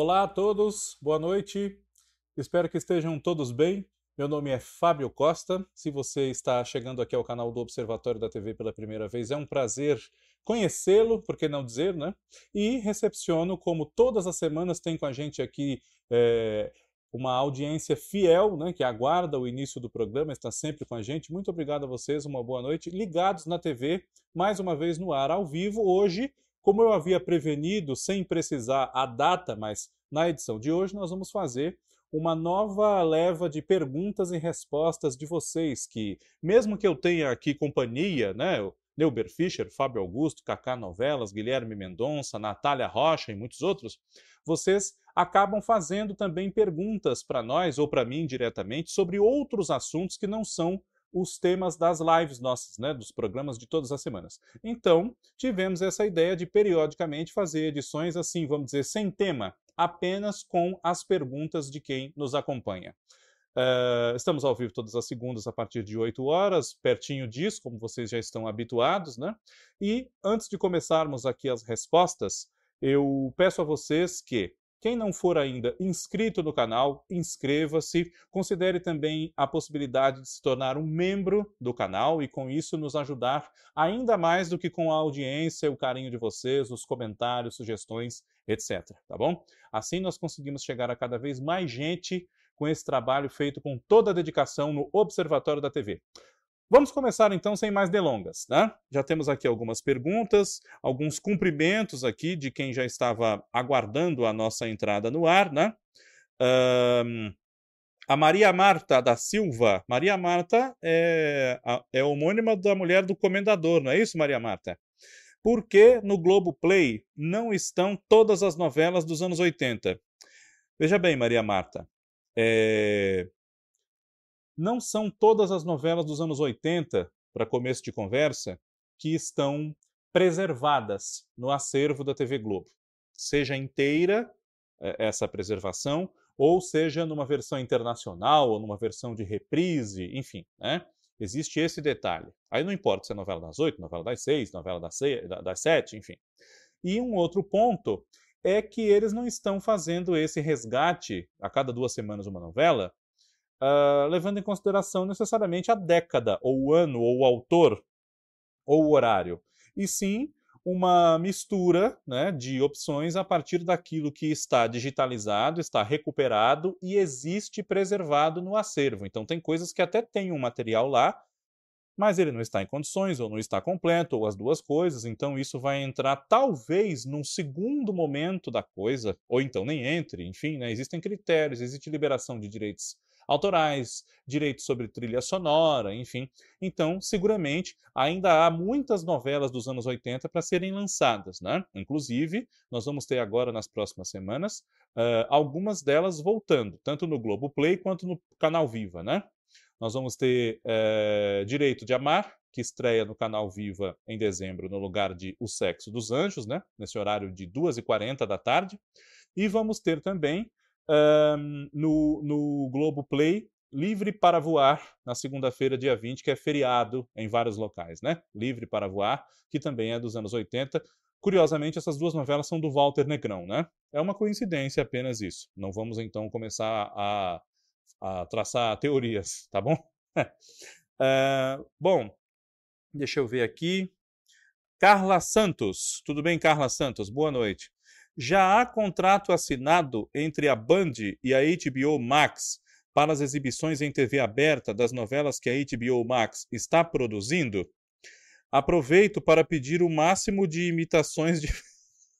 Olá a todos, boa noite. Espero que estejam todos bem. Meu nome é Fábio Costa. Se você está chegando aqui ao canal do Observatório da TV pela primeira vez, é um prazer conhecê-lo, por que não dizer, né? E recepciono, como todas as semanas tem com a gente aqui é, uma audiência fiel, né, que aguarda o início do programa, está sempre com a gente. Muito obrigado a vocês, uma boa noite. Ligados na TV, mais uma vez no ar, ao vivo, hoje como eu havia prevenido, sem precisar a data, mas na edição de hoje nós vamos fazer uma nova leva de perguntas e respostas de vocês, que mesmo que eu tenha aqui companhia, né, Neuber Fischer, Fábio Augusto, Cacá Novelas, Guilherme Mendonça, Natália Rocha e muitos outros, vocês acabam fazendo também perguntas para nós ou para mim diretamente sobre outros assuntos que não são os temas das lives nossas, né, dos programas de todas as semanas. Então, tivemos essa ideia de periodicamente fazer edições assim, vamos dizer, sem tema, apenas com as perguntas de quem nos acompanha. Uh, estamos ao vivo todas as segundas a partir de 8 horas, pertinho disso, como vocês já estão habituados, né? E antes de começarmos aqui as respostas, eu peço a vocês que quem não for ainda inscrito no canal, inscreva-se. Considere também a possibilidade de se tornar um membro do canal e, com isso, nos ajudar ainda mais do que com a audiência, o carinho de vocês, os comentários, sugestões, etc. Tá bom? Assim nós conseguimos chegar a cada vez mais gente com esse trabalho feito com toda a dedicação no Observatório da TV. Vamos começar então sem mais delongas, né? Já temos aqui algumas perguntas, alguns cumprimentos aqui de quem já estava aguardando a nossa entrada no ar, né? Um, a Maria Marta da Silva. Maria Marta é, é homônima da mulher do comendador, não é isso, Maria Marta? Por que no Globo Play não estão todas as novelas dos anos 80? Veja bem, Maria Marta, é, não são todas as novelas dos anos 80, para começo de conversa, que estão preservadas no acervo da TV Globo. Seja inteira eh, essa preservação, ou seja numa versão internacional, ou numa versão de reprise, enfim, né? Existe esse detalhe. Aí não importa se é novela das oito, novela das seis, novela das, seis, das sete, enfim. E um outro ponto é que eles não estão fazendo esse resgate a cada duas semanas uma novela, uh, levando em consideração necessariamente a década, ou o ano, ou o autor, ou o horário, e sim uma mistura né, de opções a partir daquilo que está digitalizado, está recuperado e existe preservado no acervo. Então, tem coisas que até tem um material lá, mas ele não está em condições, ou não está completo, ou as duas coisas, então isso vai entrar talvez num segundo momento da coisa, ou então nem entre, enfim, né, existem critérios, existe liberação de direitos autorais, direitos sobre trilha sonora, enfim. Então, seguramente, ainda há muitas novelas dos anos 80 para serem lançadas, né? Inclusive, nós vamos ter agora nas próximas semanas uh, algumas delas voltando, tanto no Globo Play quanto no Canal Viva, né? Nós vamos ter uh, Direito de Amar, que estreia no canal Viva em dezembro, no lugar de O Sexo dos Anjos, né? nesse horário de 2h40 da tarde. E vamos ter também um, no, no Globo Play, Livre para Voar, na segunda-feira, dia 20, que é feriado em vários locais, né? Livre para Voar, que também é dos anos 80. Curiosamente, essas duas novelas são do Walter Negrão, né? É uma coincidência apenas isso. Não vamos então começar a, a traçar teorias, tá bom? uh, bom, deixa eu ver aqui. Carla Santos. Tudo bem, Carla Santos? Boa noite. Já há contrato assinado entre a Band e a HBO Max para as exibições em TV aberta das novelas que a HBO Max está produzindo? Aproveito para pedir o máximo de imitações de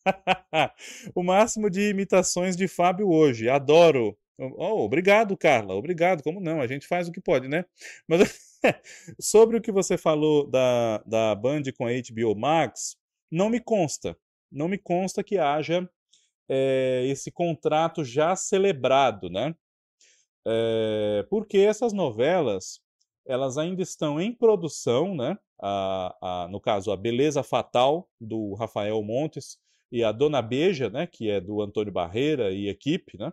o máximo de imitações de Fábio hoje. Adoro. Oh, obrigado, Carla. Obrigado. Como não? A gente faz o que pode, né? Mas sobre o que você falou da, da Band com a HBO Max, não me consta não me consta que haja é, esse contrato já celebrado, né? É, porque essas novelas elas ainda estão em produção, né? A, a, no caso, a Beleza Fatal, do Rafael Montes, e a Dona Beja, né? Que é do Antônio Barreira e equipe, né?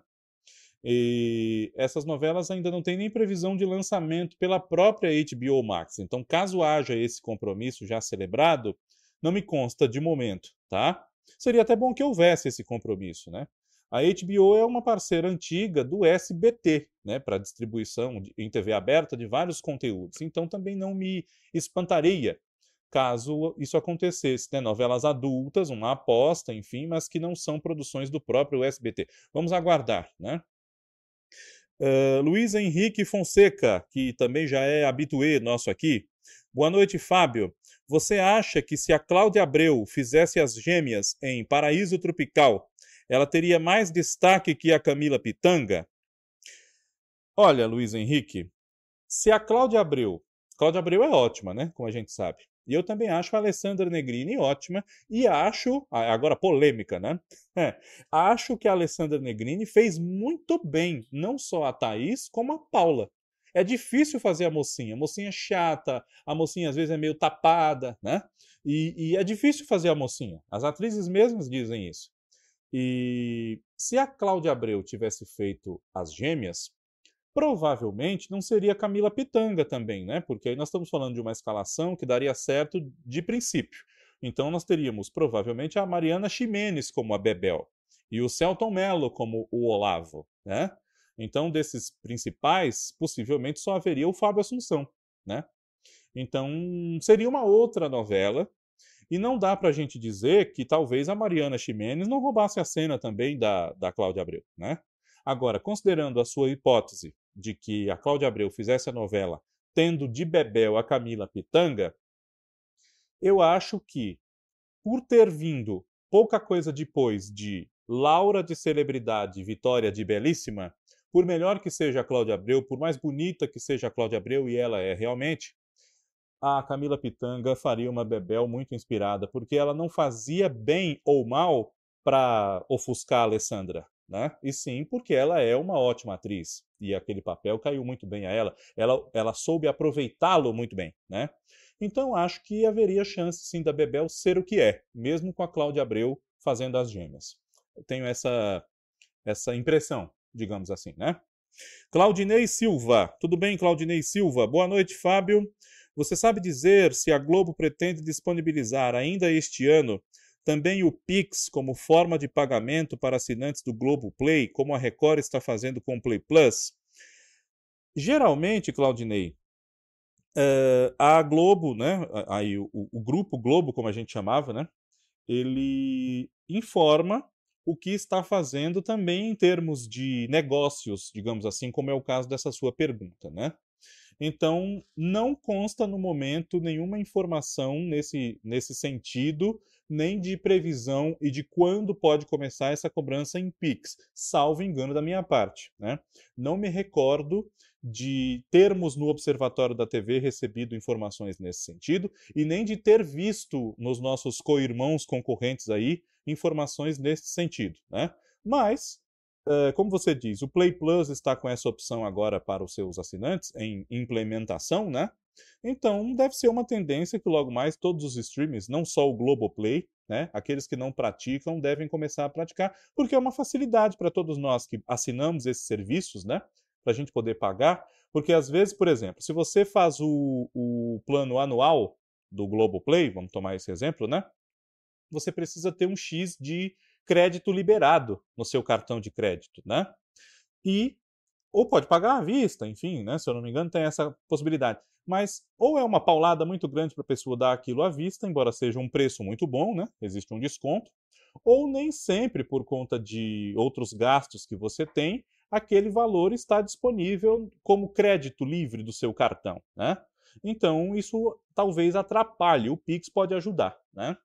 E essas novelas ainda não têm nem previsão de lançamento pela própria HBO Max. Então, caso haja esse compromisso já celebrado, não me consta de momento, tá? Seria até bom que houvesse esse compromisso, né? A HBO é uma parceira antiga do SBT, né, para distribuição em TV aberta de vários conteúdos. Então também não me espantaria caso isso acontecesse, né? Novelas adultas, uma aposta, enfim, mas que não são produções do próprio SBT. Vamos aguardar, né? Uh, Luiz Henrique Fonseca, que também já é habituê nosso aqui. Boa noite, Fábio. Você acha que se a Cláudia Abreu fizesse as gêmeas em Paraíso Tropical, ela teria mais destaque que a Camila Pitanga? Olha, Luiz Henrique, se a Cláudia Abreu. Cláudia Abreu é ótima, né? Como a gente sabe. E eu também acho a Alessandra Negrini ótima e acho, agora polêmica, né? É, acho que a Alessandra Negrini fez muito bem, não só a Thaís, como a Paula. É difícil fazer a mocinha. A mocinha é chata, a mocinha às vezes é meio tapada, né? E, e é difícil fazer a mocinha. As atrizes mesmas dizem isso. E se a Cláudia Abreu tivesse feito as gêmeas, provavelmente não seria Camila Pitanga também, né? Porque aí nós estamos falando de uma escalação que daria certo de princípio. Então nós teríamos provavelmente a Mariana Ximenes como a Bebel e o Celton Mello como o Olavo, né? Então desses principais, possivelmente só haveria o Fábio Assunção, né? Então seria uma outra novela e não dá para a gente dizer que talvez a Mariana Ximenes não roubasse a cena também da, da Cláudia Abreu, né? Agora, considerando a sua hipótese de que a Cláudia Abreu fizesse a novela tendo de Bebel a Camila Pitanga, eu acho que, por ter vindo pouca coisa depois de Laura de Celebridade e Vitória de Belíssima, por melhor que seja a Cláudia Abreu, por mais bonita que seja a Cláudia Abreu, e ela é realmente, a Camila Pitanga faria uma Bebel muito inspirada, porque ela não fazia bem ou mal para ofuscar a Alessandra né? E sim porque ela é uma ótima atriz e aquele papel caiu muito bem a ela. Ela, ela soube aproveitá-lo muito bem, né? Então acho que haveria chance sim da Bebel ser o que é, mesmo com a Cláudia Abreu fazendo as gêmeas. Eu tenho essa essa impressão, digamos assim, né? Claudinei Silva. Tudo bem, Claudinei Silva? Boa noite, Fábio. Você sabe dizer se a Globo pretende disponibilizar ainda este ano também o Pix como forma de pagamento para assinantes do Globo Play, como a Record está fazendo com o Play Plus. Geralmente, Claudinei, uh, a Globo, né, aí o, o, grupo Globo, como a gente chamava, né, ele informa o que está fazendo também em termos de negócios, digamos assim, como é o caso dessa sua pergunta, né? Então, não consta no momento nenhuma informação nesse, nesse sentido, nem de previsão e de quando pode começar essa cobrança em PIX, salvo engano da minha parte. Né? Não me recordo de termos no Observatório da TV recebido informações nesse sentido e nem de ter visto nos nossos co-irmãos concorrentes aí informações nesse sentido. Né? Mas Uh, como você diz, o Play Plus está com essa opção agora para os seus assinantes em implementação, né? Então deve ser uma tendência que logo mais todos os streams, não só o Globoplay, né? Aqueles que não praticam devem começar a praticar, porque é uma facilidade para todos nós que assinamos esses serviços, né? Para a gente poder pagar, porque às vezes, por exemplo, se você faz o, o plano anual do Globoplay, vamos tomar esse exemplo, né? Você precisa ter um X de crédito liberado no seu cartão de crédito, né? E ou pode pagar à vista, enfim, né? Se eu não me engano, tem essa possibilidade. Mas ou é uma paulada muito grande para a pessoa dar aquilo à vista, embora seja um preço muito bom, né? Existe um desconto, ou nem sempre por conta de outros gastos que você tem, aquele valor está disponível como crédito livre do seu cartão, né? Então, isso talvez atrapalhe. O Pix pode ajudar, né?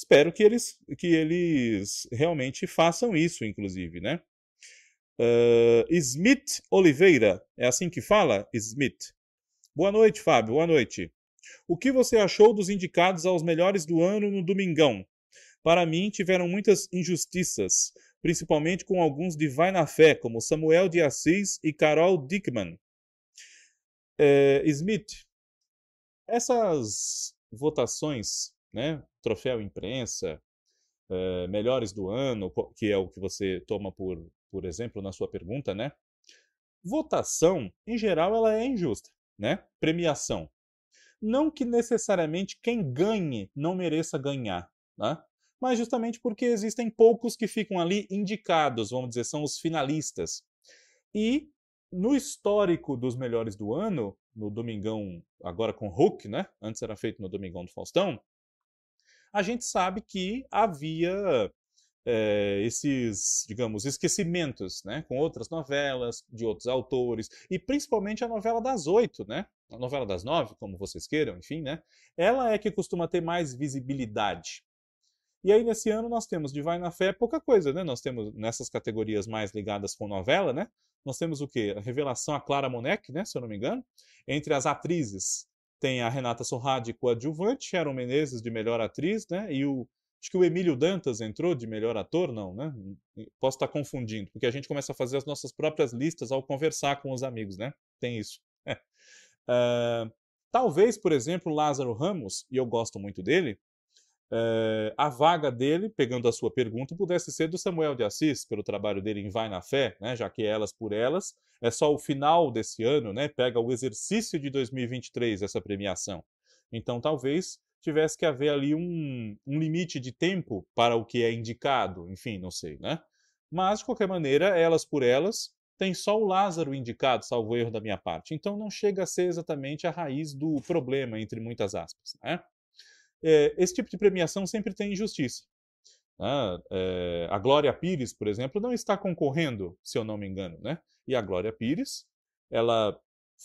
Espero que eles, que eles realmente façam isso, inclusive, né? Uh, Smith Oliveira, é assim que fala? Smith. Boa noite, Fábio, boa noite. O que você achou dos indicados aos melhores do ano no Domingão? Para mim, tiveram muitas injustiças, principalmente com alguns de vai na fé, como Samuel de Assis e Carol Dickman. Smith, essas votações né? Troféu imprensa, uh, melhores do ano, que é o que você toma por, por exemplo na sua pergunta, né? Votação, em geral, ela é injusta, né? Premiação. Não que necessariamente quem ganhe não mereça ganhar, né? mas justamente porque existem poucos que ficam ali indicados, vamos dizer, são os finalistas. E no histórico dos melhores do ano, no Domingão, agora com Hulk, né? Antes era feito no Domingão do Faustão, a gente sabe que havia é, esses, digamos, esquecimentos, né, com outras novelas, de outros autores, e principalmente a novela das oito, né, a novela das nove, como vocês queiram, enfim, né, ela é que costuma ter mais visibilidade. E aí, nesse ano, nós temos de Vai na Fé pouca coisa, né? Nós temos nessas categorias mais ligadas com novela, né? Nós temos o quê? A revelação a Clara Monek, né? Se eu não me engano. Entre as atrizes, tem a Renata Sorradi coadjuvante, Sharon Menezes de melhor atriz, né? E o Acho que o Emílio Dantas entrou de melhor ator, não, né? Posso estar confundindo, porque a gente começa a fazer as nossas próprias listas ao conversar com os amigos, né? Tem isso. uh, talvez, por exemplo, Lázaro Ramos, e eu gosto muito dele, uh, a vaga dele, pegando a sua pergunta, pudesse ser do Samuel de Assis, pelo trabalho dele em Vai na Fé, né? Já que Elas por Elas é só o final desse ano, né? Pega o exercício de 2023, essa premiação. Então, talvez tivesse que haver ali um, um limite de tempo para o que é indicado, enfim, não sei, né? Mas, de qualquer maneira, elas por elas, tem só o Lázaro indicado, salvo erro da minha parte. Então não chega a ser exatamente a raiz do problema, entre muitas aspas. Né? É, esse tipo de premiação sempre tem injustiça. Né? É, a Glória Pires, por exemplo, não está concorrendo, se eu não me engano. Né? E a Glória Pires, ela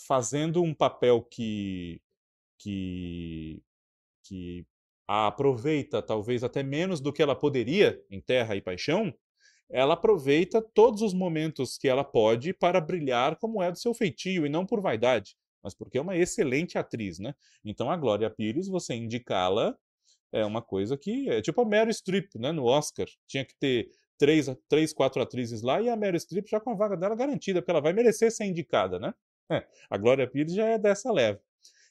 fazendo um papel que, que que a aproveita talvez até menos do que ela poderia em Terra e Paixão, ela aproveita todos os momentos que ela pode para brilhar como é do seu feitio e não por vaidade, mas porque é uma excelente atriz, né? Então a Glória Pires, você indicá-la é uma coisa que é tipo a Meryl Streep, né, no Oscar, tinha que ter três, três, quatro atrizes lá e a Meryl Streep já com a vaga dela garantida, porque ela vai merecer ser indicada, né? É, a Glória Pires já é dessa leva.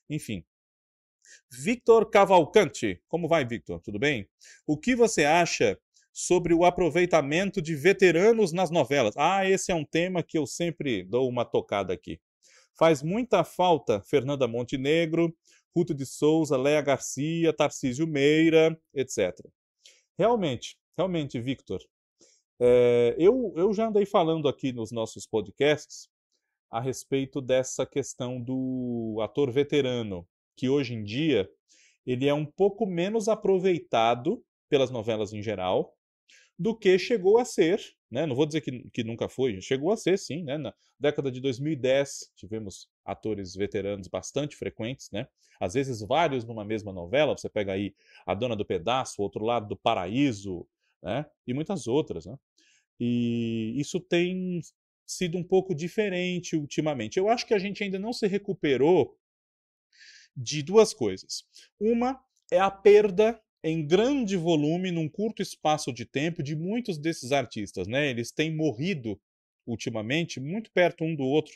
Enfim, Victor Cavalcante. Como vai, Victor? Tudo bem? O que você acha sobre o aproveitamento de veteranos nas novelas? Ah, esse é um tema que eu sempre dou uma tocada aqui. Faz muita falta Fernanda Montenegro, Ruto de Souza, Léa Garcia, Tarcísio Meira, etc. Realmente, realmente, Victor, é, eu, eu já andei falando aqui nos nossos podcasts a respeito dessa questão do ator veterano que hoje em dia ele é um pouco menos aproveitado pelas novelas em geral do que chegou a ser, né? Não vou dizer que, que nunca foi, chegou a ser sim, né? Na década de 2010 tivemos atores veteranos bastante frequentes, né? Às vezes vários numa mesma novela, você pega aí A Dona do Pedaço, Outro Lado do Paraíso, né? E muitas outras, né? E isso tem sido um pouco diferente ultimamente. Eu acho que a gente ainda não se recuperou de duas coisas. Uma é a perda em grande volume, num curto espaço de tempo, de muitos desses artistas. Né? Eles têm morrido ultimamente muito perto um do outro,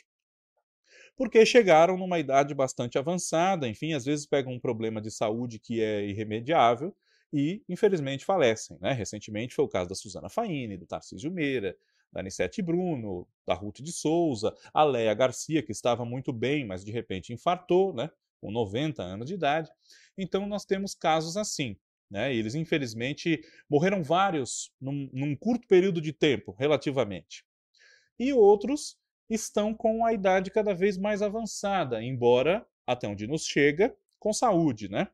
porque chegaram numa idade bastante avançada, enfim, às vezes pegam um problema de saúde que é irremediável e, infelizmente, falecem. Né? Recentemente foi o caso da Suzana Faini, do Tarcísio Meira, da Anissete Bruno, da Ruth de Souza, a Leia Garcia, que estava muito bem, mas de repente infartou, né? com 90 anos de idade. Então, nós temos casos assim. Né? Eles, infelizmente, morreram vários num, num curto período de tempo, relativamente. E outros estão com a idade cada vez mais avançada, embora, até onde nos chega, com saúde, né?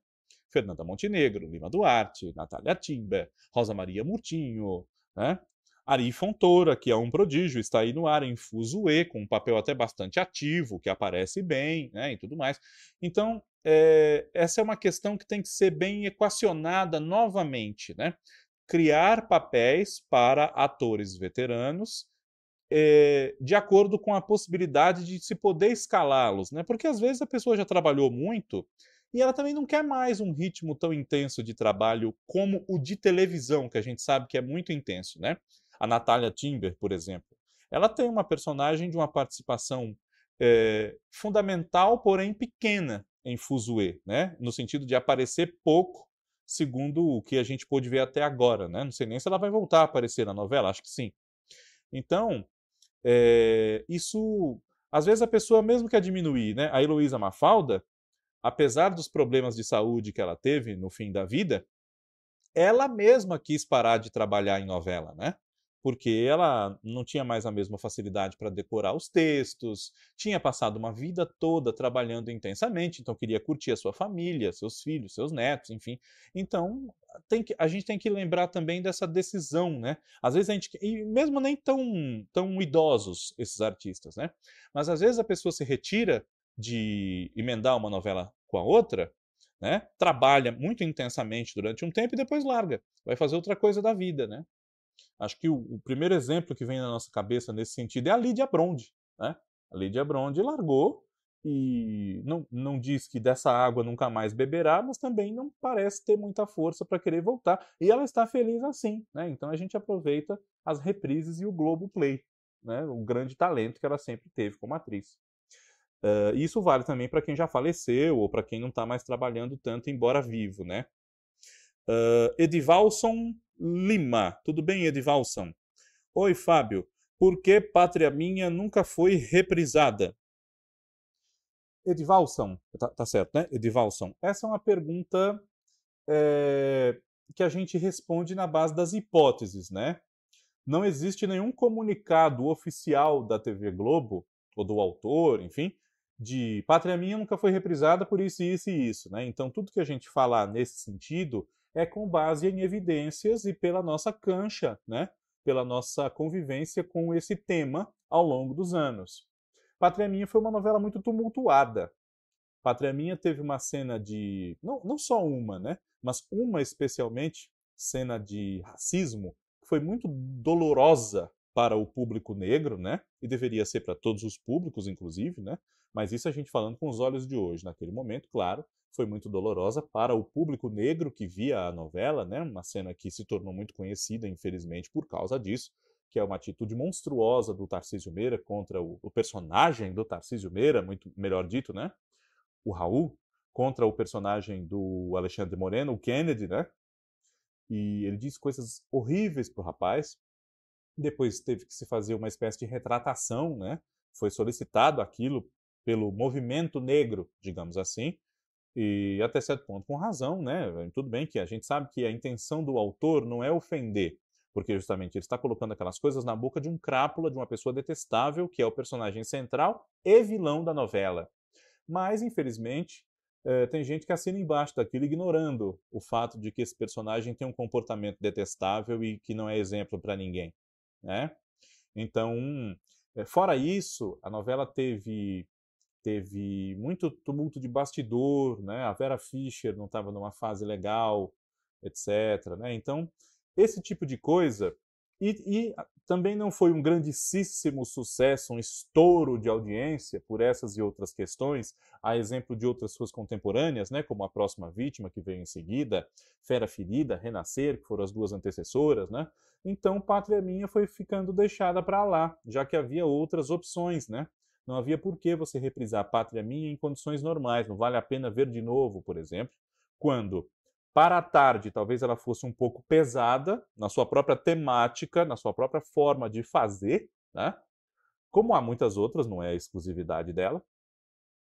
Fernanda Montenegro, Lima Duarte, Natália Timber, Rosa Maria Murtinho, né? Ari Fontoura, que é um prodígio, está aí no ar em Fuzue, com um papel até bastante ativo, que aparece bem, né, e tudo mais. Então, é, essa é uma questão que tem que ser bem equacionada novamente, né? Criar papéis para atores veteranos é, de acordo com a possibilidade de se poder escalá-los, né? Porque às vezes a pessoa já trabalhou muito e ela também não quer mais um ritmo tão intenso de trabalho como o de televisão, que a gente sabe que é muito intenso, né? a Natália Timber, por exemplo. Ela tem uma personagem de uma participação é, fundamental, porém pequena em Fuzue, né? no sentido de aparecer pouco, segundo o que a gente pôde ver até agora. Né? Não sei nem se ela vai voltar a aparecer na novela, acho que sim. Então, é, isso. Às vezes a pessoa, mesmo que a diminuir, né? a Heloísa Mafalda, apesar dos problemas de saúde que ela teve no fim da vida, ela mesma quis parar de trabalhar em novela, né? Porque ela não tinha mais a mesma facilidade para decorar os textos, tinha passado uma vida toda trabalhando intensamente, então queria curtir a sua família, seus filhos, seus netos, enfim. Então, tem que, a gente tem que lembrar também dessa decisão, né? Às vezes a gente, e mesmo nem tão, tão idosos esses artistas, né? Mas às vezes a pessoa se retira de emendar uma novela com a outra, né? Trabalha muito intensamente durante um tempo e depois larga, vai fazer outra coisa da vida, né? Acho que o, o, primeiro exemplo que vem na nossa cabeça nesse sentido é a Lídia Bronde. Né? A Lídia Bronde largou e não, não diz que dessa água nunca mais beberá, mas também não parece ter muita força para querer voltar. E ela está feliz assim. Né? Então a gente aproveita as reprises e o Globo Play, né? o grande talento que ela sempre teve como atriz. Uh, isso vale também para quem já faleceu ou para quem não está mais trabalhando tanto, embora vivo. Né? Uh, Edivalson Lima. Tudo bem, Edivalson? Oi, Fábio. Por que Pátria Minha nunca foi reprisada? Edivalson, tá, tá certo, né? Edivalson. Essa é uma pergunta é, que a gente responde na base das hipóteses, né? Não existe nenhum comunicado oficial da TV Globo, ou do autor, enfim, de Pátria Minha nunca foi reprisada por isso, isso e isso, né? Então, tudo que a gente falar nesse sentido é com base em evidências e pela nossa cancha, né? pela nossa convivência com esse tema ao longo dos anos. Pátria Minha foi uma novela muito tumultuada. Pátria Minha teve uma cena de. Não, não só uma, né? Mas uma especialmente, cena de racismo, que foi muito dolorosa para o público negro, né? E deveria ser para todos os públicos, inclusive, né? Mas isso a gente falando com os olhos de hoje. Naquele momento, claro, foi muito dolorosa para o público negro que via a novela, né? Uma cena que se tornou muito conhecida, infelizmente, por causa disso, que é uma atitude monstruosa do Tarcísio Meira contra o, o personagem do Tarcísio Meira, muito melhor dito, né? O Raul, contra o personagem do Alexandre Moreno, o Kennedy, né? E ele disse coisas horríveis pro rapaz. Depois teve que se fazer uma espécie de retratação, né? Foi solicitado aquilo pelo movimento negro, digamos assim, e até certo ponto com razão, né? Tudo bem que a gente sabe que a intenção do autor não é ofender, porque justamente ele está colocando aquelas coisas na boca de um crápula, de uma pessoa detestável, que é o personagem central e vilão da novela. Mas, infelizmente, eh, tem gente que assina embaixo daquilo ignorando o fato de que esse personagem tem um comportamento detestável e que não é exemplo para ninguém, né? Então, eh, fora isso, a novela teve teve muito tumulto de bastidor, né? A Vera Fischer não estava numa fase legal, etc. Né? Então, esse tipo de coisa. E, e, também não foi um grandíssimo sucesso, um estouro de audiência por essas e outras questões, a exemplo de outras suas contemporâneas, né, como A Próxima Vítima, que veio em seguida, Fera Ferida, Renascer, que foram as duas antecessoras. Né? Então, Pátria Minha foi ficando deixada para lá, já que havia outras opções. Né? Não havia por que você reprisar Pátria Minha em condições normais. Não vale a pena ver de novo, por exemplo, quando para a tarde talvez ela fosse um pouco pesada na sua própria temática, na sua própria forma de fazer, né? Como há muitas outras, não é a exclusividade dela.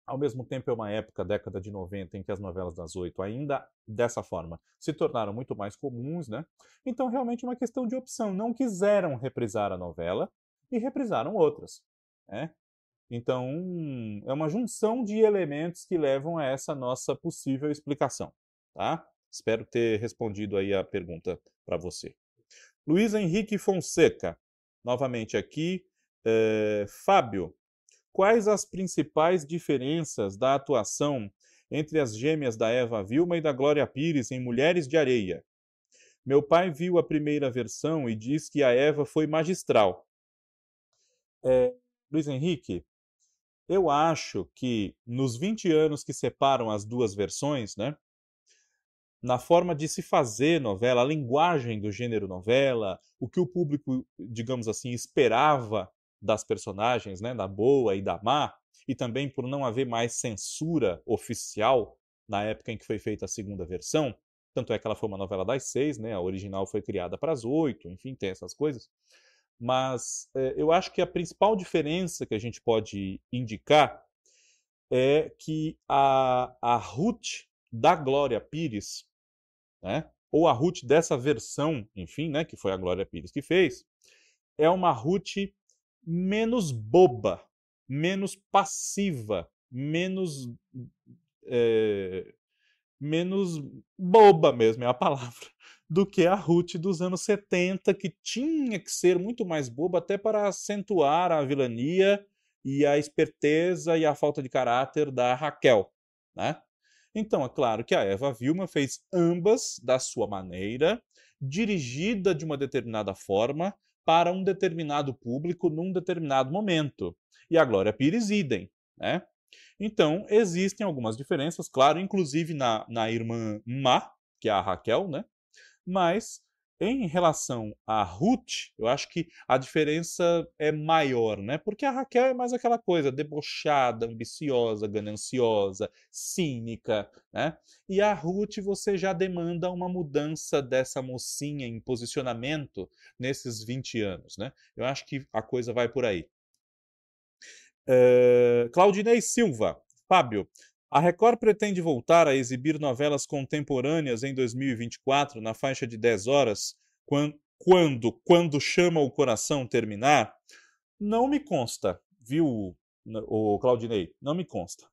Ao mesmo tempo, é uma época, década de 90, em que as novelas das oito, ainda dessa forma, se tornaram muito mais comuns, né? Então, realmente, é uma questão de opção. Não quiseram reprisar a novela e reprisaram outras. Né? Então, é uma junção de elementos que levam a essa nossa possível explicação, tá? Espero ter respondido aí a pergunta para você. Luiz Henrique Fonseca, novamente aqui. É, Fábio, quais as principais diferenças da atuação entre as gêmeas da Eva Vilma e da Glória Pires em Mulheres de Areia? Meu pai viu a primeira versão e diz que a Eva foi magistral. É, Luiz Henrique, eu acho que nos 20 anos que separam as duas versões, né, na forma de se fazer novela, a linguagem do gênero novela, o que o público, digamos assim, esperava das personagens, né, da boa e da má, e também por não haver mais censura oficial na época em que foi feita a segunda versão, tanto é que ela foi uma novela das seis, né, a original foi criada para as oito, enfim, tem essas coisas. Mas é, eu acho que a principal diferença que a gente pode indicar é que a, a Ruth da Glória Pires, né, ou a Ruth dessa versão, enfim, né, que foi a Glória Pires que fez, é uma Ruth menos boba, menos passiva, menos é, menos boba mesmo é a palavra do que a Ruth dos anos 70, que tinha que ser muito mais boba até para acentuar a vilania e a esperteza e a falta de caráter da Raquel, né? Então, é claro que a Eva Vilma fez ambas da sua maneira, dirigida de uma determinada forma para um determinado público num determinado momento. E a Glória Pires idem, né? Então, existem algumas diferenças, claro, inclusive na, na irmã Má, que é a Raquel, né? Mas em relação a Ruth, eu acho que a diferença é maior, né? Porque a Raquel é mais aquela coisa debochada, ambiciosa, gananciosa, cínica, né? E a Ruth você já demanda uma mudança dessa mocinha em posicionamento nesses 20 anos, né? Eu acho que a coisa vai por aí. Uh, Claudinei Silva, Fábio, a Record pretende voltar a exibir novelas contemporâneas em 2024 na faixa de 10 horas, quando, quando, chama o coração terminar? Não me consta, viu, o Claudinei? Não me consta.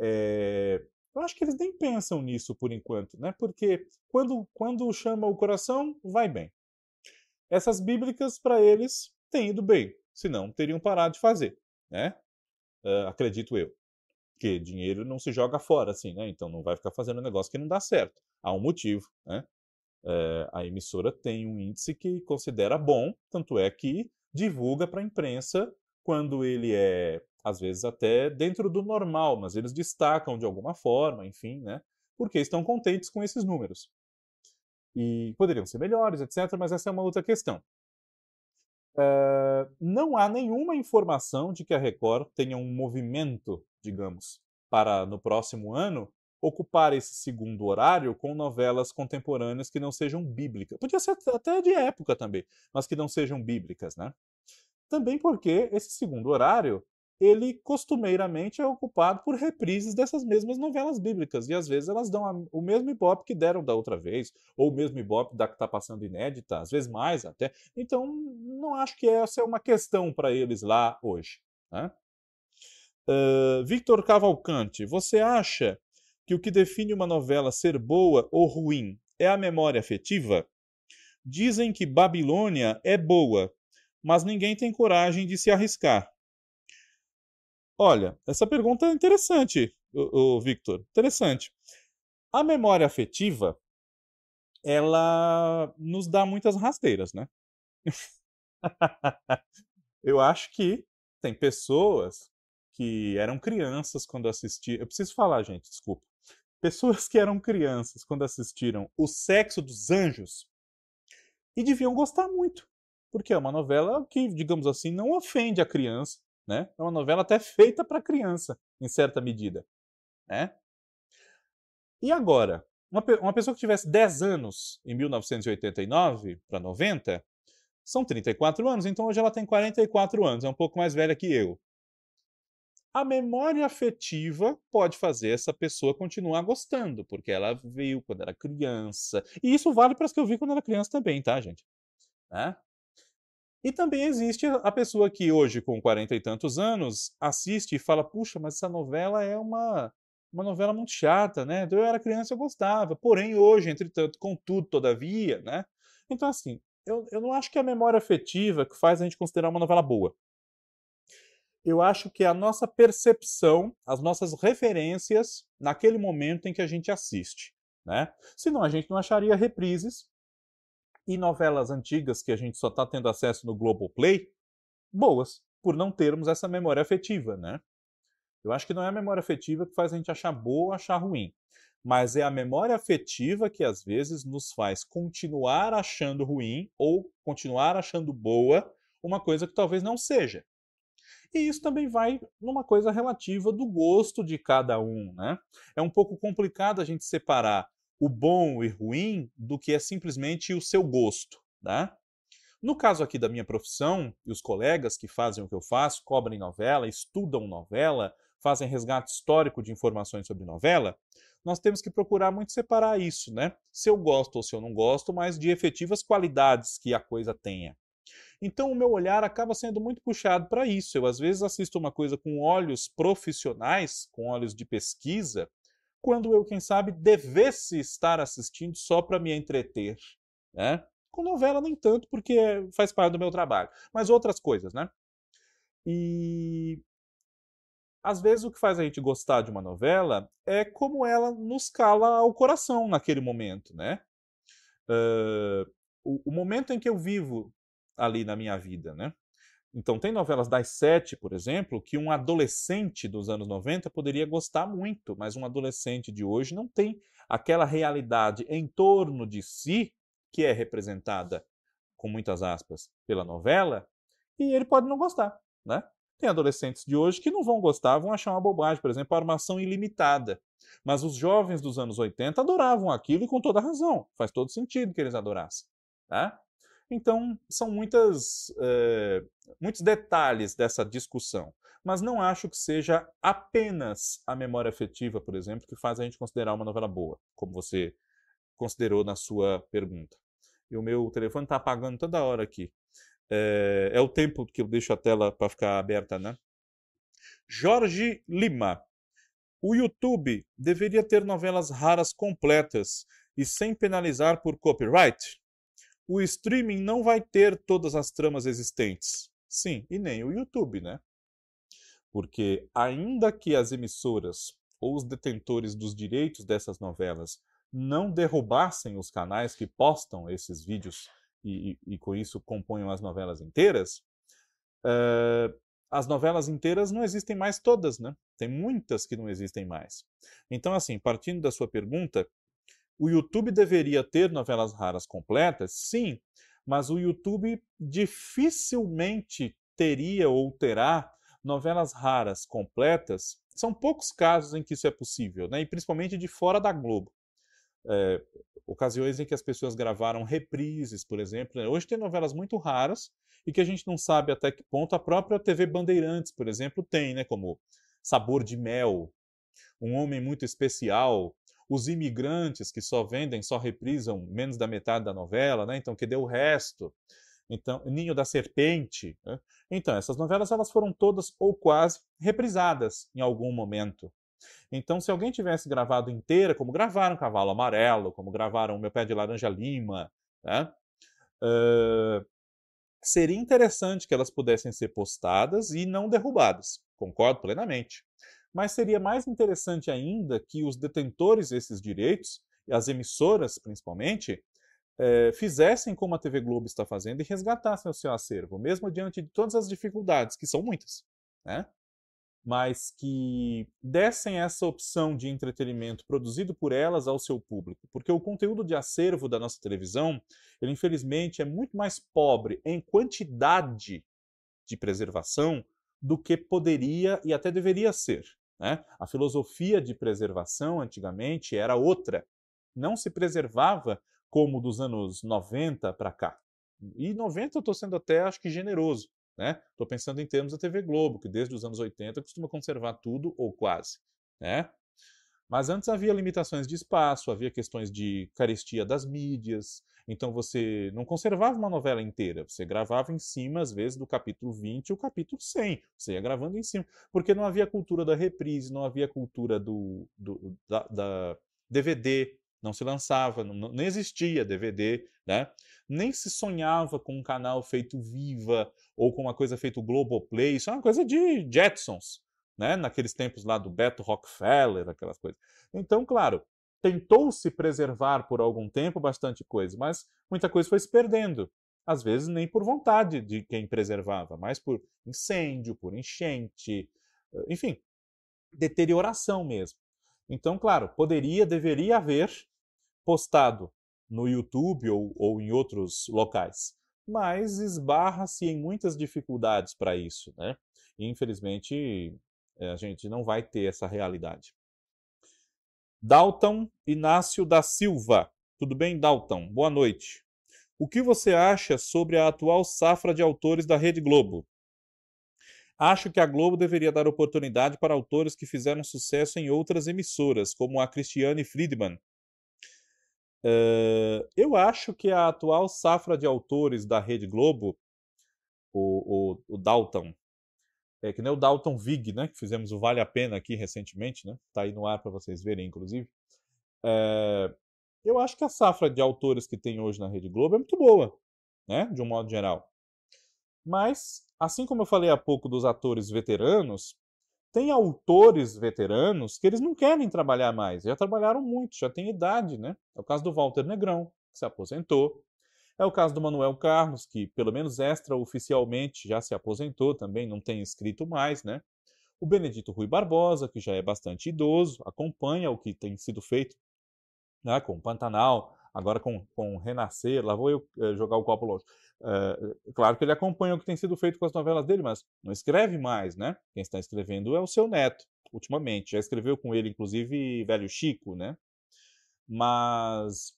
É, eu acho que eles nem pensam nisso por enquanto, né? Porque quando, quando chama o coração, vai bem. Essas bíblicas, para eles, têm ido bem, senão teriam parado de fazer né? Uh, acredito eu. Porque dinheiro não se joga fora, assim, né? Então não vai ficar fazendo um negócio que não dá certo. Há um motivo, né? Uh, a emissora tem um índice que considera bom, tanto é que divulga para a imprensa quando ele é, às vezes, até dentro do normal, mas eles destacam de alguma forma, enfim, né? Porque estão contentes com esses números. E poderiam ser melhores, etc., mas essa é uma outra questão. Uh, não há nenhuma informação de que a Record tenha um movimento, digamos, para no próximo ano ocupar esse segundo horário com novelas contemporâneas que não sejam bíblicas. Podia ser até de época também, mas que não sejam bíblicas, né? Também porque esse segundo horário ele costumeiramente é ocupado por reprises dessas mesmas novelas bíblicas. E às vezes elas dão o mesmo ibope que deram da outra vez, ou o mesmo ibope da que está passando inédita, às vezes mais até. Então, não acho que essa é uma questão para eles lá hoje. Né? Uh, Victor Cavalcante, você acha que o que define uma novela ser boa ou ruim é a memória afetiva? Dizem que Babilônia é boa, mas ninguém tem coragem de se arriscar. Olha, essa pergunta é interessante, o, o Victor. Interessante. A memória afetiva, ela nos dá muitas rasteiras, né? Eu acho que tem pessoas que eram crianças quando assistiram. Eu preciso falar, gente, desculpa. Pessoas que eram crianças quando assistiram O Sexo dos Anjos e deviam gostar muito, porque é uma novela que, digamos assim, não ofende a criança, né? É uma novela até feita para criança, em certa medida. Né? E agora, uma, uma pessoa que tivesse 10 anos em 1989 para 90, são 34 anos, então hoje ela tem 44 anos, é um pouco mais velha que eu. A memória afetiva pode fazer essa pessoa continuar gostando, porque ela viu quando era criança. E isso vale para as que eu vi quando era criança também, tá, gente? Né? E também existe a pessoa que hoje, com 40 e tantos anos, assiste e fala: puxa, mas essa novela é uma, uma novela muito chata, né? Eu era criança eu gostava. Porém, hoje, entretanto, contudo, todavia, né? Então, assim, eu, eu não acho que é a memória afetiva que faz a gente considerar uma novela boa. Eu acho que a nossa percepção, as nossas referências naquele momento em que a gente assiste. Né? Senão a gente não acharia reprises e novelas antigas que a gente só está tendo acesso no Globoplay, boas, por não termos essa memória afetiva, né? Eu acho que não é a memória afetiva que faz a gente achar boa ou achar ruim, mas é a memória afetiva que às vezes nos faz continuar achando ruim ou continuar achando boa uma coisa que talvez não seja. E isso também vai numa coisa relativa do gosto de cada um, né? É um pouco complicado a gente separar o bom e ruim do que é simplesmente o seu gosto. Né? No caso aqui da minha profissão, e os colegas que fazem o que eu faço, cobrem novela, estudam novela, fazem resgate histórico de informações sobre novela, nós temos que procurar muito separar isso, né? Se eu gosto ou se eu não gosto, mas de efetivas qualidades que a coisa tenha. Então o meu olhar acaba sendo muito puxado para isso. Eu às vezes assisto uma coisa com olhos profissionais, com olhos de pesquisa, quando eu, quem sabe, devesse estar assistindo só para me entreter, né? Com novela nem tanto, porque faz parte do meu trabalho, mas outras coisas, né? E às vezes o que faz a gente gostar de uma novela é como ela nos cala ao coração naquele momento, né? Uh, o, o, momento em que eu vivo ali na minha vida, né? Então, tem novelas das sete, por exemplo, que um adolescente dos anos 90 poderia gostar muito, mas um adolescente de hoje não tem aquela realidade em torno de si, que é representada, com muitas aspas, pela novela, e ele pode não gostar, né? Tem adolescentes de hoje que não vão gostar, vão achar uma bobagem, por exemplo, a armação ilimitada. Mas os jovens dos anos 80 adoravam aquilo e com toda razão. Faz todo sentido que eles adorassem. Tá? Então, são muitas, é, muitos detalhes dessa discussão. Mas não acho que seja apenas a memória afetiva, por exemplo, que faz a gente considerar uma novela boa, como você considerou na sua pergunta. E o meu telefone está apagando toda hora aqui. É, é, o tempo que eu deixo a tela para ficar aberta, né? Jorge Lima. O YouTube deveria ter novelas raras completas e sem penalizar por copyright? O streaming não vai ter todas as tramas existentes. Sim, e nem o YouTube, né? Porque, ainda que as emissoras ou os detentores dos direitos dessas novelas não derrubassem os canais que postam esses vídeos e, e, e com isso componham as novelas inteiras, uh, as novelas inteiras não existem mais todas, né? Tem muitas que não existem mais. Então, assim, partindo da sua pergunta, o YouTube deveria ter novelas raras completas? Sim, mas o YouTube dificilmente teria ou terá novelas raras completas. São poucos casos em que isso é possível, né? e principalmente de fora da Globo. É, ocasiões em que as pessoas gravaram reprises, por exemplo. Né? Hoje tem novelas muito raras e que a gente não sabe até que ponto a própria TV Bandeirantes, por exemplo, tem, né? como Sabor de Mel, Um Homem Muito Especial, os imigrantes que só vendem, só reprisam menos da metade da novela, né? Então, que deu o resto? Então, Ninho da Serpente. Né? Então, essas novelas elas foram todas ou quase reprisadas em algum momento. Então, se alguém tivesse gravado inteira, como gravaram Cavalo Amarelo, como gravaram Meu Pé de Laranja Lima, né? uh, seria interessante que elas pudessem ser postadas e não derrubadas. Concordo plenamente mas seria mais interessante ainda que os detentores desses direitos, as emissoras principalmente, é, fizessem como a TV Globo está fazendo e resgatassem o seu acervo, mesmo diante de todas as dificuldades, que são muitas, né? mas que dessem essa opção de entretenimento produzido por elas ao seu público, porque o conteúdo de acervo da nossa televisão, ele infelizmente é muito mais pobre em quantidade de preservação do que poderia e até deveria ser. Né? A filosofia de preservação antigamente era outra. Não se preservava como dos anos 90 para cá. E 90 eu estou sendo até, acho que, generoso. Estou né? pensando em termos da TV Globo, que desde os anos 80 costuma conservar tudo ou quase. Né? Mas antes havia limitações de espaço, havia questões de carestia das mídias, então você não conservava uma novela inteira, você gravava em cima, às vezes, do capítulo 20 e o capítulo 100. Você ia gravando em cima, porque não havia cultura da reprise, não havia cultura do, do da, da, DVD, não se lançava, não, não existia DVD, né? Nem se sonhava com um canal feito Viva ou com uma coisa feito Globoplay, isso é uma coisa de Jetsons, né? Naqueles tempos lá do Beto Rockefeller, aquelas coisas. Então, claro, tentou-se preservar por algum tempo bastante coisa, mas muita coisa foi se perdendo. Às vezes nem por vontade de quem preservava, mas por incêndio, por enchente, eh, enfim, deterioração mesmo. Então, claro, poderia, deveria haver postado no YouTube ou, ou em outros locais, mas esbarra-se em muitas dificuldades para isso, né? E, infelizmente, a gente não vai ter essa realidade. Dalton Inácio da Silva. Tudo bem, Dalton? Boa noite. O que você acha sobre a atual safra de autores da Rede Globo? Acho que a Globo deveria dar oportunidade para autores que fizeram sucesso em outras emissoras, como a Christiane Friedman. Uh, eu acho que a atual safra de autores da Rede Globo, o, o, o Dalton, é que nem o Dalton Vig, né, que fizemos o Vale a Pena aqui recentemente, né, tá aí no ar para vocês verem, inclusive. É, eu acho que a safra de autores que tem hoje na Rede Globo é muito boa, né, de um modo geral. Mas, assim como eu falei há pouco dos atores veteranos, tem autores veteranos que eles não querem trabalhar mais, já trabalharam muito, já têm idade, né? É o caso do Walter Negrão, que se aposentou. É o caso do Manuel Carlos, que pelo menos extraoficialmente já se aposentou também, não tem escrito mais, né? O Benedito Rui Barbosa, que já é bastante idoso, acompanha o que tem sido feito né, com Pantanal, agora com, com Renascer, lá vou eu eh, jogar o copo longe. Uh, claro que ele acompanha o que tem sido feito com as novelas dele, mas não escreve mais, né? Quem está escrevendo é o seu neto, ultimamente. Já escreveu com ele, inclusive, Velho Chico, né? Mas,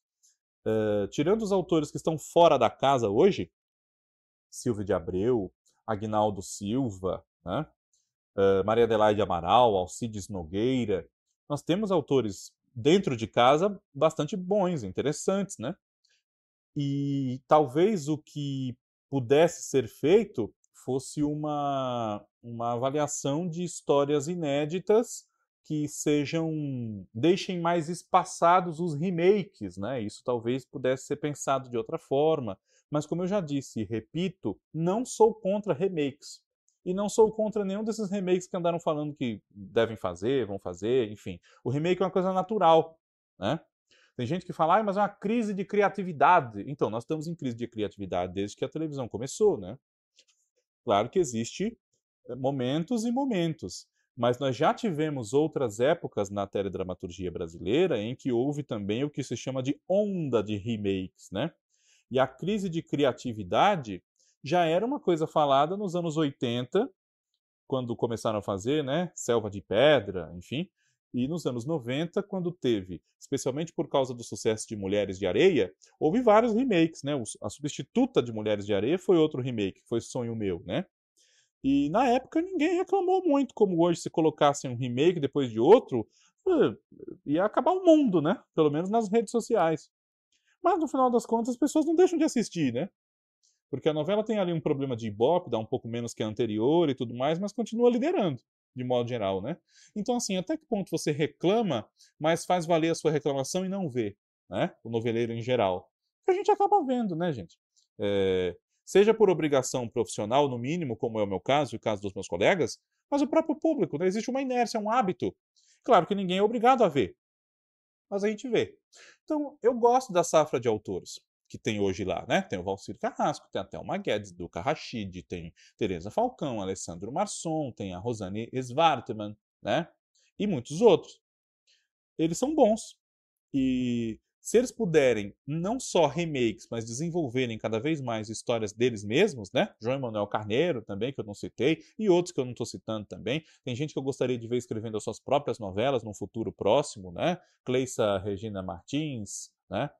uh, tirando os autores que estão fora da casa hoje, Silvio de Abreu, Agnaldo Silva, né? Uh, Maria Adelaide Amaral, Alcides Nogueira, nós temos autores dentro de casa bastante bons, interessantes, né? E talvez o que pudesse ser feito fosse uma, uma avaliação de histórias inéditas que sejam deixem mais espaçados os remakes, né? Isso talvez pudesse ser pensado de outra forma, mas como eu já disse e repito, não sou contra remakes. E não sou contra nenhum desses remakes que andaram falando que devem fazer, vão fazer, enfim. O remake é uma coisa natural, né? Tem gente que fala, ah, mas é uma crise de criatividade. Então, nós estamos em crise de criatividade desde que a televisão começou, né? Claro que existe eh, momentos e momentos, mas nós já tivemos outras épocas na teledramaturgia brasileira em que houve também o que se chama de onda de remakes, né? E a crise de criatividade já era uma coisa falada nos anos 80, quando começaram a fazer, né? Selva de Pedra, enfim. E nos anos 90, quando teve, especialmente por causa do sucesso de Mulheres de Areia, houve vários remakes, né? A substituta de Mulheres de Areia foi outro remake, foi Sonho Meu, né? E na época ninguém reclamou muito, como hoje se colocassem um remake depois de outro, eh, ia acabar o mundo, né? Pelo menos nas redes sociais. Mas no final das contas as pessoas não deixam de assistir, né? Porque a novela tem ali um problema de ibope, dá um pouco menos que a anterior e tudo mais, mas continua liderando de modo geral, né? Então, assim, até que ponto você reclama, mas faz valer a sua reclamação e não vê, né? O noveleiro em geral. A gente acaba vendo, né, gente? É, seja por obrigação profissional, no mínimo, como é o meu caso e o caso dos meus colegas, mas o próprio público, né? Existe uma inércia, um hábito. Claro que ninguém é obrigado a ver, mas a gente vê. Então, eu gosto da safra de autores que tem hoje lá, né? Tem o Valcir Carrasco, tem até o Guedes, Duca Rachid, tem Tereza Falcão, Alessandro Marçom, tem a Rosane Svartman, né? E muitos outros. Eles são bons. E se eles puderem não só remakes, mas desenvolverem cada vez mais histórias deles mesmos, né? João Emanuel Carneiro também, que eu não citei, e outros que eu não estou citando também. Tem gente que eu gostaria de ver escrevendo as suas próprias novelas num futuro próximo, né? Cleissa Regina Martins, né?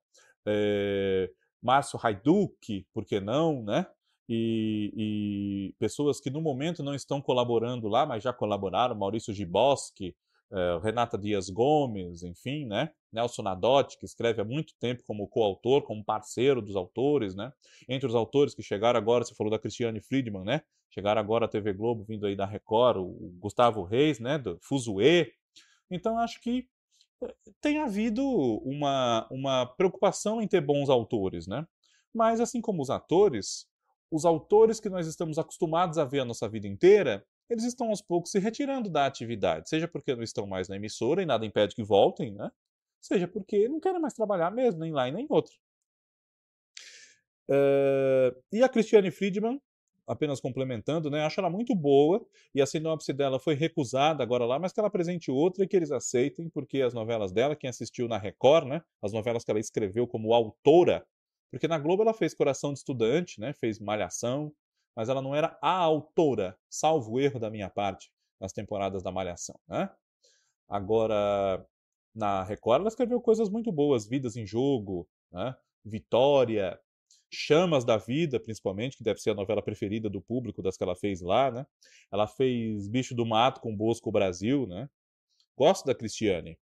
É, Márcio Haiduk, por que não, né? E, e, pessoas que no momento não estão colaborando lá, mas já colaboraram, Maurício Giboski, eh, Renata Dias Gomes, enfim, né? Nelson Nadotti, que escreve há muito tempo como coautor, como parceiro dos autores, né? Entre os autores que chegaram agora, você falou da Cristiane Friedman, né? Chegaram agora a TV Globo, vindo aí da Record, o Gustavo Reis, né? Do Fuzue. Então, acho que tem havido uma, uma preocupação em ter bons autores, né? Mas, assim como os atores, os autores que nós estamos acostumados a ver a nossa vida inteira, eles estão aos poucos se retirando da atividade, seja porque não estão mais na emissora e nada impede que voltem, né? Seja porque não querem mais trabalhar mesmo, nem lá e nem outro. Uh, e a Christiane Friedman, apenas complementando, né? Acho ela muito boa e a sinopse dela foi recusada agora lá, mas que ela apresente outra e que eles aceitem, porque as novelas dela, quem assistiu na Record, né? As novelas que ela escreveu como autora, porque na Globo ela fez Coração de Estudante, né? Fez Malhação, mas ela não era a autora, salvo erro da minha parte, nas temporadas da Malhação, né? Agora, na Record ela escreveu coisas muito boas, Vidas em Jogo, né? Vitória, Chamas da Vida, principalmente, que deve ser a novela preferida do público das que ela fez lá, né? Ela fez Bicho do Mato com Bosco Brasil, né? Gosto da Cristiane.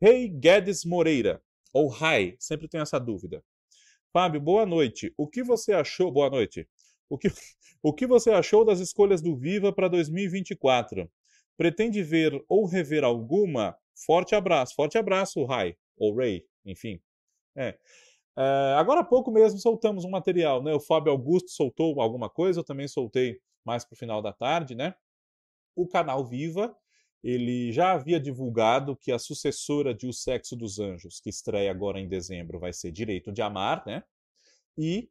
Rei hey Guedes Moreira, ou Rai, sempre tenho essa dúvida. Fábio, boa noite. O que você achou? Boa noite. O que, o que você achou das escolhas do Viva para 2024? Pretende ver ou rever alguma? Forte abraço. Forte abraço, Rai. Ou Ray, enfim. É. É, agora há pouco mesmo soltamos um material, né? O Fábio Augusto soltou alguma coisa, eu também soltei mais para o final da tarde, né? O canal Viva, ele já havia divulgado que a sucessora de O Sexo dos Anjos, que estreia agora em dezembro, vai ser Direito de Amar, né? E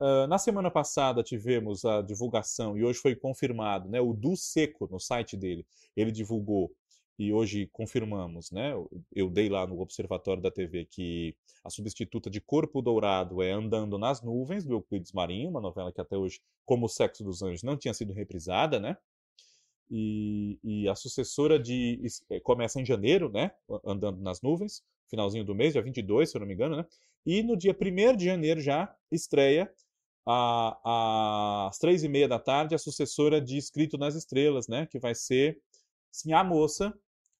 uh, na semana passada tivemos a divulgação, e hoje foi confirmado, né? O Du Seco, no site dele, ele divulgou e hoje confirmamos, né? Eu dei lá no Observatório da TV que a substituta de Corpo Dourado é Andando nas Nuvens, do Euclides Marinho, uma novela que até hoje, como O Sexo dos Anjos, não tinha sido reprisada, né? E, e a sucessora de. Eh, começa em janeiro, né? Andando nas Nuvens, finalzinho do mês, dia 22, se eu não me engano, né? E no dia 1 de janeiro já estreia a, às três e meia da tarde a sucessora de Escrito nas Estrelas, né? Que vai ser Sim, a moça,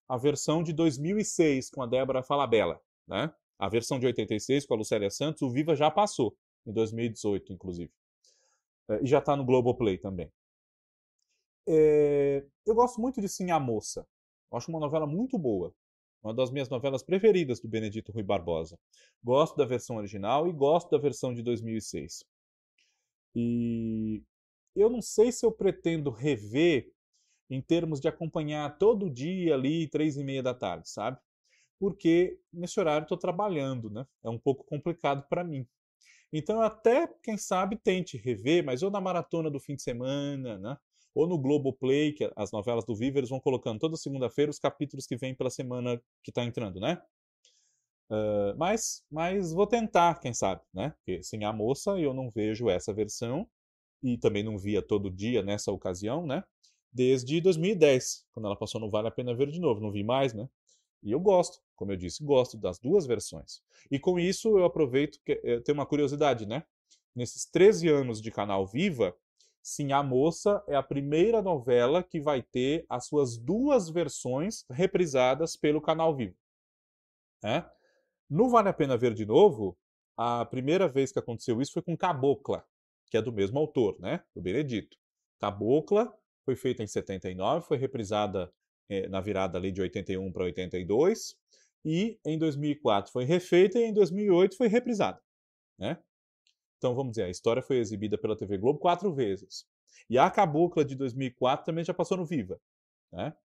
a versão de 2006 com a Débora Falabella, né? A versão de 86 com a Lucélia Santos, o Viva já passou, em 2018, inclusive. É, e já está no Globoplay também. É, eu gosto muito de Sim a Moça. Eu acho uma novela muito boa. Uma das minhas novelas preferidas do Benedito Rui Barbosa. Gosto da versão original e gosto da versão de 2006. E eu não sei se eu pretendo rever em termos de acompanhar todo dia ali, três e meia da tarde, sabe? Porque nesse horário estou trabalhando, né? É um pouco complicado para mim. Então, até, quem sabe, tente rever, mas ou na maratona do fim de semana, né? Ou no Globoplay, que as novelas do Viver vão colocando toda segunda-feira os capítulos que vêm pela semana que está entrando, né? Uh, mas, mas vou tentar, quem sabe, né? Porque sem a moça eu não vejo essa versão e também não via todo dia nessa ocasião, né? desde 2010, quando ela passou no Vale a Pena Ver de novo. Não vi mais, né? E eu gosto, como eu disse, gosto das duas versões. E com isso eu aproveito que eu eh, tenho uma curiosidade, né? Nesses 13 anos de canal Viva, Sim, A Moça é a primeira novela que vai ter as suas duas versões reprisadas pelo canal Viva. É? No Vale a Pena Ver de Novo, a primeira vez que aconteceu isso foi com Cabocla, que é do mesmo autor, né? Do Benedito. Cabocla foi feita em 79, foi reprisada eh, na virada ali de 81 para 82, e em 2004 foi refeita e em 2008 foi reprisada. Né? Então, vamos dizer, a história foi exibida pela TV Globo quatro vezes. E a Cabocla de 2004 também já passou no Viva. Né?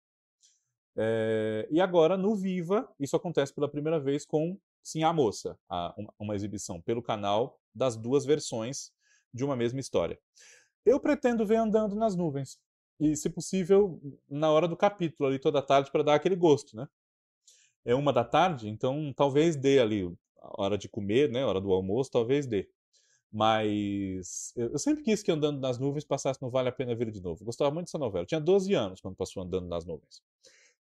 É, e agora, no Viva, isso acontece pela primeira vez com Sim a Moça, a, uma, exibição pelo canal das duas versões de uma mesma história. Eu pretendo ver andando nas nuvens e, se possível, na hora do capítulo, ali toda tarde, para dar aquele gosto, né? É uma da tarde, então talvez dê ali, a hora de comer, né? Hora do almoço, talvez dê. Mas eu sempre quis que Andando nas Nuvens passasse no Vale a Pena Ver de Novo. Eu gostava muito dessa novela. Eu tinha 12 anos quando passou Andando nas Nuvens.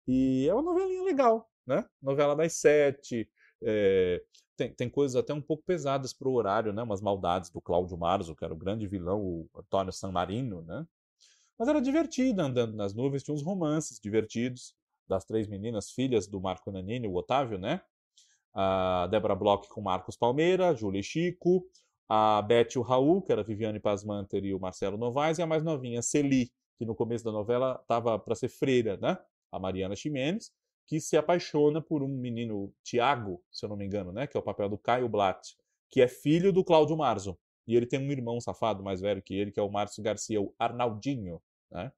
E é uma novelinha legal, né? Novela das sete. É... Tem, tem coisas até um pouco pesadas para o horário, né? Umas maldades do Cláudio Marzo, que era o grande vilão, o Antônio San Marino, né? Mas era divertida andando nas nuvens, tinha uns romances divertidos das três meninas, filhas do Marco Nanini, o Otávio, né? A Débora Bloch com Marcos Palmeira, Júlia e Chico, a Beth e o Raul, que era a Viviane Pasmanter e o Marcelo Novaes, e a mais novinha, Celi, que no começo da novela estava para ser freira, né? A Mariana Ximenes, que se apaixona por um menino, Tiago, se eu não me engano, né? Que é o papel do Caio Blatt, que é filho do Cláudio Marzo. E ele tem um irmão safado mais velho que ele, que é o Márcio Garcia, o Arnaldinho. Né?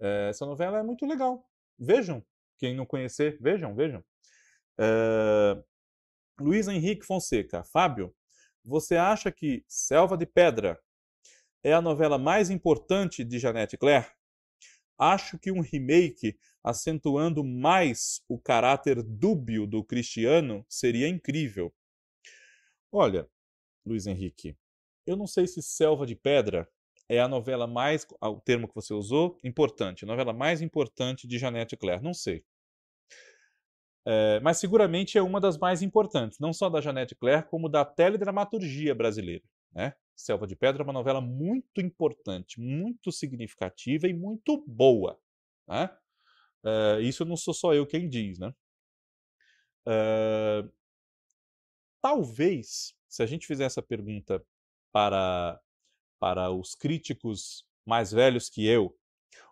É, essa novela é muito legal. Vejam. Quem não conhecer, vejam, vejam. É, Luiz Henrique Fonseca. Fábio, você acha que Selva de Pedra é a novela mais importante de Janete Claire? Acho que um remake acentuando mais o caráter dúbio do Cristiano seria incrível. Olha, Luiz Henrique, eu não sei se Selva de Pedra é a novela mais, o termo que você usou, importante, a novela mais importante de Janete Claire. Não sei. É, mas seguramente é uma das mais importantes, não só da Janete Claire, como da teledramaturgia brasileira. Né? Selva de Pedra é uma novela muito importante, muito significativa e muito boa. Né? É, isso não sou só eu quem diz. Né? É, talvez, se a gente fizer essa pergunta para, para os críticos mais velhos que eu,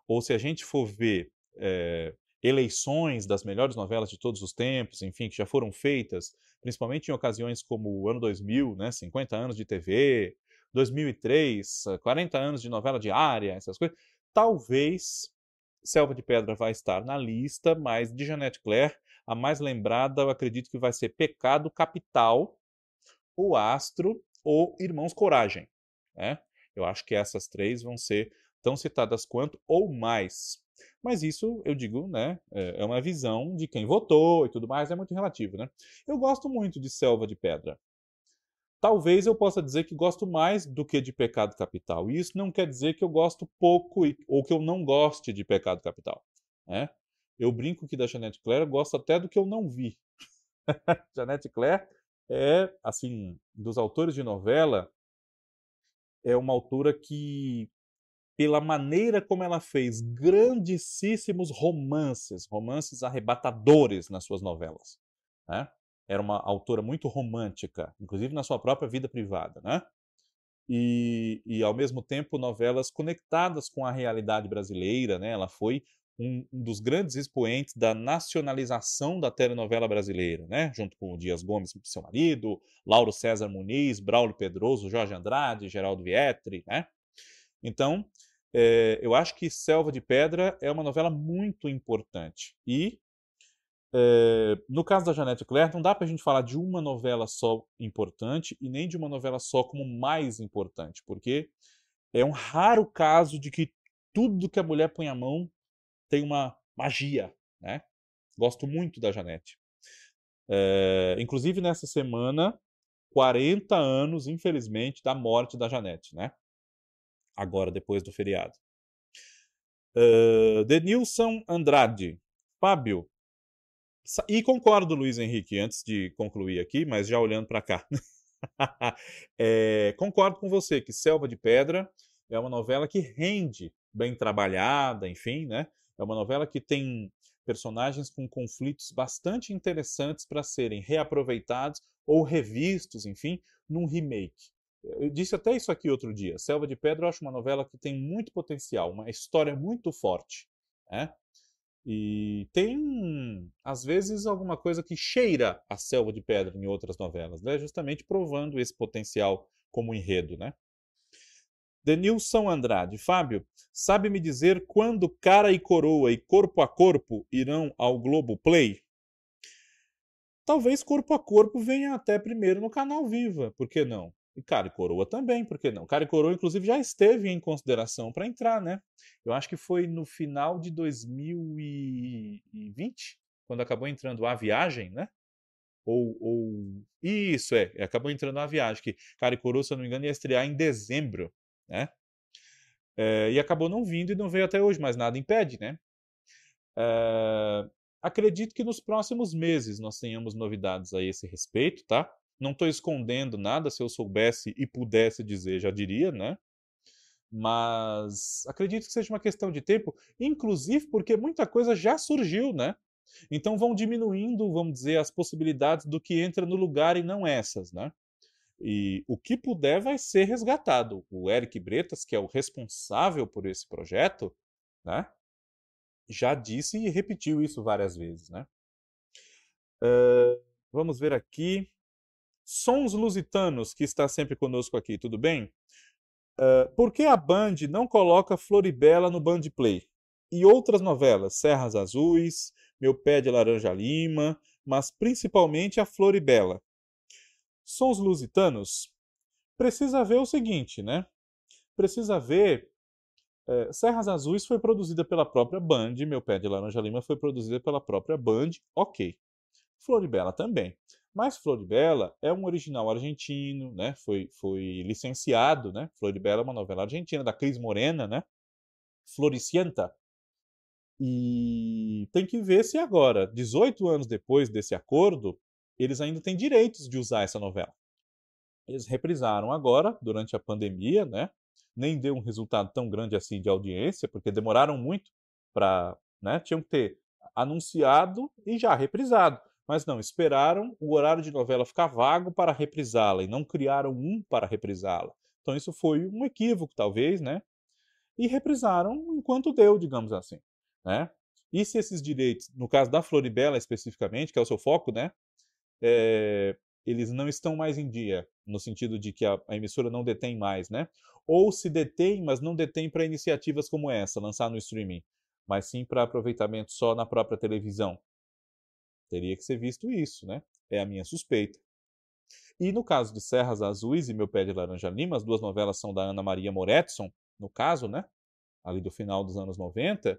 ou se a gente for ver é, eleições das melhores novelas de todos os tempos, enfim, que já foram feitas, principalmente em ocasiões como o ano 2000, né, 50 anos de TV, 2003, 40 anos de novela diária, essas coisas, talvez Selva de Pedra vai estar na lista, mas de Jeanette Claire, a mais lembrada, eu acredito que vai ser Pecado Capital, O Astro ou Irmãos Coragem. Né? Eu acho que essas três vão ser tão citadas quanto ou mais. Mas isso, eu digo, né, é, é uma visão de quem votou e tudo mais, é muito relativo, né? Eu gosto muito de Selva de Pedra. Talvez eu possa dizer que gosto mais do que de Pecado Capital. E isso não quer dizer que eu gosto pouco ou que eu não goste de Pecado Capital. Né? Eu brinco que da Jeanette Claire eu gosto até do que eu não vi. Jeanette Claire é, assim, dos autores de novela, é uma autora que pela maneira como ela fez grandíssimos romances, romances arrebatadores nas suas novelas. Né? Era uma autora muito romântica, inclusive na sua própria vida privada. Né? E, e, ao mesmo tempo, novelas conectadas com a realidade brasileira. Né? Ela foi um, um, dos grandes expoentes da nacionalização da telenovela brasileira, né? junto com o Dias Gomes, seu marido, Lauro César Muniz, Braulio Pedroso, Jorge Andrade, Geraldo Vietri. Né? Então, é, eu acho que Selva de Pedra é uma novela muito importante. E, é, no caso da Janete Claire, não dá para a gente falar de uma novela só importante e nem de uma novela só como mais importante, porque é um raro caso de que tudo que a mulher põe a mão tem uma magia. Né? Gosto muito da Janete. É, inclusive, nessa semana, 40 anos, infelizmente, da morte da Janete, né? Agora depois do feriado. Uh, Denilson Andrade. Fábio. E concordo, Luiz Henrique, antes de concluir aqui, mas já olhando para cá. é, concordo com você que Selva de Pedra é uma novela que rende, bem trabalhada, enfim, né? É uma novela que tem personagens com conflitos bastante interessantes para serem reaproveitados ou revistos, enfim, num remake. Eu disse até isso aqui outro dia. Selva de Pedra eu acho uma novela que tem muito potencial, uma história muito forte. Né? E tem, às vezes, alguma coisa que cheira a Selva de Pedra em outras novelas, né? justamente provando esse potencial como enredo. Né? Denilson Andrade. Fábio, sabe me dizer quando Cara e Coroa e Corpo a Corpo irão ao Globo Play? Talvez Corpo a Corpo venha até primeiro no canal Viva, por que não? E Cara e Coroa também, por que não? Cara e Coroa, inclusive, já esteve em consideração para entrar, né? Eu acho que foi no final de 2020, quando acabou entrando a viagem, né? Ou, ou... Isso, é, acabou entrando a viagem, que Cara e Coroa, se eu não me engano, ia estrear em dezembro, né? É, e acabou não vindo e não veio até hoje, mas nada impede, né? É, acredito que nos próximos meses nós tenhamos novidades a esse respeito, tá? Não estou escondendo nada, se eu soubesse e pudesse dizer, já diria, né? Mas acredito que seja uma questão de tempo, inclusive porque muita coisa já surgiu, né? Então vão diminuindo, vamos dizer, as possibilidades do que entra no lugar e não essas, né? E o que puder vai ser resgatado. O Eric Bretas, que é o responsável por esse projeto, né? Já disse e repetiu isso várias vezes, né? Uh, vamos ver aqui. Sons Lusitanos, que está sempre conosco aqui, tudo bem? Uh, por que a Band não coloca Floribela no Band Play? E outras novelas, Serras Azuis, Meu Pé de Laranja Lima, mas principalmente a Floribela. Sons Lusitanos, precisa ver o seguinte, né? Precisa ver. É, Serras Azuis foi produzida pela própria Band, Meu Pé de Laranja Lima foi produzida pela própria Band, ok. Floribela também. Mas Floribela é um original argentino, né? Foi, foi licenciado, né? Floribela é uma novela argentina da Cris Morena, né? Floricienta. E tem que ver se agora, 18 anos depois desse acordo, eles ainda têm direitos de usar essa novela. Eles reprisaram agora, durante a pandemia, né? Nem deu um resultado tão grande assim de audiência, porque demoraram muito para. Né? Tinham que ter anunciado e já reprisado. Mas não, esperaram o horário de novela ficar vago para reprisá-la e não criaram um para reprisá-la. Então isso foi um equívoco, talvez, né? E reprisaram enquanto deu, digamos assim, né? E se esses direitos, no caso da Floribela especificamente, que é o seu foco, né? É, eles não estão mais em dia, no sentido de que a, a, emissora não detém mais, né? Ou se detém, mas não detém para iniciativas como essa, lançar no streaming, mas sim para aproveitamento só na própria televisão. Teria que ser visto isso, né? É a minha suspeita. E no caso de Serras Azuis e Meu Pé de Laranja Lima, as duas novelas são da Ana Maria Moretson, no caso, né? Ali do final dos anos 90.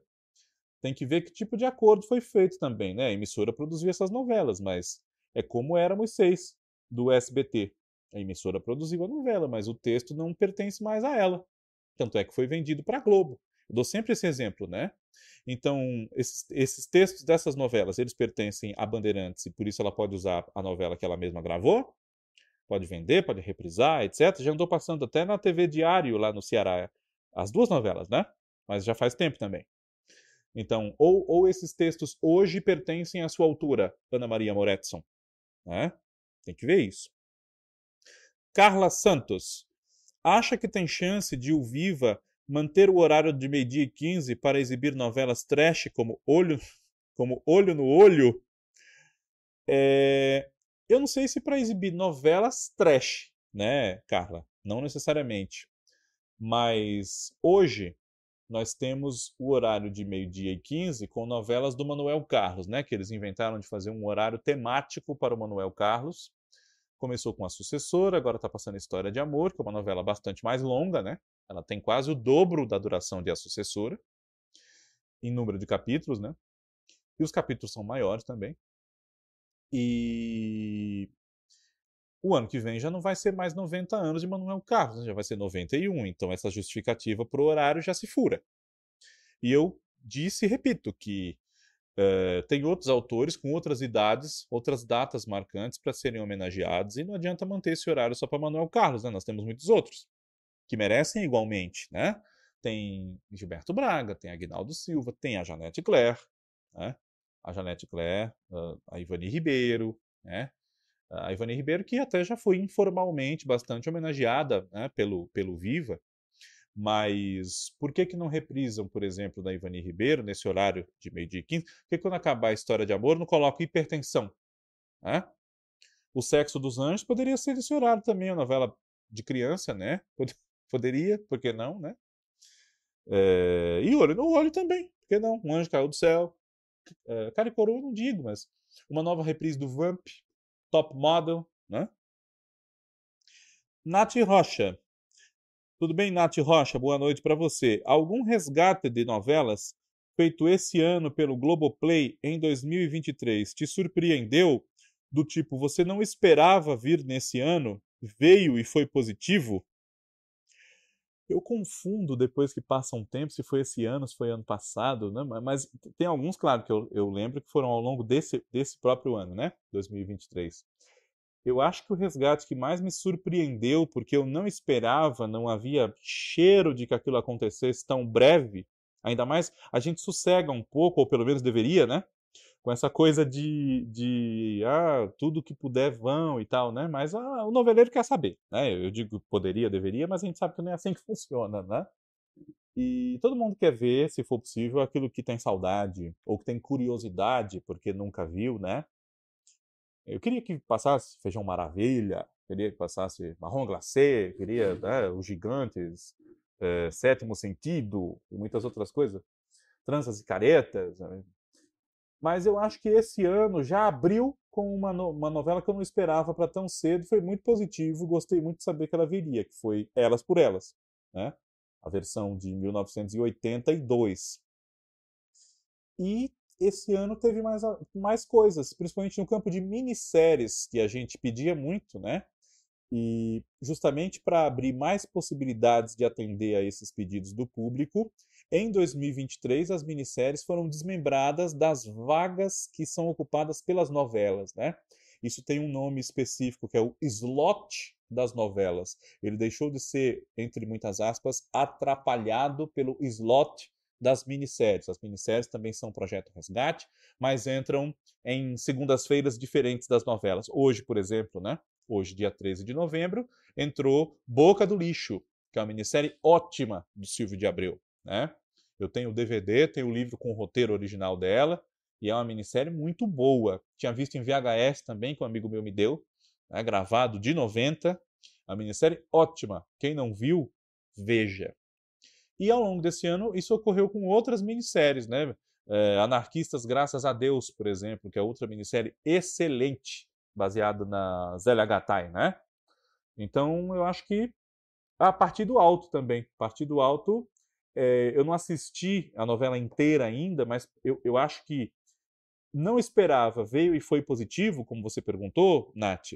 Tem que ver que tipo de acordo foi feito também, né? A emissora produziu essas novelas, mas é como Éramos Seis, do SBT. A emissora produziu a novela, mas o texto não pertence mais a ela. Tanto é que foi vendido para a Globo. Eu dou sempre esse exemplo, né? Então, esses, esses, textos dessas novelas, eles pertencem a Bandeirantes e por isso ela pode usar a novela que ela mesma gravou, pode vender, pode reprisar, etc. Já andou passando até na TV Diário lá no Ceará, as duas novelas, né? Mas já faz tempo também. Então, ou, ou esses textos hoje pertencem à sua autora, Ana Maria Moretson, né? Tem que ver isso. Carla Santos. Acha que tem chance de o Viva manter o horário de meio-dia e 15 para exibir novelas trash como Olho, como olho no Olho? É... Eu não sei se para exibir novelas trash, né, Carla? Não necessariamente. Mas hoje nós temos o horário de meio-dia e 15 com novelas do Manuel Carlos, né? Que eles inventaram de fazer um horário temático para o Manuel Carlos. Começou com a sucessora, agora está passando a História de Amor, que é uma novela bastante mais longa, né? Ela tem quase o dobro da duração de A Sucessora, em número de capítulos, né? E os capítulos são maiores também. E o ano que vem já não vai ser mais 90 anos de Manuel Carlos, né? já vai ser 91. Então essa justificativa para o horário já se fura. E eu disse e repito que uh, tem outros autores com outras idades, outras datas marcantes para serem homenageados e não adianta manter esse horário só para Manuel Carlos, né? Nós temos muitos outros que merecem igualmente, né? Tem Gilberto Braga, tem Agnaldo Silva, tem a Janete Claire, né? A Janete Claire, a Ivani Ribeiro, né? A Ivani Ribeiro, que até já foi informalmente bastante homenageada né, pelo, pelo Viva, mas por que que não reprisam, por exemplo, da Ivani Ribeiro, nesse horário de meio-dia e 15? Por que quando acabar a história de amor não coloca hipertensão? Né? O Sexo dos Anjos poderia ser esse horário também, a novela de criança, né? Poderia, por que não, né? É, e Olho no Olho também, por que não? Um Anjo Caiu do Céu. É, cara e Coroa não digo, mas uma nova reprise do Vamp, top model, né? Nath Rocha. Tudo bem, Nath Rocha? Boa noite para você. Algum resgate de novelas feito esse ano pelo Globoplay em 2023 te surpreendeu? Do tipo, você não esperava vir nesse ano, veio e foi positivo? Eu confundo depois que passa um tempo se foi esse ano, se foi ano passado, né? mas tem alguns, claro, que eu, eu lembro que foram ao longo desse, desse próprio ano, né? 2023. Eu acho que o resgate que mais me surpreendeu, porque eu não esperava, não havia cheiro de que aquilo acontecesse tão breve, ainda mais a gente sossega um pouco, ou pelo menos deveria, né? Com essa coisa de, de ah, tudo que puder vão e tal, né? Mas ah, o noveleiro quer saber, né? Eu digo poderia, deveria, mas a gente sabe que não é assim que funciona, né? E todo mundo quer ver, se for possível, aquilo que tem saudade ou que tem curiosidade porque nunca viu, né? Eu queria que passasse Feijão Maravilha, queria que passasse Marrom Glacé, queria né, Os Gigantes, é, Sétimo Sentido e muitas outras coisas. Tranças e Caretas, né? Mas eu acho que esse ano já abriu com uma, no, uma novela que eu não esperava para tão cedo, foi muito positivo, gostei muito de saber que ela viria, que foi Elas por Elas, né? a versão de 1982. E esse ano teve mais, mais coisas, principalmente no campo de minisséries, que a gente pedia muito, né? E justamente para abrir mais possibilidades de atender a esses pedidos do público, em 2023 as minisséries foram desmembradas das vagas que são ocupadas pelas novelas, né? Isso tem um nome específico que é o slot das novelas. Ele deixou de ser, entre muitas aspas, atrapalhado pelo slot das minisséries. As minisséries também são projeto resgate, mas entram em segundas-feiras diferentes das novelas. Hoje, por exemplo, né? Hoje, dia 13 de novembro, entrou Boca do Lixo, que é uma minissérie ótima do Silvio de Abreu, né? Eu tenho o DVD, tenho o livro com o roteiro original dela, e é uma minissérie muito boa. Tinha visto em VHS também, que um amigo meu me deu, né, gravado de 90. A minissérie ótima. Quem não viu, veja. E ao longo desse ano, isso ocorreu com outras minisséries, né? É, Anarquistas Graças a Deus, por exemplo, que é outra minissérie excelente, baseada na Zélia Gattai, né? Então, eu acho que a partir do alto também. A partir do alto, é, eu não assisti a novela inteira ainda, mas eu, eu acho que não esperava, veio e foi positivo, como você perguntou, Nath.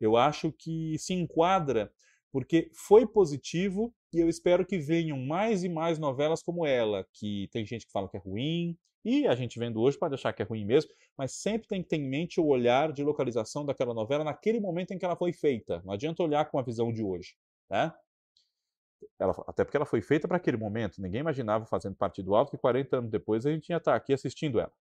Eu acho que se enquadra porque foi positivo e eu espero que venham mais e mais novelas como ela, que tem gente que fala que é ruim, e a gente vendo hoje pode achar que é ruim mesmo, mas sempre tem que ter em mente o olhar de localização daquela novela naquele momento em que ela foi feita. Não adianta olhar com a visão de hoje, né? Ela, até porque ela foi feita para aquele momento. Ninguém imaginava fazendo parte do alto que 40 anos depois a gente ia estar aqui assistindo ela.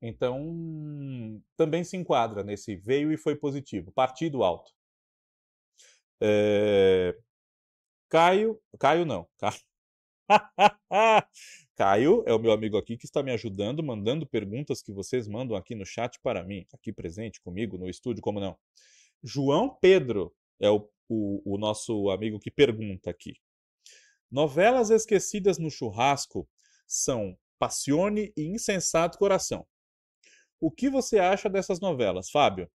Então, também se enquadra nesse veio e foi positivo. Partido alto. É... Caio. Caio não. Caio é o meu amigo aqui que está me ajudando, mandando perguntas que vocês mandam aqui no chat para mim, aqui presente comigo no estúdio, como não. João Pedro é o, o, o nosso amigo que pergunta aqui. Novelas esquecidas no churrasco são Passione e Insensato Coração. O que você acha dessas novelas, Fábio?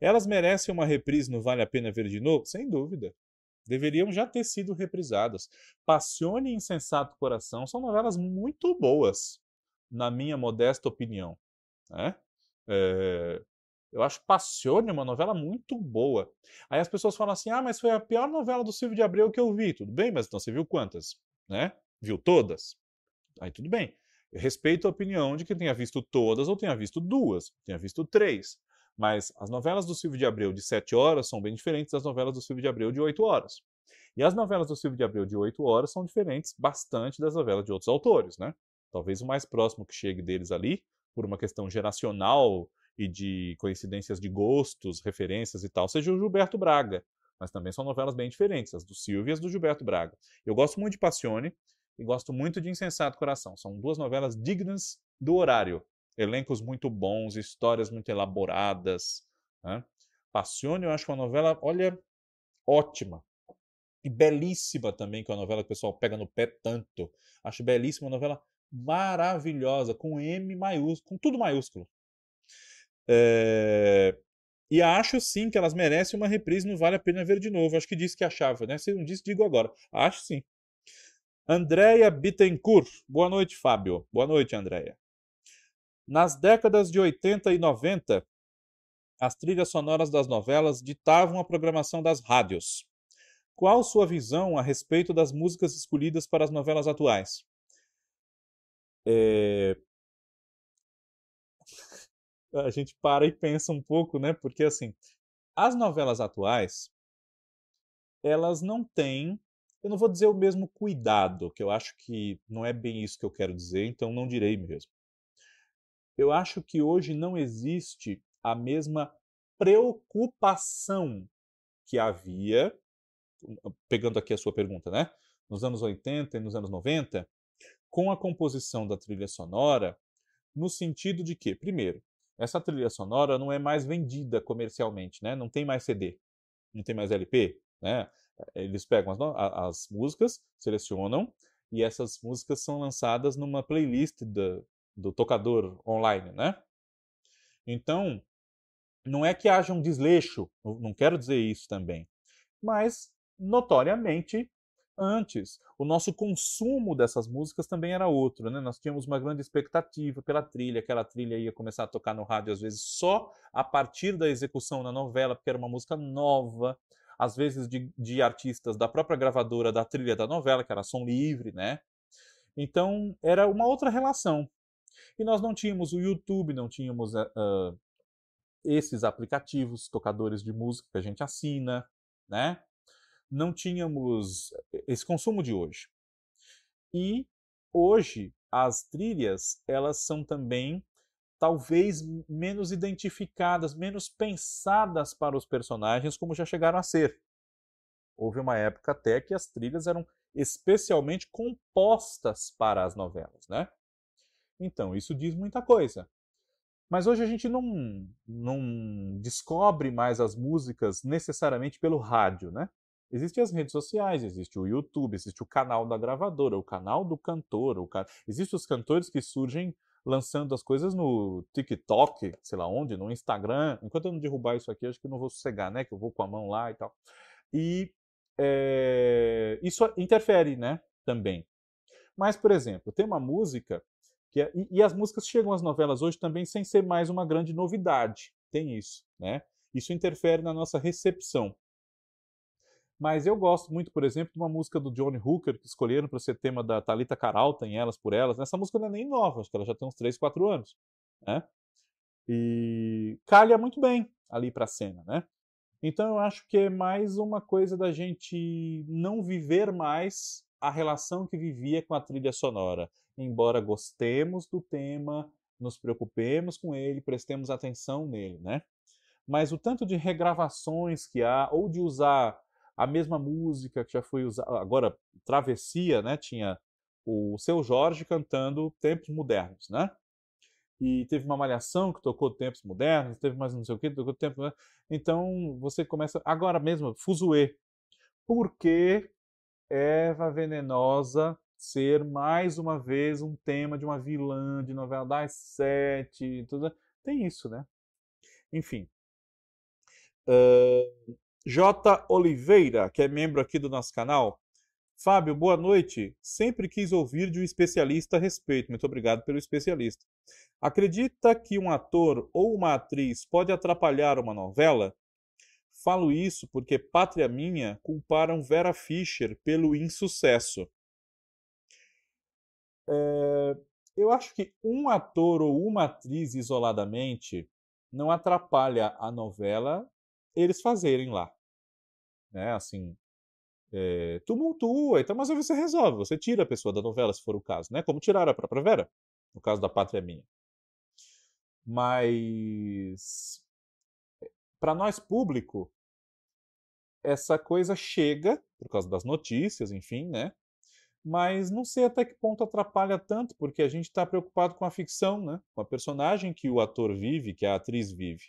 Elas merecem uma reprise no Vale a Pena Ver de Novo? Sem dúvida. Deveriam já ter sido reprisadas. Passione e Insensato Coração são novelas muito boas, na minha modesta opinião. Né? É... Eu acho Passione uma novela muito boa. Aí as pessoas falam assim: ah, mas foi a pior novela do Silvio de Abreu que eu vi. Tudo bem, mas então você viu quantas? Né? Viu todas? Aí tudo bem. Eu respeito a opinião de quem tenha visto todas ou tenha visto duas, tenha visto três. Mas as novelas do Silvio de Abreu de 7 horas são bem diferentes das novelas do Silvio de Abreu de 8 horas. E as novelas do Silvio de Abreu de 8 horas são diferentes bastante das novelas de outros autores, né? Talvez o mais próximo que chegue deles ali, por uma questão geracional e de coincidências de gostos, referências e tal, seja o Gilberto Braga. Mas também são novelas bem diferentes, as do Silvio e as do Gilberto Braga. Eu gosto muito de Passione e gosto muito de Insensato Coração. São duas novelas dignas do horário elencos muito bons, histórias muito elaboradas. Né? Passione, eu acho uma novela, olha, ótima. E belíssima também, que é uma novela que o pessoal pega no pé tanto. Acho belíssima, uma novela maravilhosa, com M maiúsculo, com tudo maiúsculo. É... E acho sim que elas merecem uma reprise, não vale a pena ver de novo. Acho que disse que achava, né? Se não disse, digo agora. Acho sim. Andréia Bittencourt. Boa noite, Fábio. Boa noite, Andréia. Nas décadas de 80 e 90, as trilhas sonoras das novelas ditavam a programação das rádios. Qual sua visão a respeito das músicas escolhidas para as novelas atuais? É... A gente para e pensa um pouco, né? Porque assim, as novelas atuais, elas não têm, eu não vou dizer o mesmo cuidado, que eu acho que não é bem isso que eu quero dizer, então não direi mesmo eu acho que hoje não existe a mesma preocupação que havia, pegando aqui a sua pergunta, né? Nos anos 80 e nos anos 90, com a composição da trilha sonora, no sentido de que, primeiro, essa trilha sonora não é mais vendida comercialmente, né? Não tem mais CD, não tem mais LP, né? Eles pegam as, as músicas, selecionam e essas músicas são lançadas numa playlist da, do tocador online, né? Então, não é que haja um desleixo, não quero dizer isso também, mas notoriamente antes. O nosso consumo dessas músicas também era outro, né? Nós tínhamos uma grande expectativa pela trilha, aquela trilha ia começar a tocar no rádio às vezes só a partir da execução na novela, porque era uma música nova, às vezes de, de artistas da própria gravadora da trilha da novela, que era som livre, né? Então era uma outra relação. E nós não tínhamos o YouTube, não tínhamos uh, esses aplicativos, tocadores de música que a gente assina, né? Não tínhamos esse consumo de hoje. E hoje as trilhas, elas são também talvez menos identificadas, menos pensadas para os personagens como já chegaram a ser. Houve uma época até que as trilhas eram especialmente compostas para as novelas, né? Então, isso diz muita coisa. Mas hoje a gente não, não descobre mais as músicas necessariamente pelo rádio, né? Existem as redes sociais, existe o YouTube, existe o canal da gravadora, o canal do cantor, o can... existem os cantores que surgem lançando as coisas no TikTok, sei lá onde, no Instagram. Enquanto eu não derrubar isso aqui, acho que eu não vou sossegar, né? Que eu vou com a mão lá e tal. E é... isso interfere, né? Também. Mas, por exemplo, tem uma música é, e, e, as músicas chegam às novelas hoje também sem ser mais uma grande novidade. Tem isso, né? Isso interfere na nossa recepção. Mas eu gosto muito, por exemplo, de uma música do Johnny Hooker, que escolheram para ser tema da Talita Caralta em Elas por Elas. Essa música não é nem nova, acho que ela já tem uns 3, 4 anos. Né? E calha muito bem ali para a cena, né? Então eu acho que é mais uma coisa da gente não viver mais a relação que vivia com a trilha sonora embora gostemos do tema, nos preocupemos com ele, prestemos atenção nele, né? Mas o tanto de regravações que há, ou de usar a mesma música que já foi usada, agora Travessia, né? Tinha o Seu Jorge cantando Tempos Modernos, né? E teve uma malhação que tocou Tempos Modernos, teve mais não sei o que, tocou Tempos Modernos. Então você começa, agora mesmo, Fuzue. Por que Eva Venenosa ser mais uma vez um tema de uma vilã de novela das sete, tudo. Tem isso, né? Enfim. Uh, J. Oliveira, que é membro aqui do nosso canal. Fábio, boa noite. Sempre quis ouvir de um especialista a respeito. Muito obrigado pelo especialista. Acredita que um ator ou uma atriz pode atrapalhar uma novela? Falo isso porque Pátria Minha culparam Vera Fischer pelo insucesso. É, eu acho que um ator ou uma atriz isoladamente não atrapalha a novela eles fazerem lá. Né? Assim, é, tumultua, então, mas você resolve, você tira a pessoa da novela, se for o caso, né? Como tirar a própria Vera, no caso da Pátria Minha. Mas, para nós público, essa coisa chega, por causa das notícias, enfim, né? mas não sei até que ponto atrapalha tanto, porque a gente está preocupado com a ficção, né? com a personagem que o ator vive, que a atriz vive.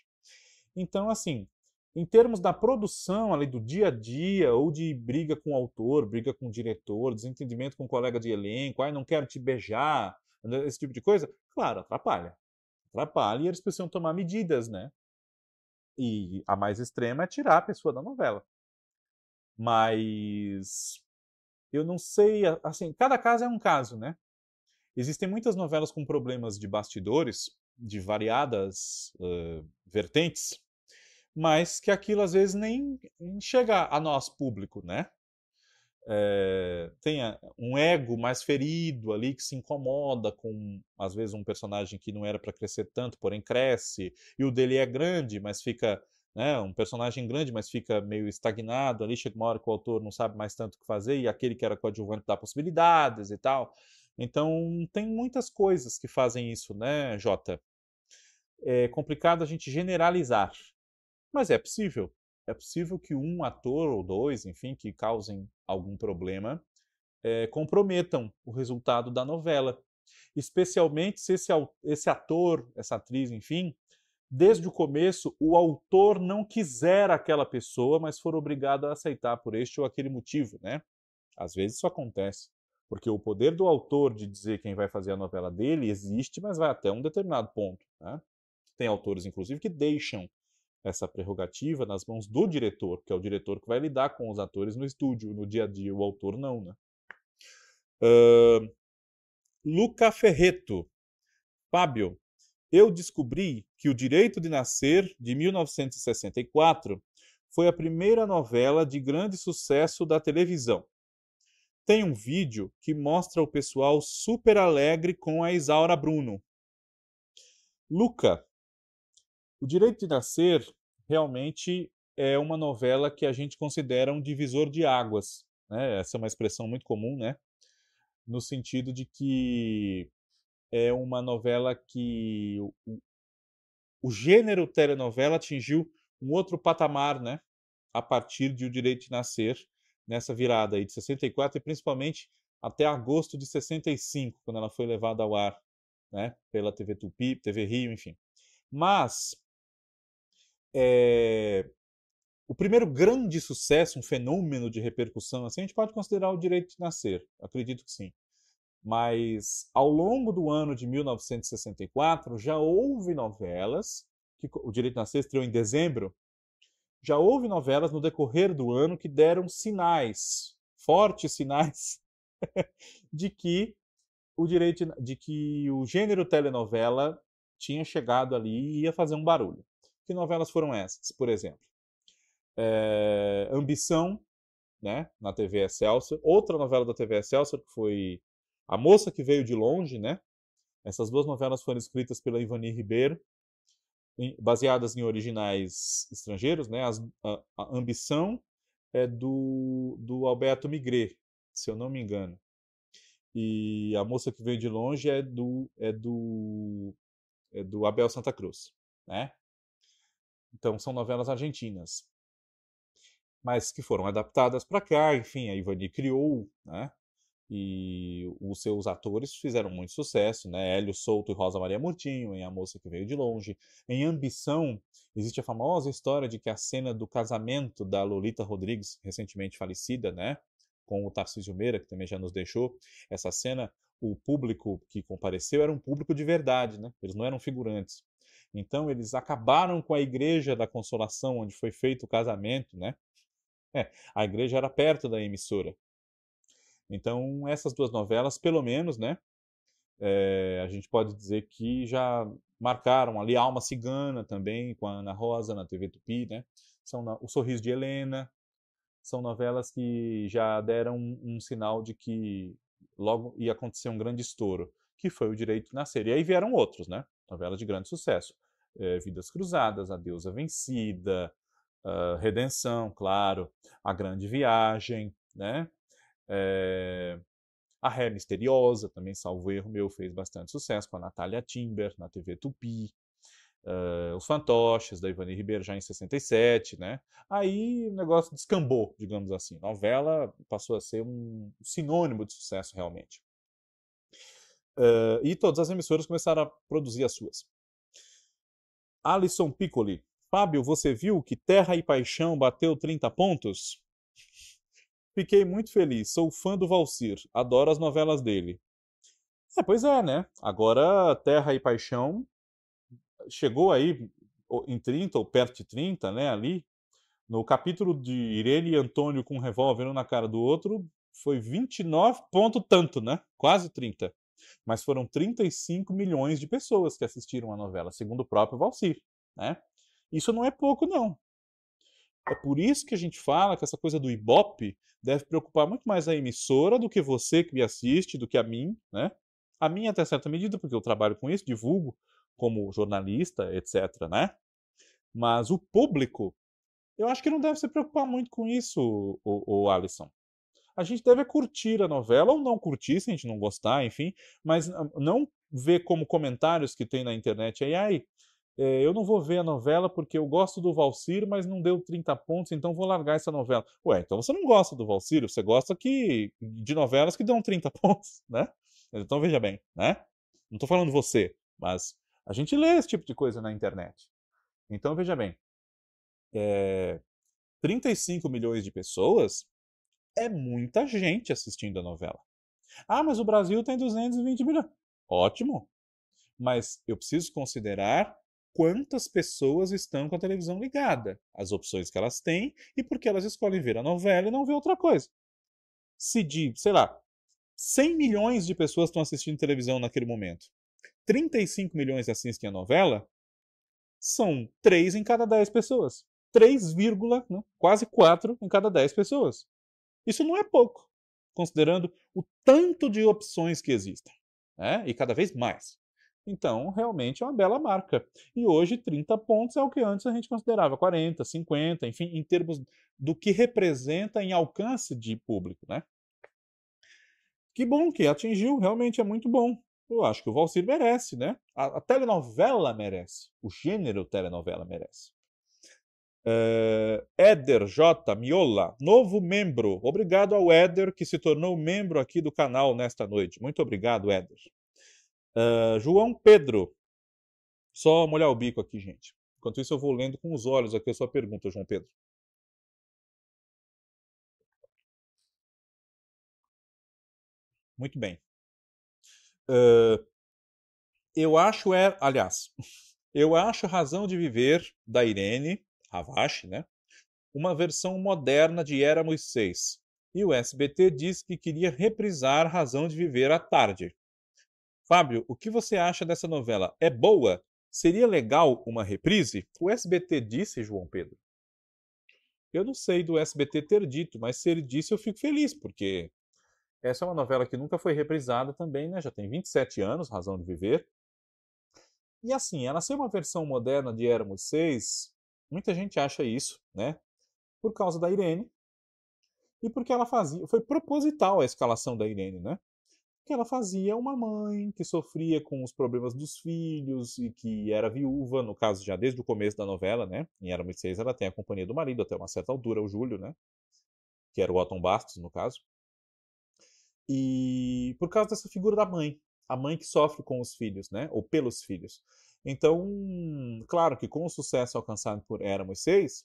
Então, assim, em termos da produção ali do dia a dia, ou de briga com o autor, briga com o diretor, desentendimento com o colega de elenco, ai, não quero te beijar, né, esse tipo de coisa, claro, atrapalha. Atrapalha e eles precisam tomar medidas, né? E a mais extrema é tirar a pessoa da novela. Mas eu não sei, assim, cada caso é um caso, né? Existem muitas novelas com problemas de bastidores, de variadas uh, vertentes, mas que aquilo às vezes nem chega a nós, público, né? É, tem um ego mais ferido ali que se incomoda com, às vezes, um personagem que não era para crescer tanto, porém cresce, e o dele é grande, mas fica né, um personagem grande, mas fica meio estagnado ali, chega uma hora que o autor não sabe mais tanto o que fazer, e aquele que era coadjuvante dá possibilidades e tal. Então, tem muitas coisas que fazem isso, né, Jota? É complicado a gente generalizar, mas é possível. É possível que um ator ou dois, enfim, que causem algum problema, é, comprometam o resultado da novela. Especialmente se esse, esse ator, essa atriz, enfim, desde o começo, o autor não quiser aquela pessoa, mas for obrigado a aceitar por este ou aquele motivo, né? Às vezes isso acontece, porque o poder do autor de dizer quem vai fazer a novela dele existe, mas vai até um determinado ponto, né? Tem autores, inclusive, que deixam essa prerrogativa nas mãos do diretor, que é o diretor que vai lidar com os atores no estúdio, no dia a dia, o autor não, né? Uh, Luca Ferreto. Fábio, eu descobri que O Direito de Nascer, de 1964, foi a primeira novela de grande sucesso da televisão. Tem um vídeo que mostra o pessoal super alegre com a Isaura Bruno. Luca, O Direito de Nascer realmente é uma novela que a gente considera um divisor de águas. Né? Essa é uma expressão muito comum, né? no sentido de que é uma novela que o, o gênero telenovela atingiu um outro patamar, né? A partir de O Direito de Nascer, nessa virada aí de 64 e principalmente até agosto de 65, quando ela foi levada ao ar, né? Pela TV Tupi, TV Rio, enfim. Mas é, o primeiro grande sucesso, um fenômeno de repercussão, assim, a gente pode considerar o Direito de Nascer, acredito que sim. Mas ao longo do ano de 1964 já houve novelas, que o Direito de Nascer estreou em dezembro, já houve novelas no decorrer do ano que deram sinais, fortes sinais, de que o direito de que o gênero telenovela tinha chegado ali e ia fazer um barulho. Que novelas foram essas, por exemplo? É, Ambição, né, na TV Excelsior, outra novela da TV Excelsior que foi a Moça que Veio de Longe, né? Essas duas novelas foram escritas pela Ivani Ribeiro, baseadas em originais estrangeiros, né? As, a, a, Ambição é do, do Alberto Migré, se eu não me engano. E A Moça que Veio de Longe é do, é do, é do Abel Santa Cruz, né? Então, são novelas argentinas mas que foram adaptadas para cá, enfim, a Ivani criou, né? e os seus atores fizeram muito sucesso, né? Hélio Souto e Rosa Maria Murtinho, em A Moça que Veio de Longe. Em Ambição, existe a famosa história de que a cena do casamento da Lolita Rodrigues, recentemente falecida, né? Com o Tarcísio Meira, que também já nos deixou, essa cena, o público que compareceu era um público de verdade, né? Eles não eram figurantes. Então, eles acabaram com a Igreja da Consolação, onde foi feito o casamento, né? É, a igreja era perto da emissora. Então, essas duas novelas, pelo menos, né, é, a gente pode dizer que já marcaram ali Alma Cigana também, com a Ana Rosa na TV Tupi, né? São na, O Sorriso de Helena, são novelas que já deram um, um, sinal de que logo ia acontecer um grande estouro, que foi o Direito de Nascer. E aí vieram outros, né? Novelas de grande sucesso. É, Vidas Cruzadas, A Deusa Vencida, uh, Redenção, claro, A Grande Viagem, né? É... A Ré Misteriosa, também, salvo erro meu, fez bastante sucesso com a Natália Timber na TV Tupi. Uh, os Fantoches, da Ivani Ribeiro, já em 67, né? Aí o negócio descambou, digamos assim. Novela passou a ser um sinônimo de sucesso, realmente. Uh, e todas as emissoras começaram a produzir as suas. Alisson Piccoli. Fábio, você viu que Terra e Paixão bateu 30 pontos? Fiquei muito feliz, sou fã do Valcir, adoro as novelas dele. É, pois é, né? Agora Terra e Paixão chegou aí em 30 ou perto de 30, né, ali. No capítulo de Irene e Antônio com um revólver um na cara do outro, foi 29 ponto tanto, né? Quase 30. Mas foram 35 milhões de pessoas que assistiram a novela, segundo o próprio Valcir, né? Isso não é pouco, não. É por isso que a gente fala que essa coisa do Ibope deve preocupar muito mais a emissora do que você que me assiste, do que a mim, né? A mim até certa medida, porque eu trabalho com isso, divulgo como jornalista, etc, né? Mas o público, eu acho que não deve se preocupar muito com isso, o, o Alisson. A gente deve curtir a novela ou não curtir, se a gente não gostar, enfim, mas não ver como comentários que tem na internet aí, ai, é, eu não vou ver a novela porque eu gosto do Valcir, mas não deu 30 pontos, então vou largar essa novela. Ué, então você não gosta do Valcir, você gosta que, de novelas que dão 30 pontos, né? Então veja bem, né? Não estou falando você, mas a gente lê esse tipo de coisa na internet. Então veja bem, é, 35 milhões de pessoas é muita gente assistindo a novela. Ah, mas o Brasil tem 220 milhões. Ótimo. Mas eu preciso considerar quantas pessoas estão com a televisão ligada, as opções que elas têm e porque elas escolhem ver a novela e não ver outra coisa. Se de, sei lá, 100 milhões de pessoas estão assistindo televisão naquele momento, 35 milhões assistem a novela, são 3 em cada 10 pessoas. 3, né, quase 4 em cada 10 pessoas. Isso não é pouco, considerando o tanto de opções que existem, né? e cada vez mais. Então, realmente é uma bela marca. E hoje, 30 pontos é o que antes a gente considerava 40, 50, enfim, em termos do que representa em alcance de público, né? Que bom que atingiu, realmente é muito bom. Eu acho que o Valsir merece, né? A, a telenovela merece. O gênero telenovela merece. Uh, Éder J. Miola, novo membro. Obrigado ao Éder, que se tornou membro aqui do canal nesta noite. Muito obrigado, Éder. Uh, João Pedro. Só molhar o bico aqui, gente. Enquanto isso, eu vou lendo com os olhos aqui a sua pergunta, João Pedro. Muito bem. Uh, eu acho é, aliás, eu acho Razão de Viver da Irene Havashi, né? Uma versão moderna de Éramos Seis. E o SBT diz que queria reprisar Razão de Viver à tarde. Fábio, o que você acha dessa novela? É boa? Seria legal uma reprise? O SBT disse, João Pedro. Eu não sei do SBT ter dito, mas se ele disse eu fico feliz, porque essa é uma novela que nunca foi reprisada também, né? Já tem 27 anos, Razão de Viver. E assim, ela ser uma versão moderna de Éramos Seis, muita gente acha isso, né? Por causa da Irene. E porque ela fazia. Foi proposital a escalação da Irene, né? que ela fazia uma mãe que sofria com os problemas dos filhos e que era viúva, no caso já desde o começo da novela, né? Em Muito Seis ela tem a companhia do marido até uma certa altura, o Júlio, né? Que era o Otton Bastos, no caso. E por causa dessa figura da mãe, a mãe que sofre com os filhos, né? Ou pelos filhos. Então, claro que com o sucesso alcançado por Éramos Seis,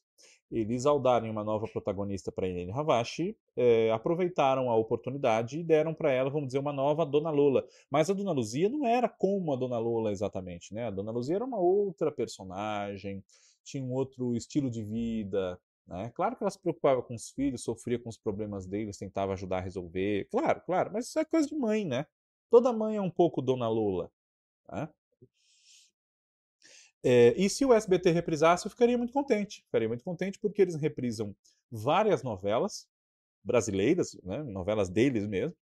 eles, ao darem uma nova protagonista para Irene Havashi, é, aproveitaram a oportunidade e deram para ela, vamos dizer, uma nova Dona Lola. Mas a Dona Luzia não era como a Dona Lola exatamente, né? A Dona Luzia era uma outra personagem, tinha um outro estilo de vida, né? Claro que ela se preocupava com os filhos, sofria com os problemas deles, tentava ajudar a resolver. Claro, claro, mas isso é coisa de mãe, né? Toda mãe é um pouco Dona Lola. Né? É, e se o SBT reprisasse, eu ficaria muito contente. Ficaria muito contente porque eles reprisam várias novelas brasileiras, né, novelas deles mesmo,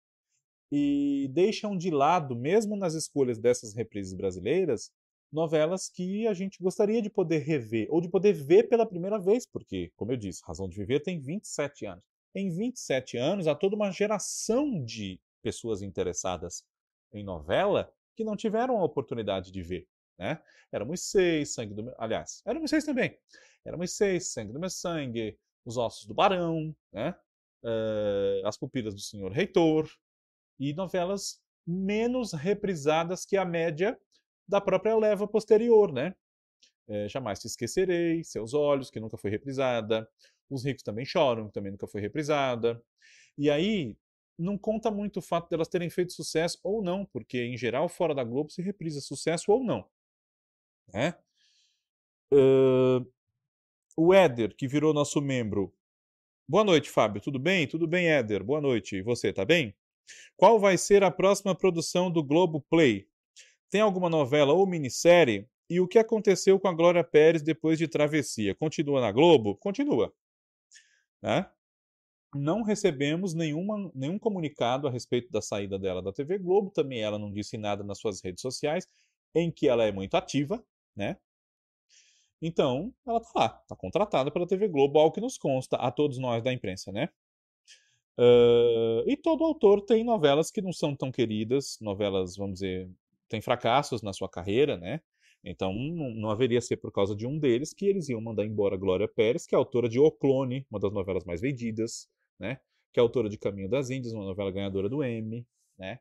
e deixam de lado, mesmo nas escolhas dessas reprises brasileiras, novelas que a gente gostaria de poder rever, ou de poder ver pela primeira vez, porque, como eu disse, Razão de Viver tem 27 anos. Em 27 anos, há toda uma geração de pessoas interessadas em novela que não tiveram a oportunidade de ver. Né? Éramos seis, sangue do meu... Aliás, éramos seis também. Éramos seis, sangue do meu sangue, os ossos do barão, né? Uh, as pupilas do senhor reitor, e novelas menos reprisadas que a média da própria leva posterior, né? É, Jamais te esquecerei, Seus Olhos, que nunca foi reprisada, Os Ricos Também Choram, que também nunca foi reprisada. E aí, não conta muito o fato delas terem feito sucesso ou não, porque em geral, fora da Globo se reprisa sucesso ou não. Né? Uh, o Éder, que virou nosso membro. Boa noite, Fábio. Tudo bem? Tudo bem, Éder. Boa noite. E você, tá bem? Qual vai ser a próxima produção do Globo Play? Tem alguma novela ou minissérie? E o que aconteceu com a Glória Pérez depois de Travessia? Continua na Globo? Continua. Né? Não recebemos nenhuma, nenhum comunicado a respeito da saída dela da TV Globo. Também ela não disse nada nas suas redes sociais, em que ela é muito ativa né? Então, ela tá lá, tá contratada pela TV Globo, algo que nos consta a todos nós da imprensa, né? Uh, e todo autor tem novelas que não são tão queridas, novelas, vamos dizer, tem fracassos na sua carreira, né? Então, não, não, haveria ser por causa de um deles que eles iam mandar embora Glória Pérez, que é autora de O Clone, uma das novelas mais vendidas, né? Que é autora de Caminho das Índias, uma novela ganhadora do Emmy, né?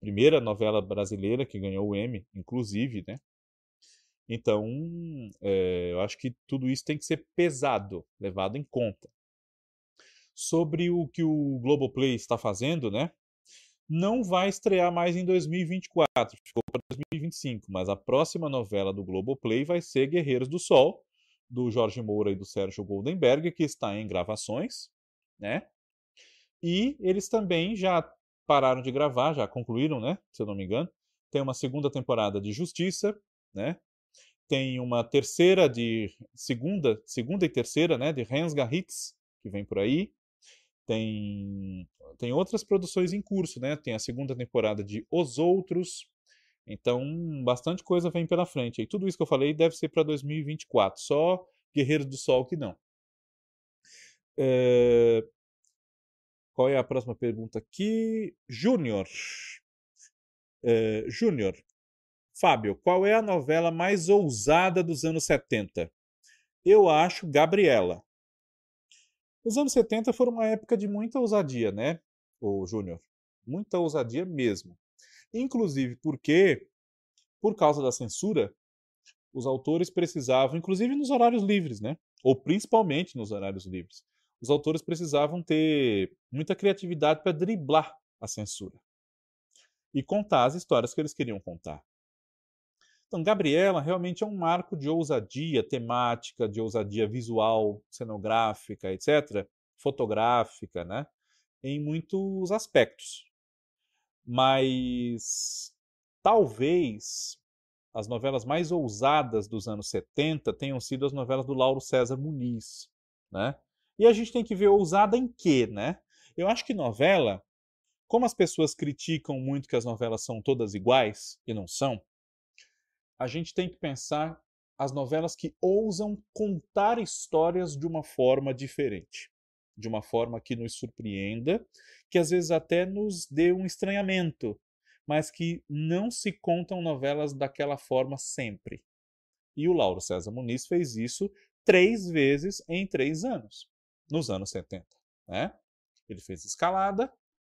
Primeira novela brasileira que ganhou o Emmy, inclusive, né? Então, é, eu acho que tudo isso tem que ser pesado, levado em conta. Sobre o que o Globoplay está fazendo, né? não vai estrear mais em 2024, ficou para 2025, mas a próxima novela do Globoplay vai ser Guerreiros do Sol, do Jorge Moura e do Sérgio Goldenberg, que está em gravações, né? E eles também já pararam de gravar, já concluíram, né? Se eu não me engano. Tem uma segunda temporada de Justiça, né? Tem uma terceira de segunda, segunda e terceira, né? De Rensga Hits, que vem por aí. Tem tem outras produções em curso, né? Tem a segunda temporada de Os Outros, então, bastante coisa vem pela frente. E tudo isso que eu falei deve ser para 2024. Só Guerreiros do Sol que não. É... Qual é a próxima pergunta aqui? Júnior. É... Júnior. Fábio, qual é a novela mais ousada dos anos 70? Eu acho Gabriela. Os anos 70 foram uma época de muita ousadia, né, o Júnior? Muita ousadia mesmo. Inclusive porque, por causa da censura, os autores precisavam, inclusive nos horários livres, né? Ou principalmente nos horários livres, os autores precisavam ter muita criatividade para driblar a censura e contar as histórias que eles queriam contar. Então, Gabriela realmente é um marco de ousadia temática, de ousadia visual, cenográfica, etc., fotográfica, né? em muitos aspectos mas talvez as novelas mais ousadas dos anos 70 tenham sido as novelas do Lauro César Muniz, né? E a gente tem que ver ousada em quê, né? Eu acho que novela, como as pessoas criticam muito que as novelas são todas iguais e não são, a gente tem que pensar as novelas que ousam contar histórias de uma forma diferente de uma forma que nos surpreenda, que às vezes até nos dê um estranhamento, mas que não se contam novelas daquela forma sempre. E o Lauro César Muniz fez isso três vezes em três anos, nos anos 70. Né? Ele fez Escalada,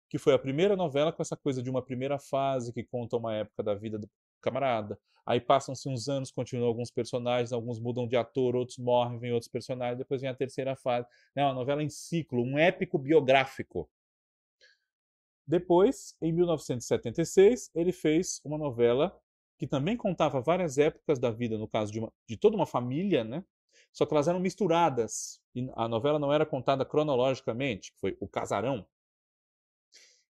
que foi a primeira novela com essa coisa de uma primeira fase que conta uma época da vida do camarada. Aí passam-se uns anos, continuam alguns personagens, alguns mudam de ator, outros morrem, vem outros personagens, depois vem a terceira fase. É uma novela em ciclo, um épico biográfico. Depois, em 1976, ele fez uma novela que também contava várias épocas da vida, no caso de, uma, de toda uma família, né? Só que elas eram misturadas. E a novela não era contada cronologicamente, foi O Casarão.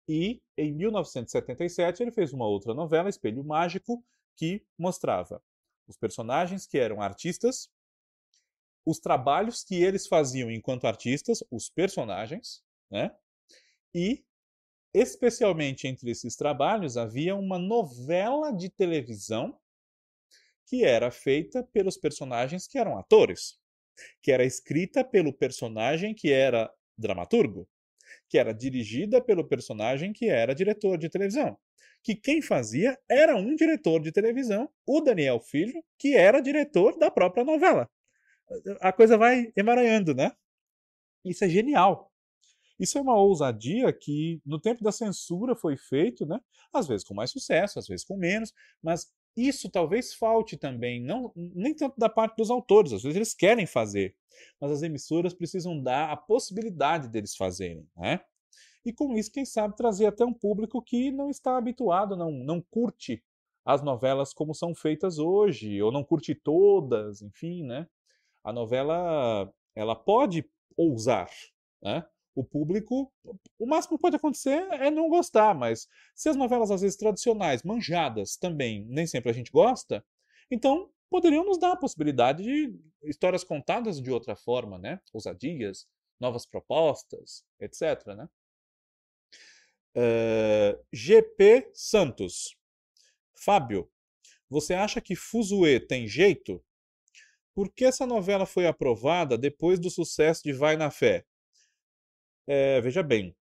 E em 1977 ele fez uma outra novela, Espelho Mágico, que mostrava os personagens que eram artistas, os trabalhos que eles faziam enquanto artistas, os personagens, né? E especialmente entre esses trabalhos havia uma novela de televisão que era feita pelos personagens que eram atores, que era escrita pelo personagem que era dramaturgo, que era dirigida pelo personagem que era diretor de televisão. Que quem fazia era um diretor de televisão, o Daniel Filho, que era diretor da própria novela. A coisa vai emaranhando, né? Isso é genial. Isso é uma ousadia que no tempo da censura foi feito, né? Às vezes com mais sucesso, às vezes com menos, mas isso talvez falte também, não nem tanto da parte dos autores, às vezes eles querem fazer, mas as emissoras precisam dar a possibilidade deles fazerem, né? E com isso, quem sabe, trazer até um público que não está habituado, não, não curte as novelas como são feitas hoje, ou não curte todas, enfim, né? A novela, ela pode ousar, né? O público, o máximo que pode acontecer é não gostar, mas se as novelas às vezes tradicionais, manjadas também, nem sempre a gente gosta, então poderiam nos dar a possibilidade de histórias contadas de outra forma, né? Ousadias, novas propostas, etc. Né? Uh, eh, GP Santos. Fábio, você acha que Fuzue tem jeito? Por que essa novela foi aprovada depois do sucesso de Vai na Fé? É, veja bem,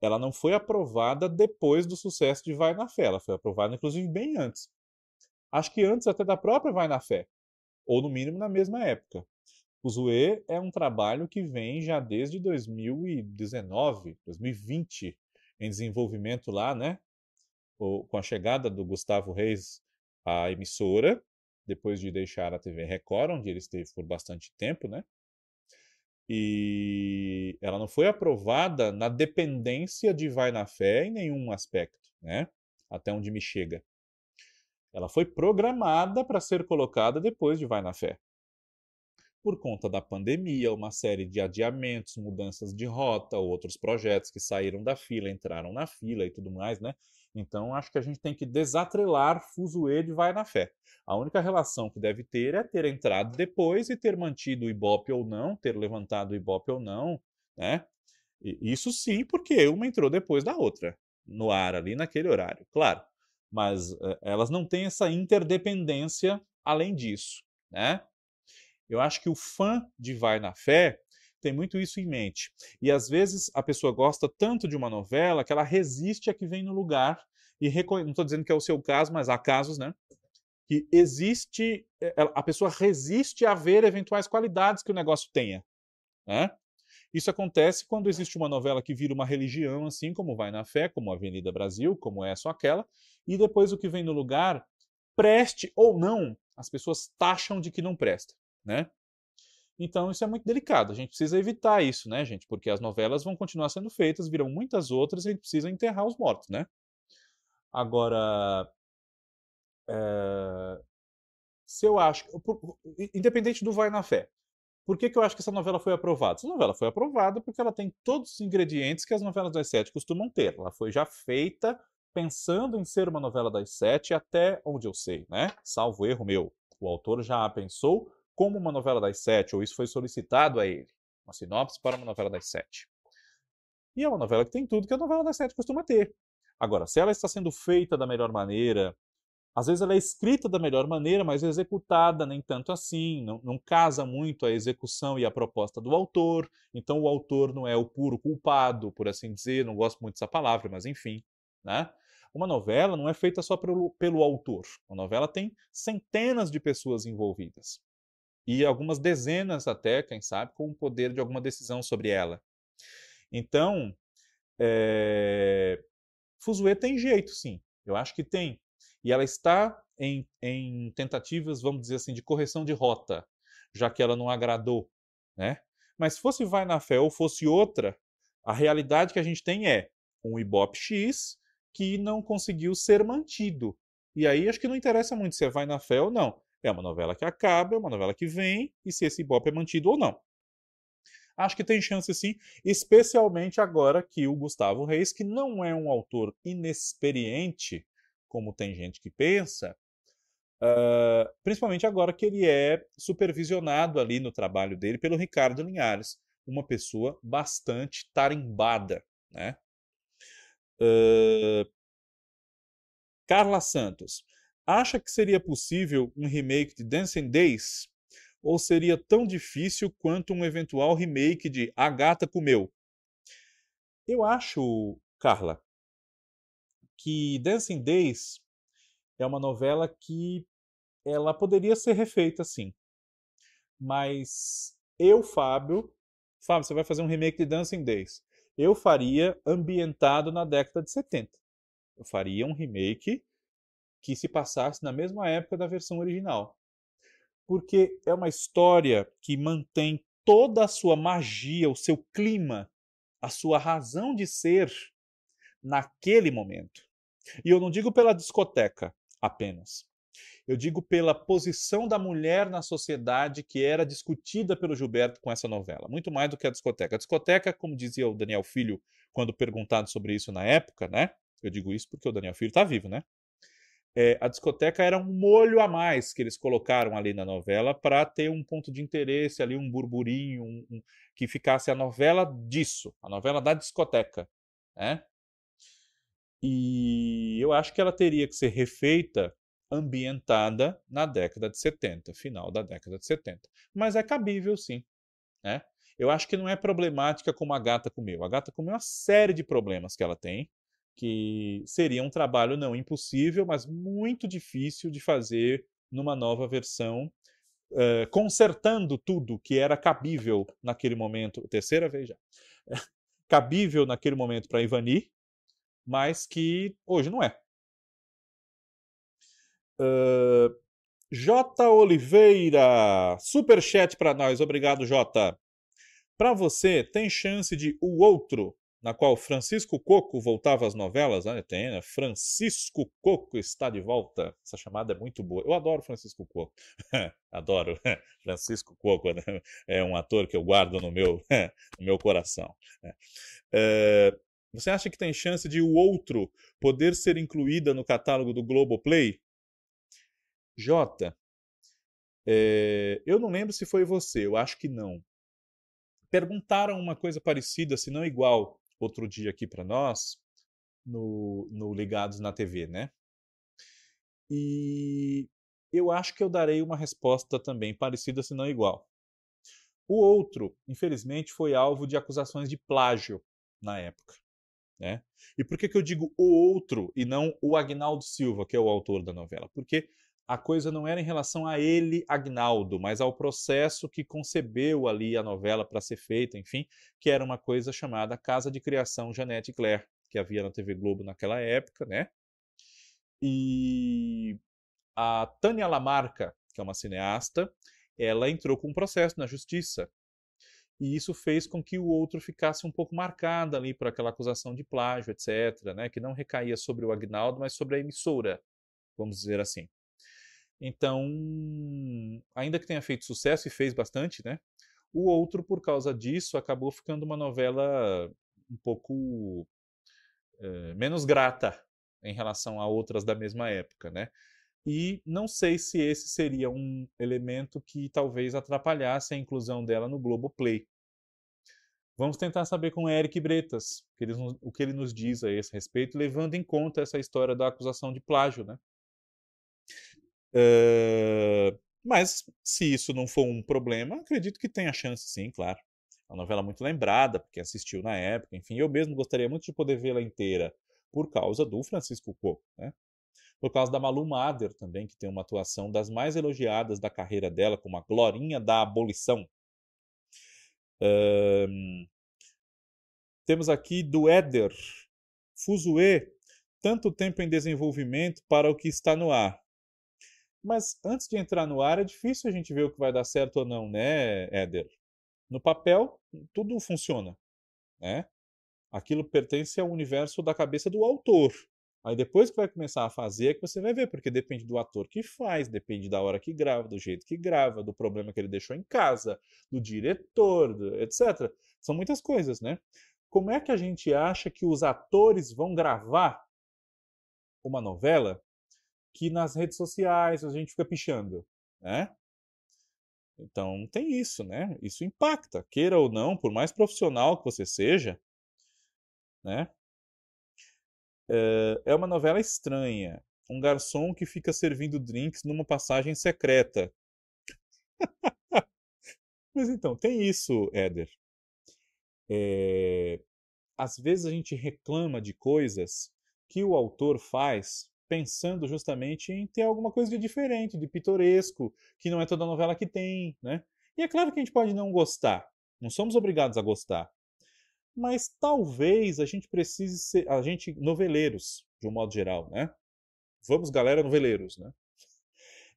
ela não foi aprovada depois do sucesso de Vai na Fé, ela foi aprovada inclusive bem antes. Acho que antes até da própria Vai na Fé, ou no mínimo na mesma época. O Zue é um trabalho que vem já desde 2019, 2020, em desenvolvimento lá, né? Com a chegada do Gustavo Reis à emissora, depois de deixar a TV Record, onde ele esteve por bastante tempo, né? E ela não foi aprovada na dependência de Vai na Fé em nenhum aspecto, né? Até onde me chega. Ela foi programada para ser colocada depois de Vai na Fé. Por conta da pandemia, uma série de adiamentos, mudanças de rota, outros projetos que saíram da fila, entraram na fila e tudo mais, né? Então, acho que a gente tem que desatrelar Fuzue de Vai na Fé. A única relação que deve ter é ter entrado depois e ter mantido o Ibope ou não, ter levantado o Ibope ou não, né? Isso sim, porque uma entrou depois da outra, no ar ali naquele horário, claro. Mas uh, elas não têm essa interdependência além disso, né? Eu acho que o fã de Vai na Fé tem muito isso em mente. E às vezes a pessoa gosta tanto de uma novela que ela resiste a que vem no lugar e não estou dizendo que é o seu caso, mas há casos, né? Que existe, eh, a pessoa resiste a ver eventuais qualidades que o negócio tenha, né? Isso acontece quando existe uma novela que vira uma religião, assim como Vai na Fé, como Avenida Brasil, como essa ou aquela, e depois o que vem no lugar, preste ou não, as pessoas taxam de que não presta, né? Então isso é muito delicado. A gente precisa evitar isso, né, gente? Porque as novelas vão continuar sendo feitas, virão muitas outras e a gente precisa enterrar os mortos, né? Agora, é... se eu acho, independente do vai na fé, por que, que eu acho que essa novela foi aprovada? Essa novela foi aprovada porque ela tem todos os ingredientes que as novelas das sete costumam ter. Ela foi já feita pensando em ser uma novela das sete até onde eu sei, né? Salvo erro meu. O autor já pensou como uma novela das sete, ou isso foi solicitado a ele. Uma sinopse para uma novela das sete. E é uma novela que tem tudo que a novela das sete costuma ter. Agora, se ela está sendo feita da melhor maneira, às vezes ela é escrita da melhor maneira, mas executada nem tanto assim, não, não, casa muito a execução e a proposta do autor, então o autor não é o puro culpado, por assim dizer, não gosto muito dessa palavra, mas enfim. Né? Uma novela não é feita só pelo, pelo autor, uma novela tem centenas de pessoas envolvidas e algumas dezenas até, quem sabe, com o poder de alguma decisão sobre ela. Então, é... Fuzue tem jeito, sim. Eu acho que tem. E ela está em, em tentativas, vamos dizer assim, de correção de rota, já que ela não agradou, né? Mas se fosse Vai na Fé ou fosse outra, a realidade que a gente tem é um Ibope X que não conseguiu ser mantido. E aí acho que não interessa muito se é Vai na Fé ou não. É uma novela que acaba, é uma novela que vem, e se esse Ibope é mantido ou não. Acho que tem chance sim, especialmente agora que o Gustavo Reis, que não é um autor inexperiente, como tem gente que pensa, uh, principalmente agora que ele é supervisionado ali no trabalho dele pelo Ricardo Linhares, uma pessoa bastante tarimbada. Né? Uh, Carla Santos. Acha que seria possível um remake de Dancing Days? Ou seria tão difícil quanto um eventual remake de A Gata Comeu? Eu acho, Carla, que Dancing Days é uma novela que ela poderia ser refeita sim. Mas eu, Fábio, Fábio, você vai fazer um remake de Dancing Days. Eu faria ambientado na década de 70. Eu faria um remake que se passasse na mesma época da versão original. Porque é uma história que mantém toda a sua magia, o seu clima, a sua razão de ser naquele momento. E eu não digo pela discoteca apenas. Eu digo pela posição da mulher na sociedade que era discutida pelo Gilberto com essa novela, muito mais do que a discoteca. A discoteca, como dizia o Daniel Filho quando perguntado sobre isso na época, né? Eu digo isso porque o Daniel Filho está vivo, né? É, a discoteca era um molho a mais que eles colocaram ali na novela para ter um ponto de interesse ali, um burburinho, um, um, que ficasse a novela disso, a novela da discoteca, né? E eu acho que ela teria que ser refeita ambientada na década de 70, final da década de 70. Mas é cabível sim, né? Eu acho que não é problemática como a Gata Comeu. A Gata Comeu uma série de problemas que ela tem, que seria um trabalho não impossível, mas muito difícil de fazer numa nova versão, uh, consertando tudo que era cabível naquele momento, terceira vez já, cabível naquele momento para Ivani, mas que hoje não é. Uh, J. Oliveira, super chat para nós, obrigado J. Para você, tem chance de O Outro, na qual Francisco Coco voltava às novelas? Né? Tem, né? Francisco Coco está de volta. Essa chamada é muito boa. Eu adoro Francisco Coco. adoro. Francisco Coco né? é um ator que eu guardo no meu, no meu coração. Né? É, você acha que tem chance de O Outro poder ser incluída no catálogo do Globoplay? Jota, é, eu não lembro se foi você, eu acho que não. Perguntaram uma coisa parecida, se não igual, outro dia aqui para nós, no, no Ligados na TV, né? E eu acho que eu darei uma resposta também parecida, se não igual. O outro, infelizmente, foi alvo de acusações de plágio na época. Né? E por que, que eu digo o outro e não o Agnaldo Silva, que é o autor da novela? Porque a coisa não era em relação a ele, Agnaldo, mas ao processo que concebeu ali a novela para ser feita, enfim, que era uma coisa chamada Casa de Criação Janete Claire, que havia na TV Globo naquela época, né? E a Tânia Lamarca, que é uma cineasta, ela entrou com um processo na justiça e isso fez com que o outro ficasse um pouco marcado ali por aquela acusação de plágio, etc., né, que não recaía sobre o Agnaldo, mas sobre a emissora, vamos dizer assim. Então, ainda que tenha feito sucesso e fez bastante, né, o outro, por causa disso, acabou ficando uma novela um pouco é, menos grata em relação a outras da mesma época, né? E não sei se esse seria um elemento que talvez atrapalhasse a inclusão dela no Globoplay. Vamos tentar saber com Eric Bretas o que, ele, nos diz a esse respeito, levando em conta essa história da acusação de plágio. Né? Mas, se isso não for um problema, acredito que tenha chance sim, claro. É uma novela muito lembrada, porque assistiu na época, enfim, eu mesmo gostaria muito de poder vê-la inteira por causa do Francisco Coco, né? por causa da Malu Mader também, que tem uma atuação das mais elogiadas da carreira dela, como a Glorinha da Abolição. Um, temos aqui do Éder, Fuzue, tanto tempo em desenvolvimento para o que está no ar. Mas antes de entrar no ar, é difícil a gente ver o que vai dar certo ou não, né, Éder? No papel, tudo funciona, né? Aquilo pertence ao universo da cabeça do autor. Aí depois que vai começar a fazer é que você vai ver, porque depende do ator que faz, depende da hora que grava, do jeito que grava, do problema que ele deixou em casa, do diretor, etc. São muitas coisas, né? Como é que a gente acha que os atores vão gravar uma novela que nas redes sociais a gente fica pichando, né? Então tem isso, né? Isso impacta, queira ou não, por mais profissional que você seja, né? É, é uma novela estranha. Um garçom que fica servindo drinks numa passagem secreta. Mas então, tem isso, Éder. É... Às vezes a gente reclama de coisas que o autor faz pensando justamente em ter alguma coisa de diferente, de pitoresco, que não é toda novela que tem, né? E é claro que a gente pode não gostar, não somos obrigados a gostar mas talvez a gente precise ser, a gente, noveleiros, de um modo geral, né? Vamos, galera, noveleiros, né?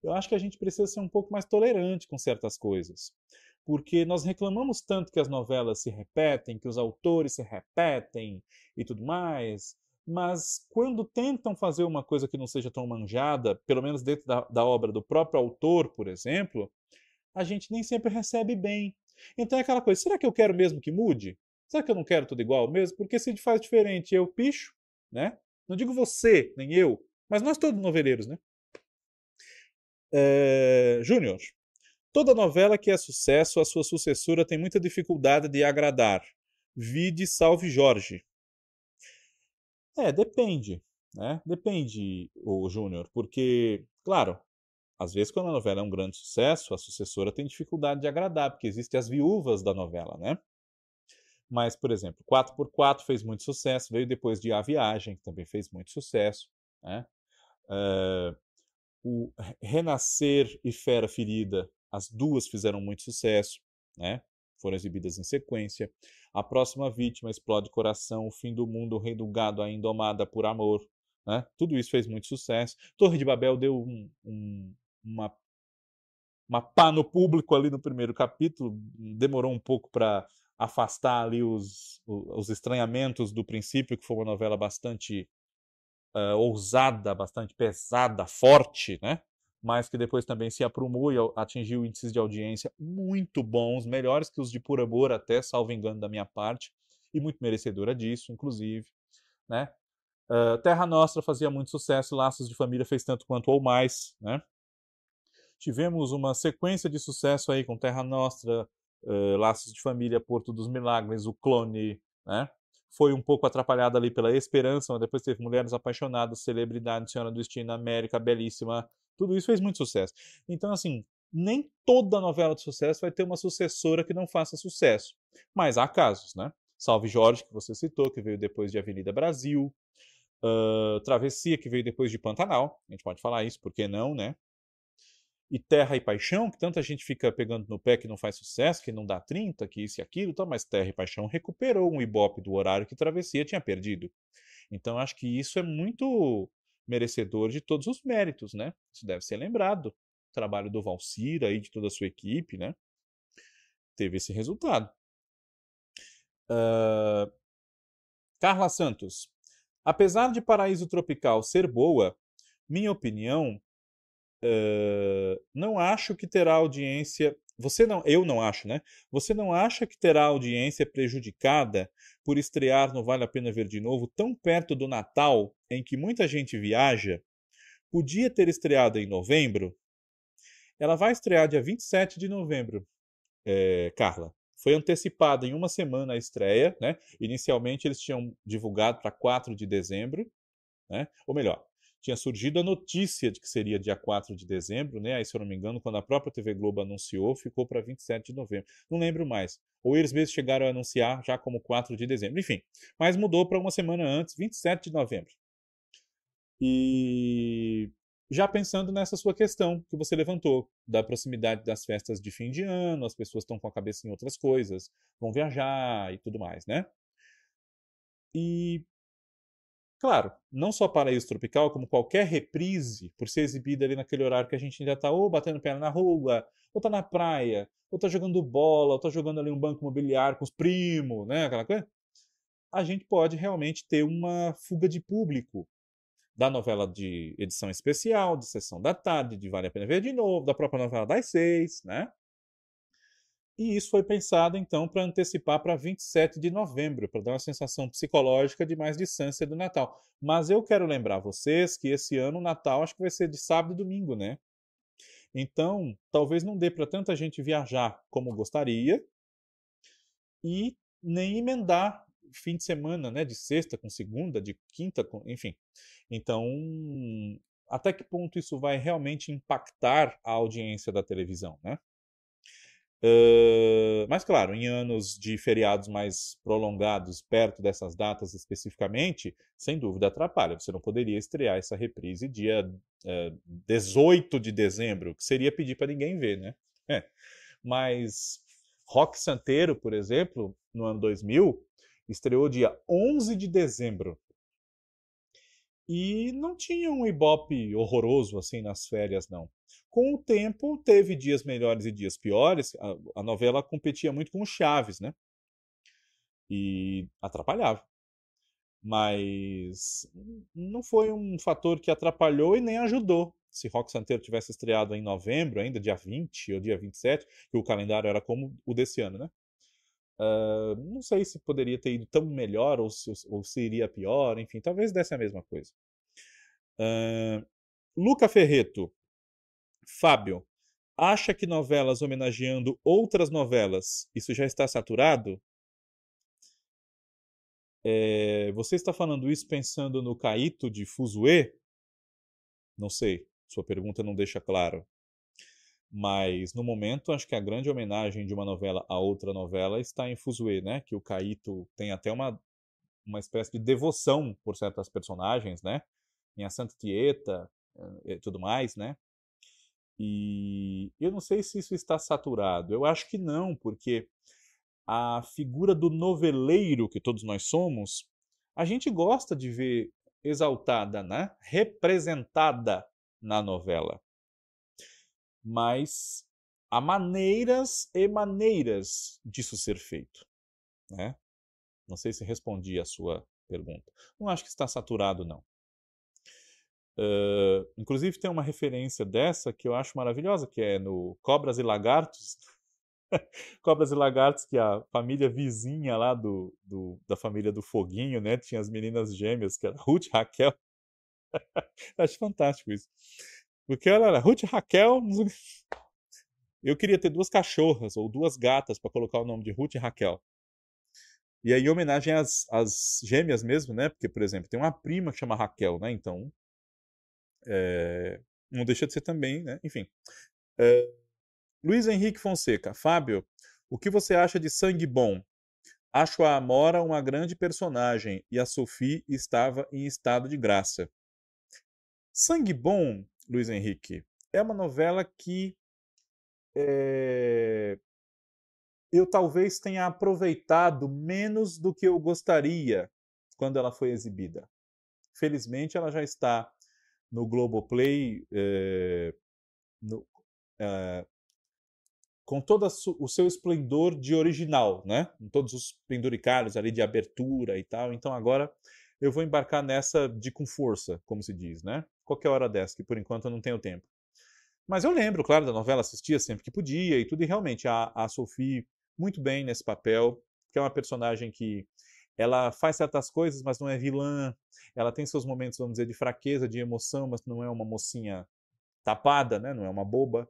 Eu acho que a gente precisa ser um pouco mais tolerante com certas coisas. Porque nós reclamamos tanto que as novelas se repetem, que os autores se repetem e tudo mais, mas quando tentam fazer uma coisa que não seja tão manjada, pelo menos dentro da, da obra do próprio autor, por exemplo, a gente nem sempre recebe bem. Então é aquela coisa, será que eu quero mesmo que mude? Será que eu não quero tudo igual mesmo? Porque se faz diferente eu picho, né? Não digo você, nem eu, mas nós todos noveleiros, né? É... Júnior, toda novela que é sucesso, a sua sucessora tem muita dificuldade de agradar. Vide Salve Jorge. É, depende, né? Depende, o Júnior, porque, claro, às vezes quando a novela é um grande sucesso, a sucessora tem dificuldade de agradar, porque existem as viúvas da novela, né? Mas, por exemplo, 4x4 fez muito sucesso, veio depois de A Viagem, que também fez muito sucesso. Né? Uh, o Renascer e Fera Ferida, as duas fizeram muito sucesso, né? Foram exibidas em sequência. A Próxima Vítima, Explode Coração, O Fim do Mundo, O Rei do Gado, A Indomada por Amor. Né? Tudo isso fez muito sucesso. Torre de Babel deu um, um, uma, uma pá no público ali no primeiro capítulo, demorou um pouco para afastar ali os, os estranhamentos do princípio, que foi uma novela bastante uh, ousada, bastante pesada, forte, né? Mas que depois também se aprumou e atingiu índices de audiência muito bons, melhores que os de Por Amor até, salvo engano da minha parte, e muito merecedora disso, inclusive. Né? Uh, Terra Nostra fazia muito sucesso, Laços de Família fez tanto quanto ou mais. Né? Tivemos uma sequência de sucesso aí com Terra Nostra, uh, Laços de Família, Porto dos Milagres, O Clone, né? foi um pouco atrapalhada ali pela Esperança, mas depois teve Mulheres Apaixonadas, Celebridade, Senhora do Destino, América, Belíssima, tudo isso fez muito sucesso. Então, assim, nem toda novela de sucesso vai ter uma sucessora que não faça sucesso. Mas há casos, né? Salve Jorge, que você citou, que veio depois de Avenida Brasil. Uh, Travessia, que veio depois de Pantanal. A gente pode falar isso, por que não, né? E Terra e Paixão, que tanta gente fica pegando no pé que não faz sucesso, que não dá 30, que isso e aquilo, tá, mas Terra e Paixão recuperou um ibope do horário que Travessia tinha perdido. Então acho que isso é muito merecedor de todos os méritos, né? Isso deve ser lembrado. O trabalho do Valcira e de toda a sua equipe, né? Teve esse resultado. Uh... Carla Santos. Apesar de Paraíso Tropical ser boa, minha opinião, uh... não acho que terá audiência você não, eu não acho, né? Você não acha que terá audiência prejudicada por estrear no Vale a Pena Ver de Novo tão perto do Natal, em que muita gente viaja? Podia ter estreado em novembro? Ela vai estrear dia 27 de novembro, é, Carla. Foi antecipada em uma semana a estreia, né? Inicialmente eles tinham divulgado para 4 de dezembro, né? Ou melhor, tinha surgido a notícia de que seria dia 4 de dezembro, né? Aí, se eu não me engano, quando a própria TV Globo anunciou, ficou para 27 de novembro. Não lembro mais. Ou eles mesmos chegaram a anunciar já como 4 de dezembro. Enfim, mas mudou para uma semana antes, 27 de novembro. E já pensando nessa sua questão que você levantou, da proximidade das festas de fim de ano, as pessoas estão com a cabeça em outras coisas, vão viajar e tudo mais, né? E Claro, não só Paraíso Tropical, como qualquer reprise, por ser exibida ali naquele horário que a gente ainda está ou batendo perna na rua, ou está na praia, ou está jogando bola, ou está jogando ali um banco imobiliário com os primos, né, aquela coisa, a gente pode realmente ter uma fuga de público da novela de edição especial, de sessão da tarde, de Vale a Pena Ver de Novo, da própria novela das seis, né? E isso foi pensado então para antecipar para 27 de novembro, para dar uma sensação psicológica de mais distância do Natal. Mas eu quero lembrar vocês que esse ano o Natal acho que vai ser de sábado e domingo, né? Então, talvez não dê para tanta gente viajar como gostaria e nem emendar fim de semana, né, de sexta com segunda, de quinta, com, enfim. Então, até que ponto isso vai realmente impactar a audiência da televisão, né? Uh, mas, claro, em anos de feriados mais prolongados, perto dessas datas especificamente, sem dúvida atrapalha. Você não poderia estrear essa reprise dia uh, 18 de dezembro, que seria pedir para ninguém ver, né? É. Mas Rock Santeiro, por exemplo, no ano 2000, estreou dia 11 de dezembro. E não tinha um ibope horroroso assim nas férias, não. Com o tempo, teve dias melhores e dias piores. A, a novela competia muito com o Chaves, né? E atrapalhava. Mas não foi um fator que atrapalhou e nem ajudou. Se Rock Santeiro tivesse estreado em novembro, ainda dia 20 ou dia 27, que o calendário era como o desse ano, né? Uh, não sei se poderia ter ido tão melhor ou se, ou se iria pior, enfim, talvez desse a mesma coisa. Uh, Luca Ferreto, Fábio, acha que novelas homenageando outras novelas, isso já está saturado? É, você está falando isso pensando no Caíto de Fuzue? Não sei, sua pergunta não deixa claro. Mas no momento, acho que a grande homenagem de uma novela a outra novela está em Fuzue, né? Que o Caíto tem até uma, uma espécie de devoção por certas personagens, né? Em A Santa Tieta e tudo mais, né? E eu não sei se isso está saturado. Eu acho que não, porque a figura do noveleiro que todos nós somos, a gente gosta de ver exaltada, né? representada na novela. Mas há maneiras e maneiras disso ser feito. né? Não sei se respondi a sua pergunta. Não acho que está saturado, não. Uh, inclusive tem uma referência dessa que eu acho maravilhosa, que é no Cobras e Lagartos. Cobras e Lagartos, que a família vizinha lá do, do, da família do Foguinho, né? Tinha as meninas gêmeas, que era Ruth e Raquel. acho fantástico isso. Porque ela era Ruth e Raquel. Eu queria ter duas cachorras ou duas gatas para colocar o nome de Ruth e Raquel. E aí, em homenagem às, às gêmeas mesmo, né? Porque, por exemplo, tem uma prima que chama Raquel, né? Então, é, não deixa de ser também, né? Enfim. É, Luiz Henrique Fonseca. Fábio, o que você acha de Sangue Bom? Acho a Amora uma grande personagem e a Sophie estava em estado de graça. Sangue Bom, Luiz Henrique, é uma novela que é, eu talvez tenha aproveitado menos do que eu gostaria quando ela foi exibida. Felizmente, ela já está no Globoplay é, no, é, com todo o seu esplendor de original, né? Com todos os penduricários ali de abertura e tal. Então agora eu vou embarcar nessa de com força, como se diz, né? Qualquer hora dessa, que por enquanto eu não tenho tempo. Mas eu lembro, claro, da novela, assistia sempre que podia e tudo, e realmente a, a Sophie muito bem nesse papel, que é uma personagem que ela faz certas coisas, mas não é vilã. Ela tem seus momentos, vamos dizer, de fraqueza, de emoção, mas não é uma mocinha tapada, né? Não é uma boba.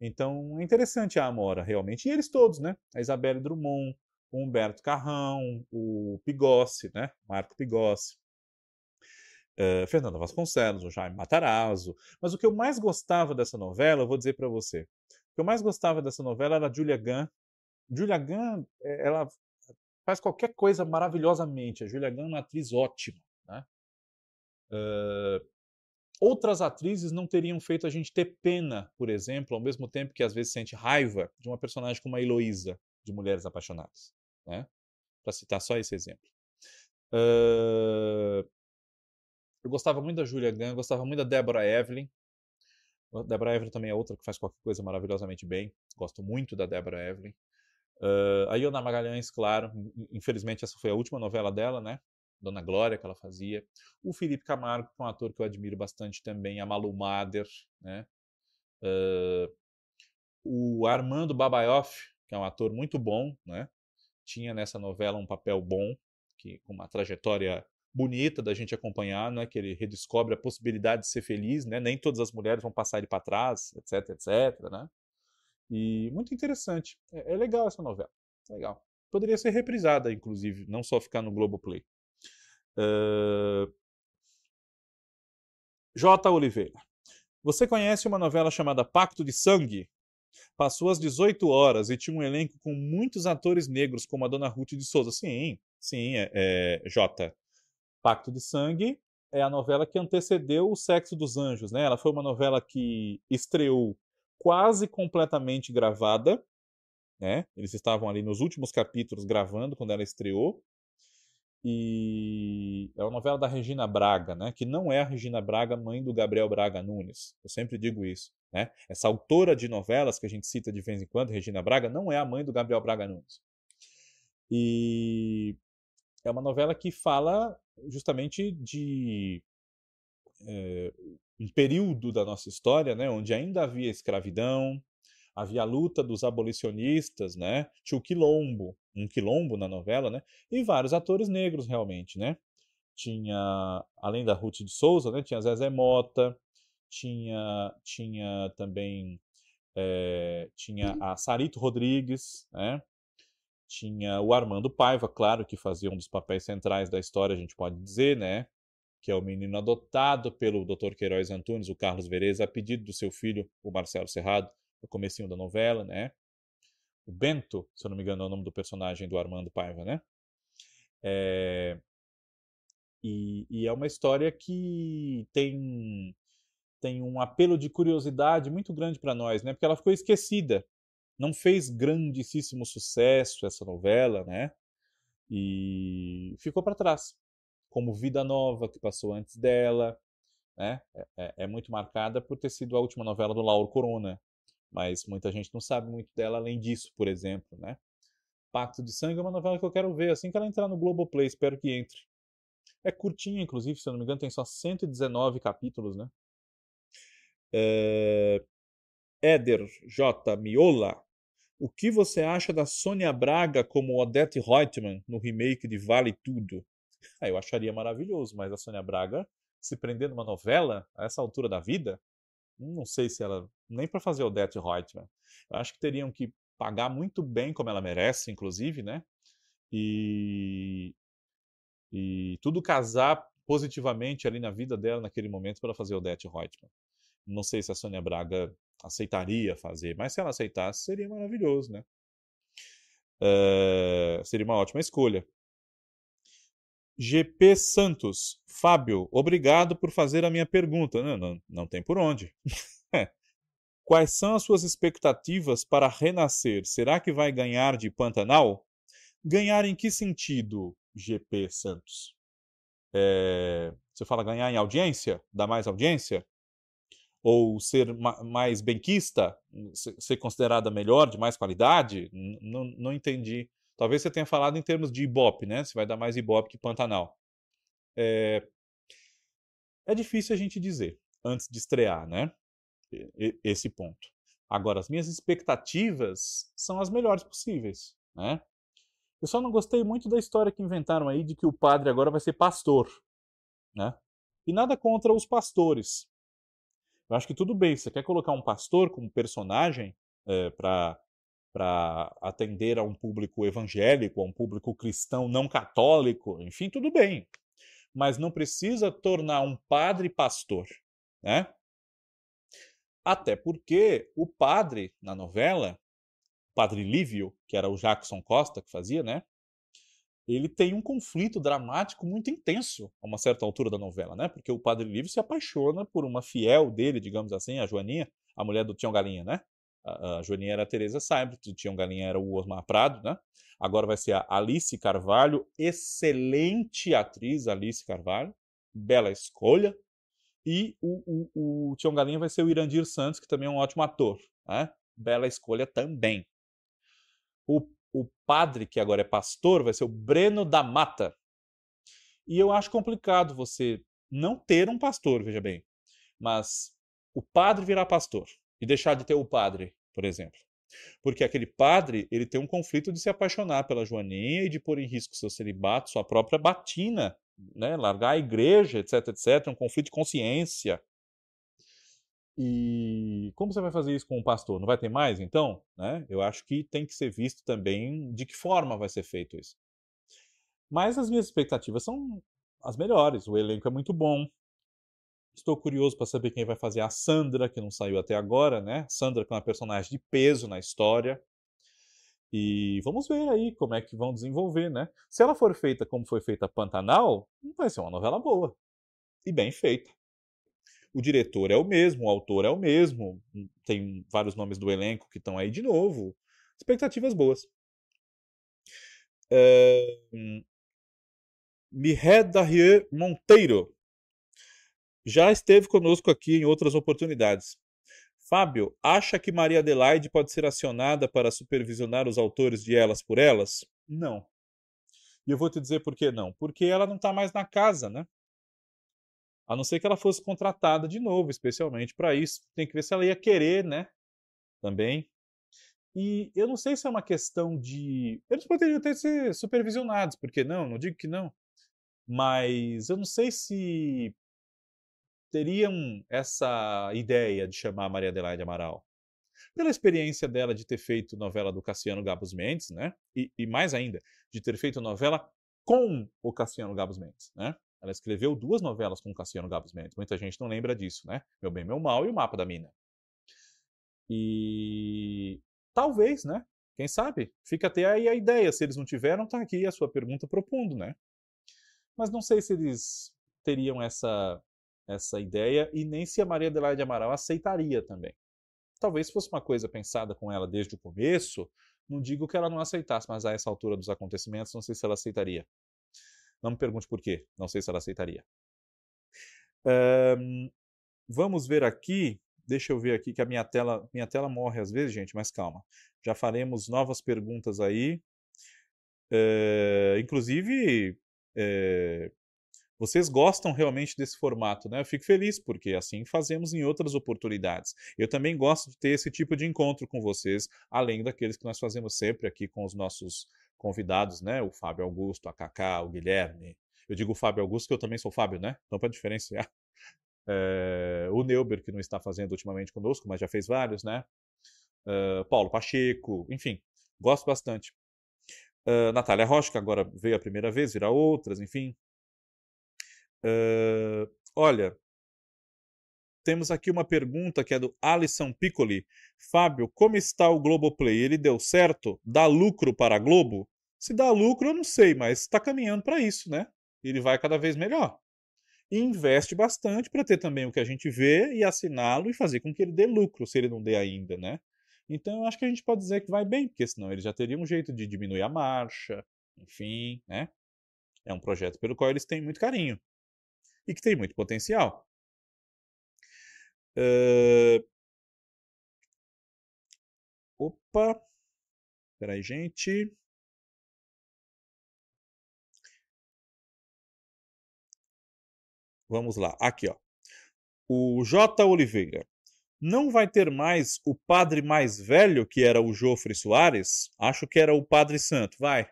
Então, é interessante a Amora, realmente. E eles todos, né? A Isabelle Drummond, o Humberto Carrão, o Pigossi, né? Marco Pigossi. Uh, Vasconcelos, o Jaime Matarazzo. Mas o que eu mais gostava dessa novela, eu vou dizer para você. O que eu mais gostava dessa novela era a Julia Gunn, Julia Gunn, eh, ela faz qualquer coisa maravilhosamente. A Julia Gunn é uma atriz ótima. Né? Uh, outras atrizes não teriam feito a gente ter pena, por exemplo, ao mesmo tempo que às vezes sente raiva de uma personagem como a Heloísa, de Mulheres Apaixonadas. Né? Para citar só esse exemplo. Uh, eu gostava muito da Julia Gunn, gostava muito da Deborah Evelyn. Deborah Evelyn também é outra que faz qualquer coisa maravilhosamente bem. Gosto muito da Deborah Evelyn. Uh, a Iona Magalhães, claro, infelizmente essa foi a última novela dela, né? Dona Glória, que ela fazia. O Felipe Camargo, que é um ator que eu admiro bastante também. A Malu Mader, né? Uh, o Armando Babaioff, que é um ator muito bom, né? Tinha nessa novela um papel bom, que com uma trajetória bonita da gente acompanhar, né? Que ele redescobre a possibilidade de ser feliz, né? Nem todas as mulheres vão passar ele para trás, etc, etc, né? E muito interessante. É, é legal essa novela. Legal. Poderia ser reprisada, inclusive, não só ficar no Globoplay. Uh... J. Oliveira. Você conhece uma novela chamada Pacto de Sangue? Passou às 18 horas e tinha um elenco com muitos atores negros, como a Dona Ruth de Souza. Sim, sim, é, é, J. Pacto de Sangue é a novela que antecedeu O Sexo dos Anjos. Né? Ela foi uma novela que estreou quase completamente gravada. Né? Eles estavam ali nos últimos capítulos gravando quando ela estreou. E é uma novela da Regina Braga, né? que não é a Regina Braga, mãe do Gabriel Braga Nunes. Eu sempre digo isso. Né? Essa autora de novelas que a gente cita de vez em quando, Regina Braga, não é a mãe do Gabriel Braga Nunes. E é uma novela que fala justamente de é, um período da nossa história, né, onde ainda havia escravidão, havia a luta dos abolicionistas, né, tinha o quilombo, um quilombo na novela, né, e vários atores negros realmente, né. Tinha, além da Ruth de Souza, né, tinha Zezé Mota, tinha, tinha também é, tinha a Sarito Rodrigues, né, tinha o Armando Paiva, claro, que fazia um dos papéis centrais da história, a gente pode dizer, né? Que é o menino adotado pelo Dr. Queiroz Antunes, o Carlos Vereza, a pedido do seu filho, o Marcelo Serrado, no comecinho da novela, né? O Bento, se eu não me engano, é o nome do personagem do Armando Paiva, né? É... E, e, é uma história que tem, tem um apelo de curiosidade muito grande para nós, né? Porque ela ficou esquecida. Não fez grandíssimo sucesso essa novela, né? E ficou para trás como Vida Nova, que passou antes dela, né? É, é, é, muito marcada por ter sido a última novela do Lauro Corona, mas muita gente não sabe muito dela além disso, por exemplo, né? Pacto de Sangue é uma novela que eu quero ver assim que ela entrar no Globoplay, espero que entre. É curtinha, inclusive, se eu não me engano, tem só 119 capítulos, né? É... Éder J. Miola, o que você acha da Sônia Braga como Odette Reutemann no remake de Vale Tudo? Ah, eu acharia maravilhoso, mas a Sônia Braga se prender numa novela a essa altura da vida, não sei se ela nem para fazer Odette Reutemann. Eu acho que teriam que pagar muito bem como ela merece, inclusive, né? E e tudo casar positivamente ali na vida dela naquele momento para fazer Odette Reutemann. Não sei se a Sônia Braga aceitaria fazer, mas se ela aceitasse seria maravilhoso, né? Uh, seria uma ótima escolha. GP Santos. Fábio, obrigado por fazer a minha pergunta. Não, não, não tem por onde. Quais são as suas expectativas para renascer? Será que vai ganhar de Pantanal? Ganhar em que sentido, GP Santos? É, você fala ganhar em audiência? Dar mais audiência? Ou ser ma mais benquista? Ser considerada melhor, de mais qualidade? N não entendi Talvez você tenha falado em termos de Ibope, né? Se vai dar mais Ibope que Pantanal. É, é difícil a gente dizer antes de estrear, né? Esse ponto. Agora, as minhas expectativas são as melhores possíveis, né? Eu só não gostei muito da história que inventaram aí de que o padre agora vai ser pastor, né? E nada contra os pastores. Eu acho que tudo bem, você quer colocar um pastor como personagem é, para para atender a um público evangélico, a um público cristão não católico, enfim, tudo bem. Mas não precisa tornar um padre pastor, né? Até porque o padre na novela, o padre Lívio, que era o Jackson Costa que fazia, né? Ele tem um conflito dramático muito intenso a uma certa altura da novela, né? Porque o padre Lívio se apaixona por uma fiel dele, digamos assim, a Joaninha, a mulher do Tião Galinha, né? A, Joaninha era a Teresa Saibro, Tião Galinha era o Osmar Prado, né? Agora vai ser a Alice Carvalho, excelente atriz, Alice Carvalho, bela escolha. E o, o, o Tião Galinha vai ser o Irandir Santos, que também é um ótimo ator, né? Bela escolha também. O, o padre, que agora é pastor, vai ser o Breno da Mata. E eu acho complicado você não ter um pastor, veja bem, mas o padre virar pastor e deixar de ter o padre, por exemplo. Porque aquele padre, ele tem um conflito de se apaixonar pela Joaninha e de pôr em risco seu celibato, sua própria batina, né? largar a igreja, etc, etc, um conflito de consciência. E como você vai fazer isso com o pastor? Não vai ter mais, então? Né? Eu acho que tem que ser visto também de que forma vai ser feito isso. Mas as minhas expectativas são as melhores. O elenco é muito bom, Estou curioso para saber quem vai fazer a Sandra, que não saiu até agora, né? Sandra, que é uma personagem de peso na história. E vamos ver aí como é que vão desenvolver, né? Se ela for feita como foi feita Pantanal, vai ser uma novela boa. E bem feita. O diretor é o mesmo, o autor é o mesmo, tem vários nomes do elenco que estão aí de novo. Expectativas boas. É... Mihed Darie Monteiro já esteve conosco aqui em outras oportunidades. Fábio, acha que Maria Adelaide pode ser acionada para supervisionar os autores de Elas por Elas? Não. E eu vou te dizer por que não. Porque ela não está mais na casa, né? A não ser que ela fosse contratada de novo, especialmente para isso. Tem que ver se ela ia querer, né? Também. E eu não sei se é uma questão de. Eles poderiam ter ser supervisionados, por que não? Não digo que não. Mas eu não sei se teriam essa ideia de chamar Maria Adelaide Amaral? Pela experiência dela de ter feito novela do Cassiano Gabos Mendes, né? E, e mais ainda, de ter feito novela com o Cassiano Gabos Mendes, né? Ela escreveu duas novelas com o Cassiano Gabos Mendes. Muita gente não lembra disso, né? Meu Bem, Meu Mal e O Mapa da Mina. E talvez, né? Quem sabe? Fica até aí a ideia. Se eles não tiveram, tá aqui a sua pergunta propondo, né? Mas não sei se eles teriam essa essa ideia e nem se a Maria Adelaide Amaral aceitaria também. Talvez fosse uma coisa pensada com ela desde o começo, não digo que ela não aceitasse, mas a essa altura dos acontecimentos, não sei se ela aceitaria. Não me pergunte por quê, não sei se ela aceitaria. Um, vamos ver aqui, deixa eu ver aqui que a minha tela, minha tela morre às vezes, gente, mas calma. Já faremos novas perguntas aí. É, inclusive, é, vocês gostam realmente desse formato, né? Eu fico feliz, porque assim fazemos em outras oportunidades. Eu também gosto de ter esse tipo de encontro com vocês, além daqueles que nós fazemos sempre aqui com os nossos convidados, né? O Fábio Augusto, a Cacá, o Guilherme. Eu digo Fábio Augusto, que eu também sou Fábio, né? Então, para diferenciar. É, o Neuber, que não está fazendo ultimamente conosco, mas já fez vários, né? Uh, Paulo Pacheco, enfim, gosto bastante. Uh, Natália Rocha, que agora veio a primeira vez, virá outras, enfim. Uh, olha, temos aqui uma pergunta que é do Alisson Piccoli. Fábio, como está o Globoplay? Ele deu certo? Dá lucro para a Globo? Se dá lucro, eu não sei, mas está caminhando para isso, né? Ele vai cada vez melhor. E investe bastante para ter também o que a gente vê e assiná-lo e fazer com que ele dê lucro, se ele não dê ainda, né? Então eu acho que a gente pode dizer que vai bem, porque senão ele já teria um jeito de diminuir a marcha, enfim, né? É um projeto pelo qual eles têm muito carinho e que tem muito potencial. Uh... Opa! Peraí, gente. Vamos lá, aqui ó. O J. Oliveira. Não vai ter mais o padre mais velho, que era o Jofre Soares? Acho que era o Padre Santo. Vai.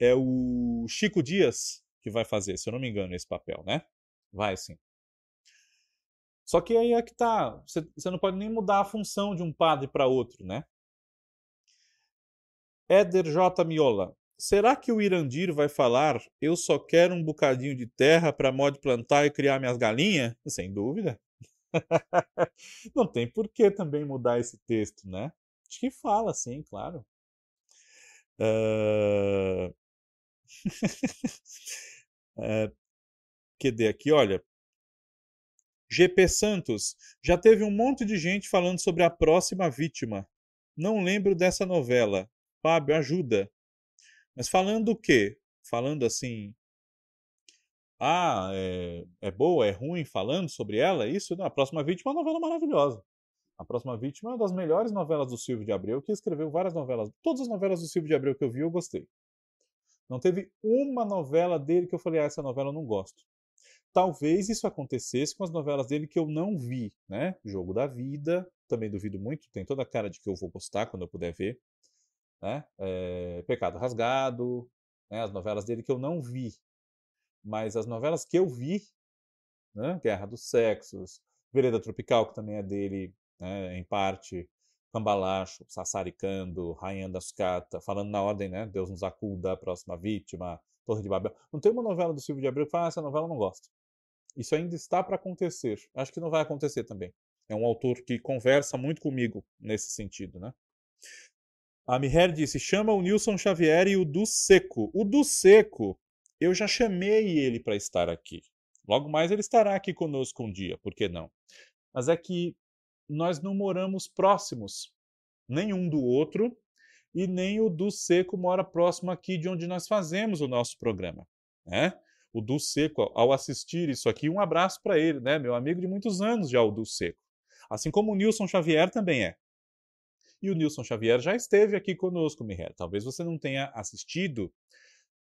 É o Chico Dias que vai fazer, se eu não me engano, esse papel, né? Vai sim. Só que aí é que tá. Você, não pode nem mudar a função de um padre para outro, né? Éder J. Miola. Será que o Irandir vai falar eu só quero um bocadinho de terra para mod plantar e criar minhas galinhas? Sem dúvida. não tem por que também mudar esse texto, né? Acho que fala, sim, claro. Uh, QD aqui, olha. GP Santos, já teve um monte de gente falando sobre a próxima vítima. Não lembro dessa novela. Fábio, ajuda. Mas falando o quê? Falando assim. Ah, é, é boa, é ruim, falando sobre ela? Isso? Não, a próxima vítima é uma novela maravilhosa. A próxima vítima é uma das melhores novelas do Silvio de Abreu, que escreveu várias novelas. Todas as novelas do Silvio de Abreu que eu vi, eu gostei. Não teve uma novela dele que eu falei, ah, essa novela eu não gosto. Talvez isso acontecesse com as novelas dele que eu não vi, né? Jogo da Vida, também duvido muito, tem toda a cara de que eu vou gostar quando eu puder ver, né? É, Pecado Rasgado, né? as novelas dele que eu não vi. Mas as novelas que eu vi, né? Guerra dos Sexos, Vereda Tropical, que também é dele, né? em parte, Cambalacho, Sassaricando, Rainha da Sucata, falando na ordem, né? Deus nos acuda, a próxima vítima, Torre de Babel. Não tem uma novela do Silvio de Abreu que fala, ah, essa novela eu não gosto. Isso ainda está para acontecer. Acho que não vai acontecer também. É um autor que conversa muito comigo nesse sentido, né? A Miher disse: chama o Nilson Xavier e o do Seco. O do Seco, eu já chamei ele para estar aqui. Logo mais ele estará aqui conosco um dia, por que não? Mas é que nós não moramos próximos, nenhum do outro, e nem o do Seco mora próximo aqui de onde nós fazemos o nosso programa. Né? O Du Seco, ao assistir isso aqui, um abraço para ele, né? Meu amigo de muitos anos já, o Du Seco. Assim como o Nilson Xavier também é. E o Nilson Xavier já esteve aqui conosco, Miher. Talvez você não tenha assistido.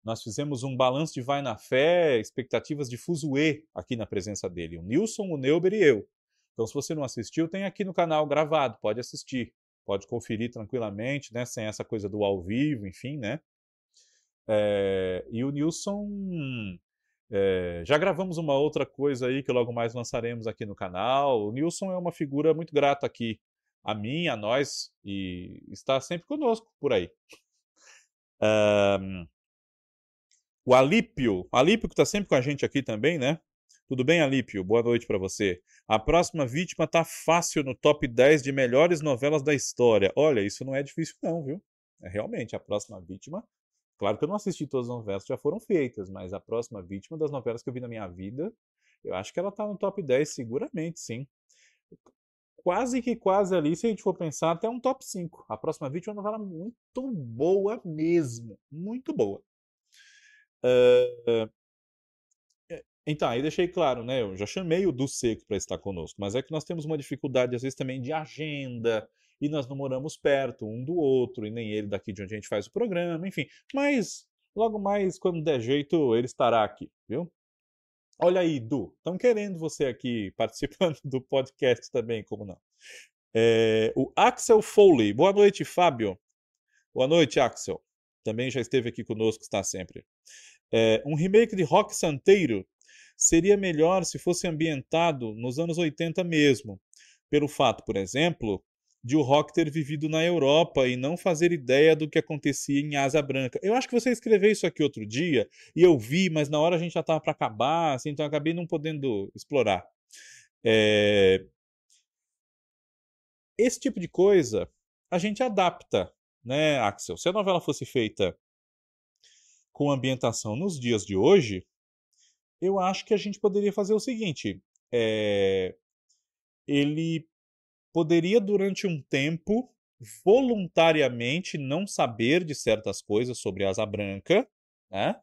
Nós fizemos um balanço de Vai na Fé, expectativas de Fuzue aqui na presença dele. O Nilson, o Neuber e eu. Então, se você não assistiu, tem aqui no canal gravado, pode assistir. Pode conferir tranquilamente, né? Sem essa coisa do ao vivo, enfim, né? É, e o Nilson é, já gravamos uma outra coisa aí que logo mais lançaremos aqui no canal. O Nilson é uma figura muito grata aqui a mim, a nós, e está sempre conosco por aí. Um, o Alípio, Alípio que está sempre com a gente aqui também, né? Tudo bem, Alípio? Boa noite para você. A próxima vítima tá fácil no top 10 de melhores novelas da história. Olha, isso não é difícil não, viu? É realmente a próxima vítima Claro que eu não assisti todas as novelas que já foram feitas, mas a próxima vítima das novelas que eu vi na minha vida, eu acho que ela tá no top 10 seguramente, sim. Quase que quase ali, se a gente for pensar, até um top 5. A próxima vítima é uma novela muito boa mesmo. Muito boa. Uh, então, aí deixei claro, né? Eu já chamei o Du Seco para estar conosco, mas é que nós temos uma dificuldade, às vezes, também de agenda, e nós não moramos perto um do outro, e nem ele daqui de onde a gente faz o programa, enfim. Mas Logo mais, quando der jeito, ele estará aqui, viu? Olha aí, Du, estão querendo você aqui participando do podcast também, como não? É, o Axel Foley, boa noite, Fábio. Boa noite, Axel. Também já esteve aqui conosco, está sempre. É, um remake de Rock Santeiro seria melhor se fosse ambientado nos anos 80 mesmo, pelo fato, por exemplo, de o rock ter vivido na Europa e não fazer ideia do que acontecia em Asa Branca. Eu acho que você escreveu isso aqui outro dia e eu vi, mas na hora a gente já estava para acabar, assim, então acabei não podendo explorar. É... Esse tipo de coisa a gente adapta, né, Axel? Se a novela fosse feita com ambientação nos dias de hoje, eu acho que a gente poderia fazer o seguinte: é... ele poderia, durante um tempo, voluntariamente não saber de certas coisas sobre Asa Branca, né?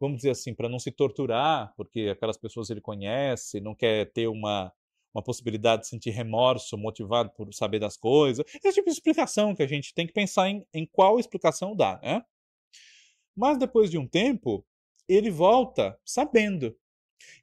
Vamos dizer assim, para não se torturar, porque aquelas pessoas ele conhece, não quer ter uma, uma possibilidade de sentir remorso motivado por saber das coisas. Esse tipo de explicação que a gente tem que pensar em, em qual explicação dá, né? Mas depois de um tempo, ele volta sabendo.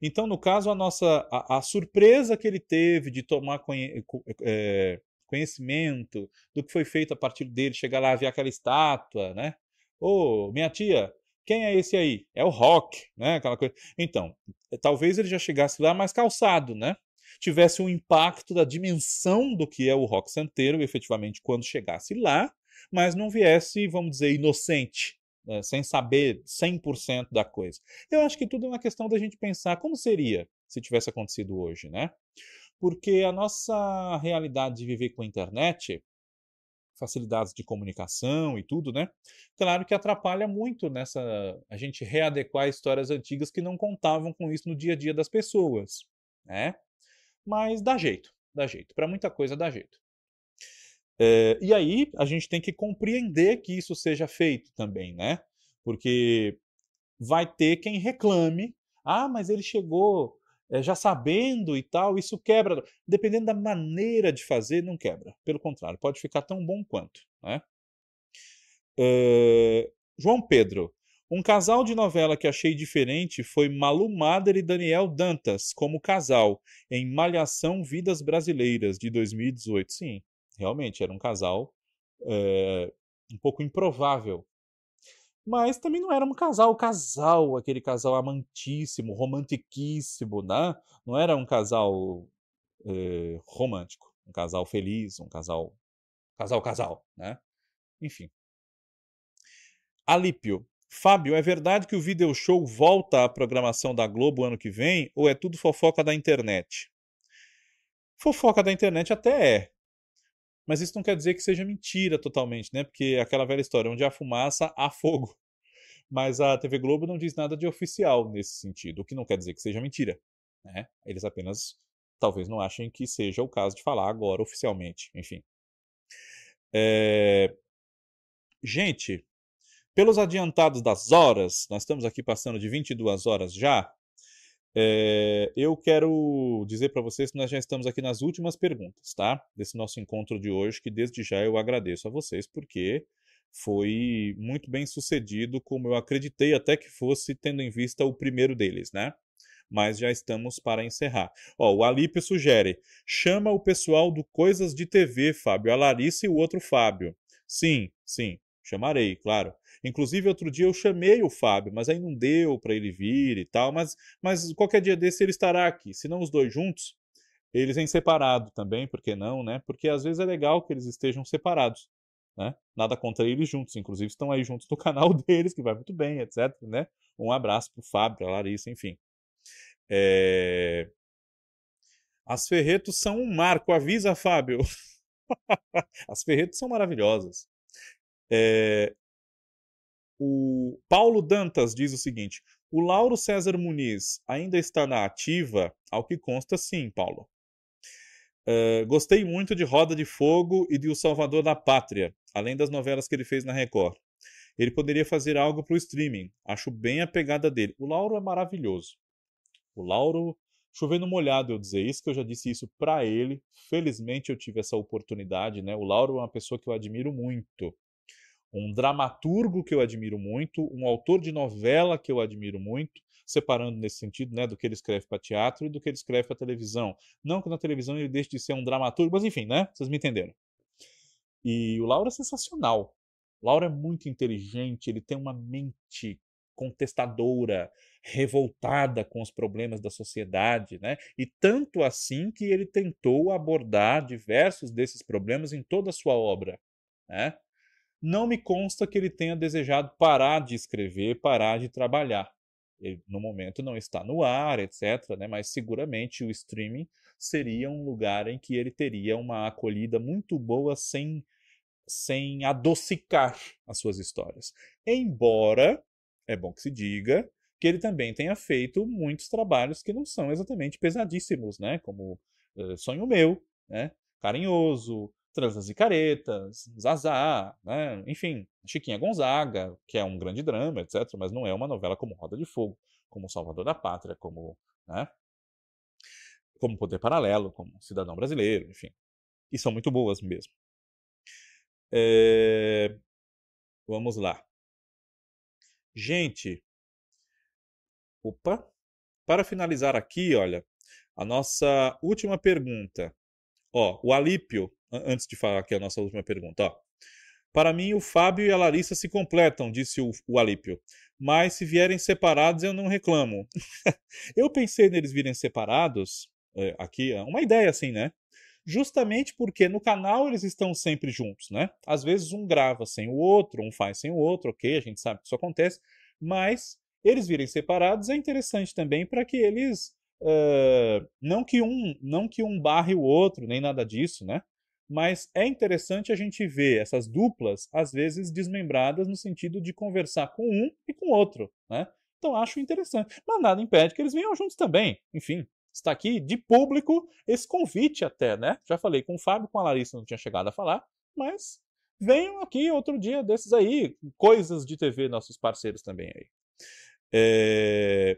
Então, no caso, a nossa a, a surpresa que ele teve de tomar conhe, é, conhecimento do que foi feito a partir dele, chegar lá ver aquela estátua, né? Ô, oh, minha tia, quem é esse aí? É o Rock, né? Aquela coisa. Então, talvez ele já chegasse lá mais calçado, né? Tivesse um impacto da dimensão do que é o rock santeiro, efetivamente, quando chegasse lá, mas não viesse, vamos dizer, inocente, né, sem saber 100% da coisa. Eu acho que tudo é uma questão da gente pensar como seria se tivesse acontecido hoje, né? Porque a nossa realidade de viver com a internet, facilidades de comunicação e tudo, né? Claro que atrapalha muito nessa a gente readequar histórias antigas que não contavam com isso no dia a dia das pessoas, né? Mas dá jeito, dá jeito. Para muita coisa dá jeito. É, e aí a gente tem que compreender que isso seja feito também, né? Porque vai ter quem reclame, ah, mas ele chegou é, já sabendo e tal, isso quebra. Dependendo da maneira de fazer, não quebra. Pelo contrário, pode ficar tão bom quanto. Né? É, João Pedro, um casal de novela que achei diferente foi Malu Mader e Daniel Dantas como casal em Malhação Vidas Brasileiras de 2018. Sim, realmente era um casal é, um pouco improvável. Mas também não era um casal, casal, aquele casal amantíssimo, romantiquíssimo, né? Não era um casal é, romântico, um casal feliz, um casal, casal, casal, né? Enfim. Alípio. Fábio, é verdade que o video show volta à programação da Globo ano que vem ou é tudo fofoca da internet? Fofoca da internet até é, mas isso não quer dizer que seja mentira totalmente, né? Porque é aquela velha história, onde há fumaça, há fogo. Mas a TV Globo não diz nada de oficial nesse sentido, o que não quer dizer que seja mentira. Né? Eles apenas talvez não achem que seja o caso de falar agora oficialmente. Enfim. É... Gente, pelos adiantados das horas, nós estamos aqui passando de 22 horas já. É, eu quero dizer para vocês que nós já estamos aqui nas últimas perguntas, tá? Desse nosso encontro de hoje, que desde já eu agradeço a vocês, porque foi muito bem sucedido, como eu acreditei até que fosse, tendo em vista o primeiro deles, né? Mas já estamos para encerrar. Ó, o Alipe sugere: chama o pessoal do Coisas de TV, Fábio, a Larissa e o outro Fábio. Sim, sim, chamarei, claro. Inclusive, outro dia eu chamei o Fábio, mas aí não deu para ele vir e tal. Mas, mas qualquer dia desse ele estará aqui. Se não os dois juntos, eles em separado também, por que não, né? Porque às vezes é legal que eles estejam separados. Né? Nada contra eles juntos, inclusive estão aí juntos no canal deles, que vai muito bem, etc. Né? Um abraço para o Fábio, para a Larissa, enfim. É... As Ferretos são um marco, avisa, Fábio. As Ferretos são maravilhosas. É... O Paulo Dantas diz o seguinte: o Lauro César Muniz ainda está na ativa? Ao que consta, sim, Paulo. Uh, gostei muito de Roda de Fogo e de O Salvador da Pátria, além das novelas que ele fez na Record. Ele poderia fazer algo para o streaming. Acho bem a pegada dele. O Lauro é maravilhoso. O Lauro, chovendo molhado eu dizer isso, que eu já disse isso para ele. Felizmente eu tive essa oportunidade, né? O Lauro é uma pessoa que eu admiro muito um dramaturgo que eu admiro muito, um autor de novela que eu admiro muito, separando nesse sentido, né, do que ele escreve para teatro e do que ele escreve para televisão. Não que na televisão ele deixe de ser um dramaturgo, mas enfim, né? Vocês me entenderam. E o Lauro é sensacional. O Lauro é muito inteligente, ele tem uma mente contestadora, revoltada com os problemas da sociedade, né? E tanto assim que ele tentou abordar diversos desses problemas em toda a sua obra, né? Não me consta que ele tenha desejado parar de escrever, parar de trabalhar. Ele, no momento não está no ar, etc., né? mas seguramente o streaming seria um lugar em que ele teria uma acolhida muito boa sem, sem adocicar as suas histórias. Embora, é bom que se diga, que ele também tenha feito muitos trabalhos que não são exatamente pesadíssimos, né? como uh, Sonho Meu, né? Carinhoso, Transas e Caretas, Zazá, né? enfim, Chiquinha Gonzaga, que é um grande drama, etc., mas não é uma novela como Roda de Fogo, como Salvador da Pátria, como, né? como Poder Paralelo, como Cidadão Brasileiro, enfim. E são muito boas mesmo. É... Vamos lá. Gente, opa, para finalizar aqui, olha, a nossa última pergunta. Ó, o Alípio antes de falar aqui a nossa última pergunta. Ó. Para mim, o Fábio e a Larissa se completam, disse o, o Alípio. Mas se vierem separados, eu não reclamo. eu pensei neles virem separados, é, aqui, uma ideia assim, né? Justamente porque no canal eles estão sempre juntos, né? Às vezes um grava sem o outro, um faz sem o outro, ok, a gente sabe que isso acontece, mas eles virem separados é interessante também para que eles. Uh, não que um não que um barre o outro, nem nada disso, né? Mas é interessante a gente ver essas duplas, às vezes, desmembradas no sentido de conversar com um e com outro, né? Então acho interessante. Mas nada impede que eles venham juntos também. Enfim, está aqui de público esse convite até, né? Já falei com o Fábio, com a Larissa não tinha chegado a falar, mas venham aqui outro dia desses aí, coisas de TV, nossos parceiros também aí. É...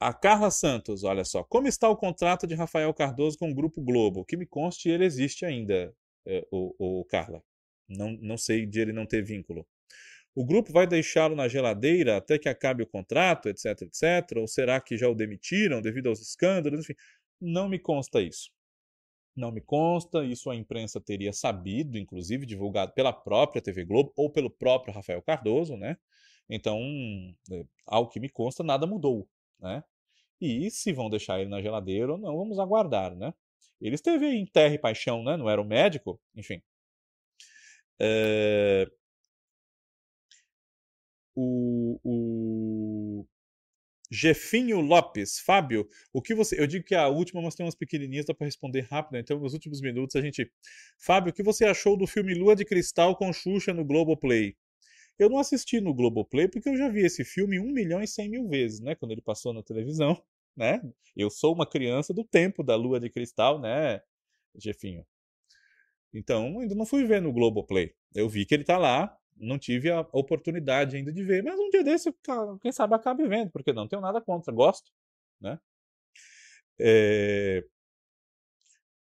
A Carla Santos, olha só. Como está o contrato de Rafael Cardoso com o Grupo Globo? Que me conste, ele existe ainda, é, o, o Carla. Não, não sei de ele não ter vínculo. O grupo vai deixá-lo na geladeira até que acabe o contrato, etc, etc? Ou será que já o demitiram devido aos escândalos? Enfim, não me consta isso. Não me consta, isso a imprensa teria sabido, inclusive divulgado pela própria TV Globo ou pelo próprio Rafael Cardoso, né? Então, é, ao que me consta, nada mudou né? E se vão deixar ele na geladeira ou não, vamos aguardar, né? Ele esteve em terra e paixão, né? Não era um médico, enfim. É... O, o Jefinho Lopes, Fábio, o que você. Eu digo que a última, mas tem umas pequenininhas, dá para responder rápido, então nos últimos minutos a gente. Fábio, o que você achou do filme Lua de Cristal com Xuxa no Globoplay? Eu não assisti no Globoplay porque eu já vi esse filme um milhão e cem mil vezes, né? Quando ele passou na televisão, né? Eu sou uma criança do tempo da Lua de Cristal, né, Jefinho? Então, ainda não fui ver no Globoplay. Eu vi que ele tá lá, não tive a oportunidade ainda de ver, mas um dia desse, quem sabe acabe vendo, porque não tenho nada contra, gosto, né? É...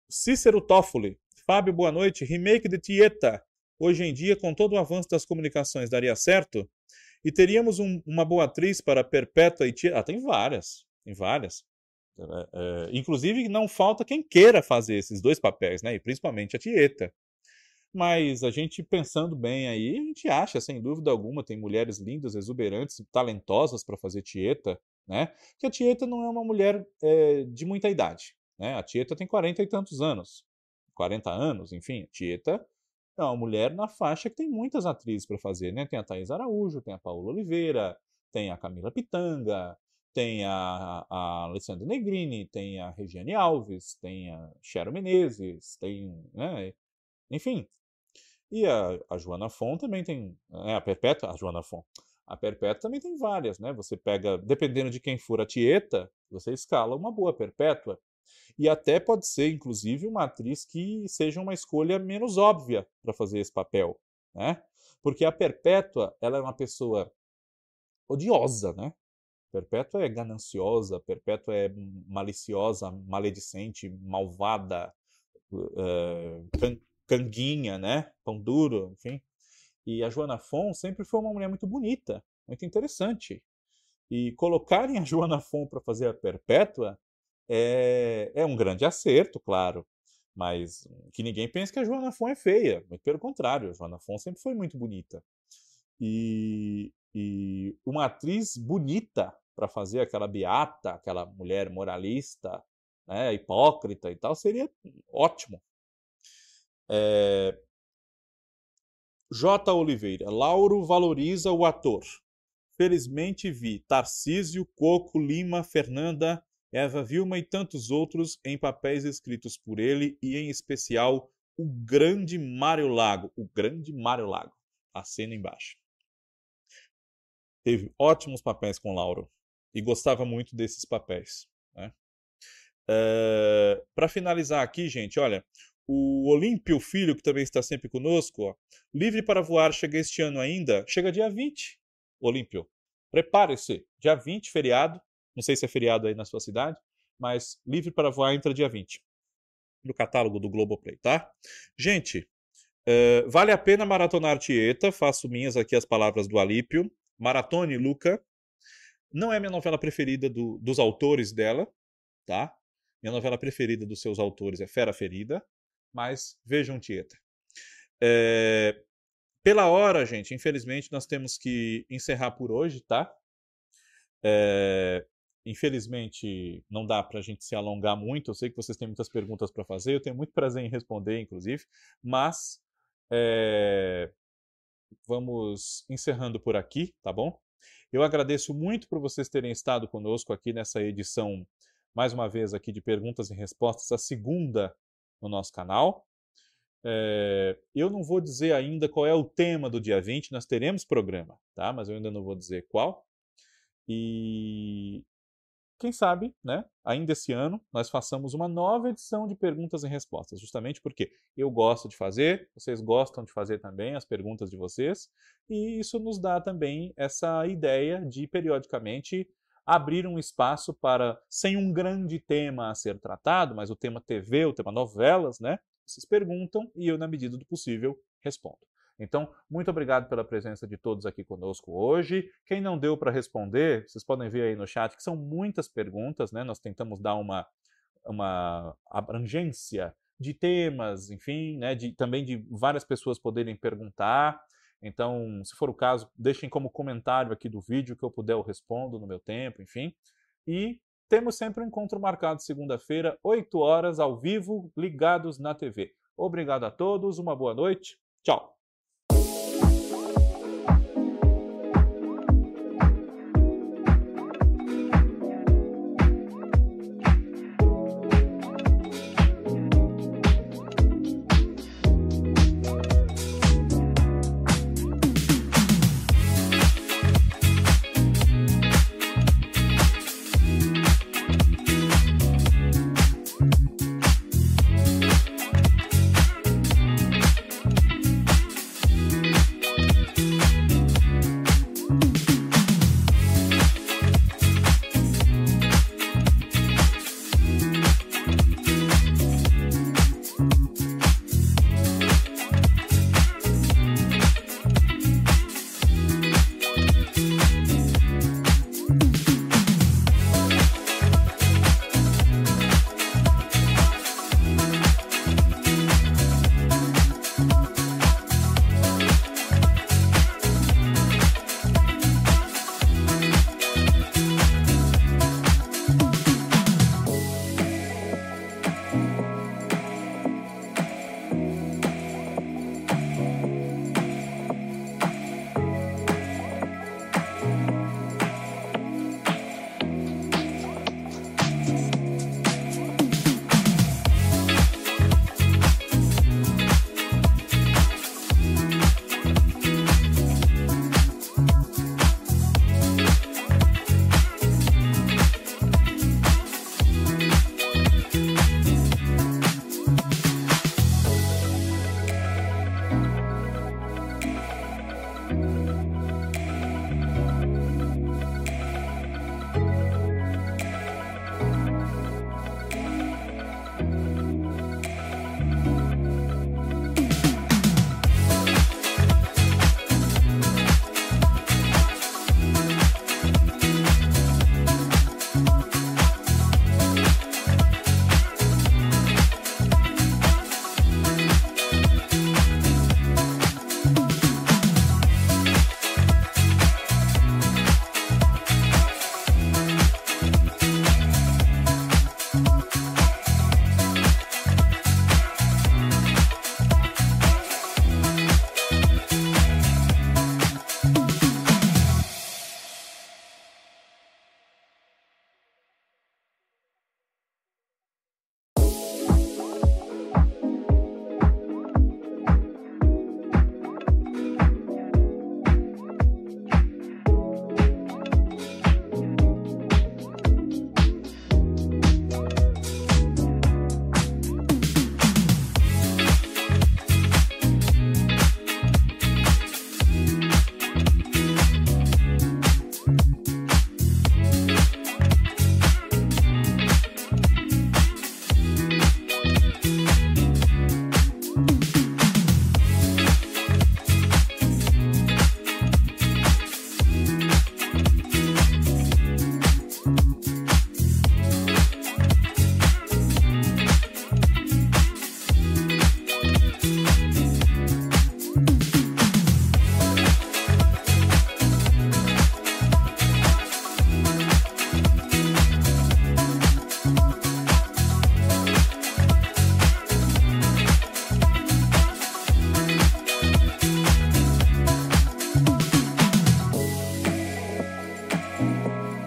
Cícero Toffoli. Fábio, boa noite. Remake de Tieta hoje em dia, com todo o avanço das comunicações, daria certo? E teríamos um, uma boa atriz para Perpétua e Tia? Ah, tem várias, tem várias. É, é, inclusive, não falta quem queira fazer esses dois papéis, né? E principalmente a Tieta. Mas a gente pensando bem aí, a gente acha, sem dúvida alguma, tem mulheres lindas, exuberantes, talentosas para fazer Tieta, né? Que a Tieta não é uma mulher é, de muita idade, né? A Tieta tem 40 e tantos anos, 40 anos, enfim. A Tieta uma mulher na faixa que tem muitas atrizes para fazer, né? Tem a Thais Araújo, tem a Paula Oliveira, tem a Camila Pitanga, tem a, a Alessandra Negrini, tem a Regiane Alves, tem a Cheryl Menezes, tem, né? Enfim. E a, a Joana Fon também tem, é, a Perpétua, a Joana Fon, a Perpétua também tem várias, né? Você pega, dependendo de quem for a Tieta, você escala uma boa Perpétua. E até pode ser, inclusive, uma atriz que seja uma escolha menos óbvia para fazer esse papel, né? Porque a Perpétua, ela é uma pessoa odiosa, né? Perpétua é gananciosa, Perpétua é maliciosa, maledicente, malvada, uh, canguinha, né? Pão duro, enfim. E a Joana Fon sempre foi uma mulher muito bonita, muito interessante. E colocarem a Joana Fon para fazer a Perpétua é, é um grande acerto, claro. Mas que ninguém pense que a Joana Fon é feia. Muito pelo contrário, a Joana Fon sempre foi muito bonita. E, e uma atriz bonita para fazer aquela beata, aquela mulher moralista, né, hipócrita e tal, seria ótimo. É... J. Oliveira, Lauro valoriza o ator. Felizmente vi Tarcísio, Coco, Lima, Fernanda, Eva Vilma e tantos outros em papéis escritos por ele e em especial o grande Mário Lago, o grande Mário Lago, a cena embaixo. Teve ótimos papéis com Lauro e gostava muito desses papéis. Né? Uh, Para finalizar aqui, gente, olha, o Olímpio Filho, que também está sempre conosco, ó, livre para voar, chega este ano ainda, chega dia 20, Olímpio. Prepare-se, dia 20, feriado, não sei se é feriado aí na sua cidade, mas livre para voar entra dia 20, no catálogo do Globoplay, tá? Gente, uh, vale a pena maratonar Tieta, faço minhas aqui as palavras do Alípio, maratone Luca, não é minha novela preferida do, dos autores dela, tá? Minha novela preferida dos seus autores é Fera Ferida, mas vejam Tieta. É, pela hora, gente, infelizmente nós temos que encerrar por hoje, tá? É, infelizmente não dá para a gente se alongar muito. Eu sei que vocês têm muitas perguntas para fazer, eu tenho muito prazer em responder, inclusive, mas é, vamos encerrando por aqui, tá bom? Eu agradeço muito por vocês terem estado conosco aqui nessa edição, mais uma vez aqui de perguntas e respostas, a segunda no nosso canal. É, eu não vou dizer ainda qual é o tema do dia 20, nós teremos programa, tá? Mas eu ainda não vou dizer qual. E quem sabe, né, ainda esse ano, nós façamos uma nova edição de perguntas e respostas, justamente porque eu gosto de fazer, vocês gostam de fazer também as perguntas de vocês, e isso nos dá também essa ideia de periodicamente abrir um espaço para, sem um grande tema a ser tratado, mas o tema TV, o tema novelas, né? Vocês perguntam e eu, na medida do possível, respondo. Então, muito obrigado pela presença de todos aqui conosco hoje. Quem não deu para responder, vocês podem ver aí no chat que são muitas perguntas, né? Nós tentamos dar uma, uma abrangência de temas, enfim, né? De, também de várias pessoas poderem perguntar. Então, se for o caso, deixem como comentário aqui do vídeo que eu puder eu respondo no meu tempo, enfim. E temos sempre um encontro marcado segunda-feira, 8 horas, ao vivo, ligados na TV. Obrigado a todos, uma boa noite. Tchau!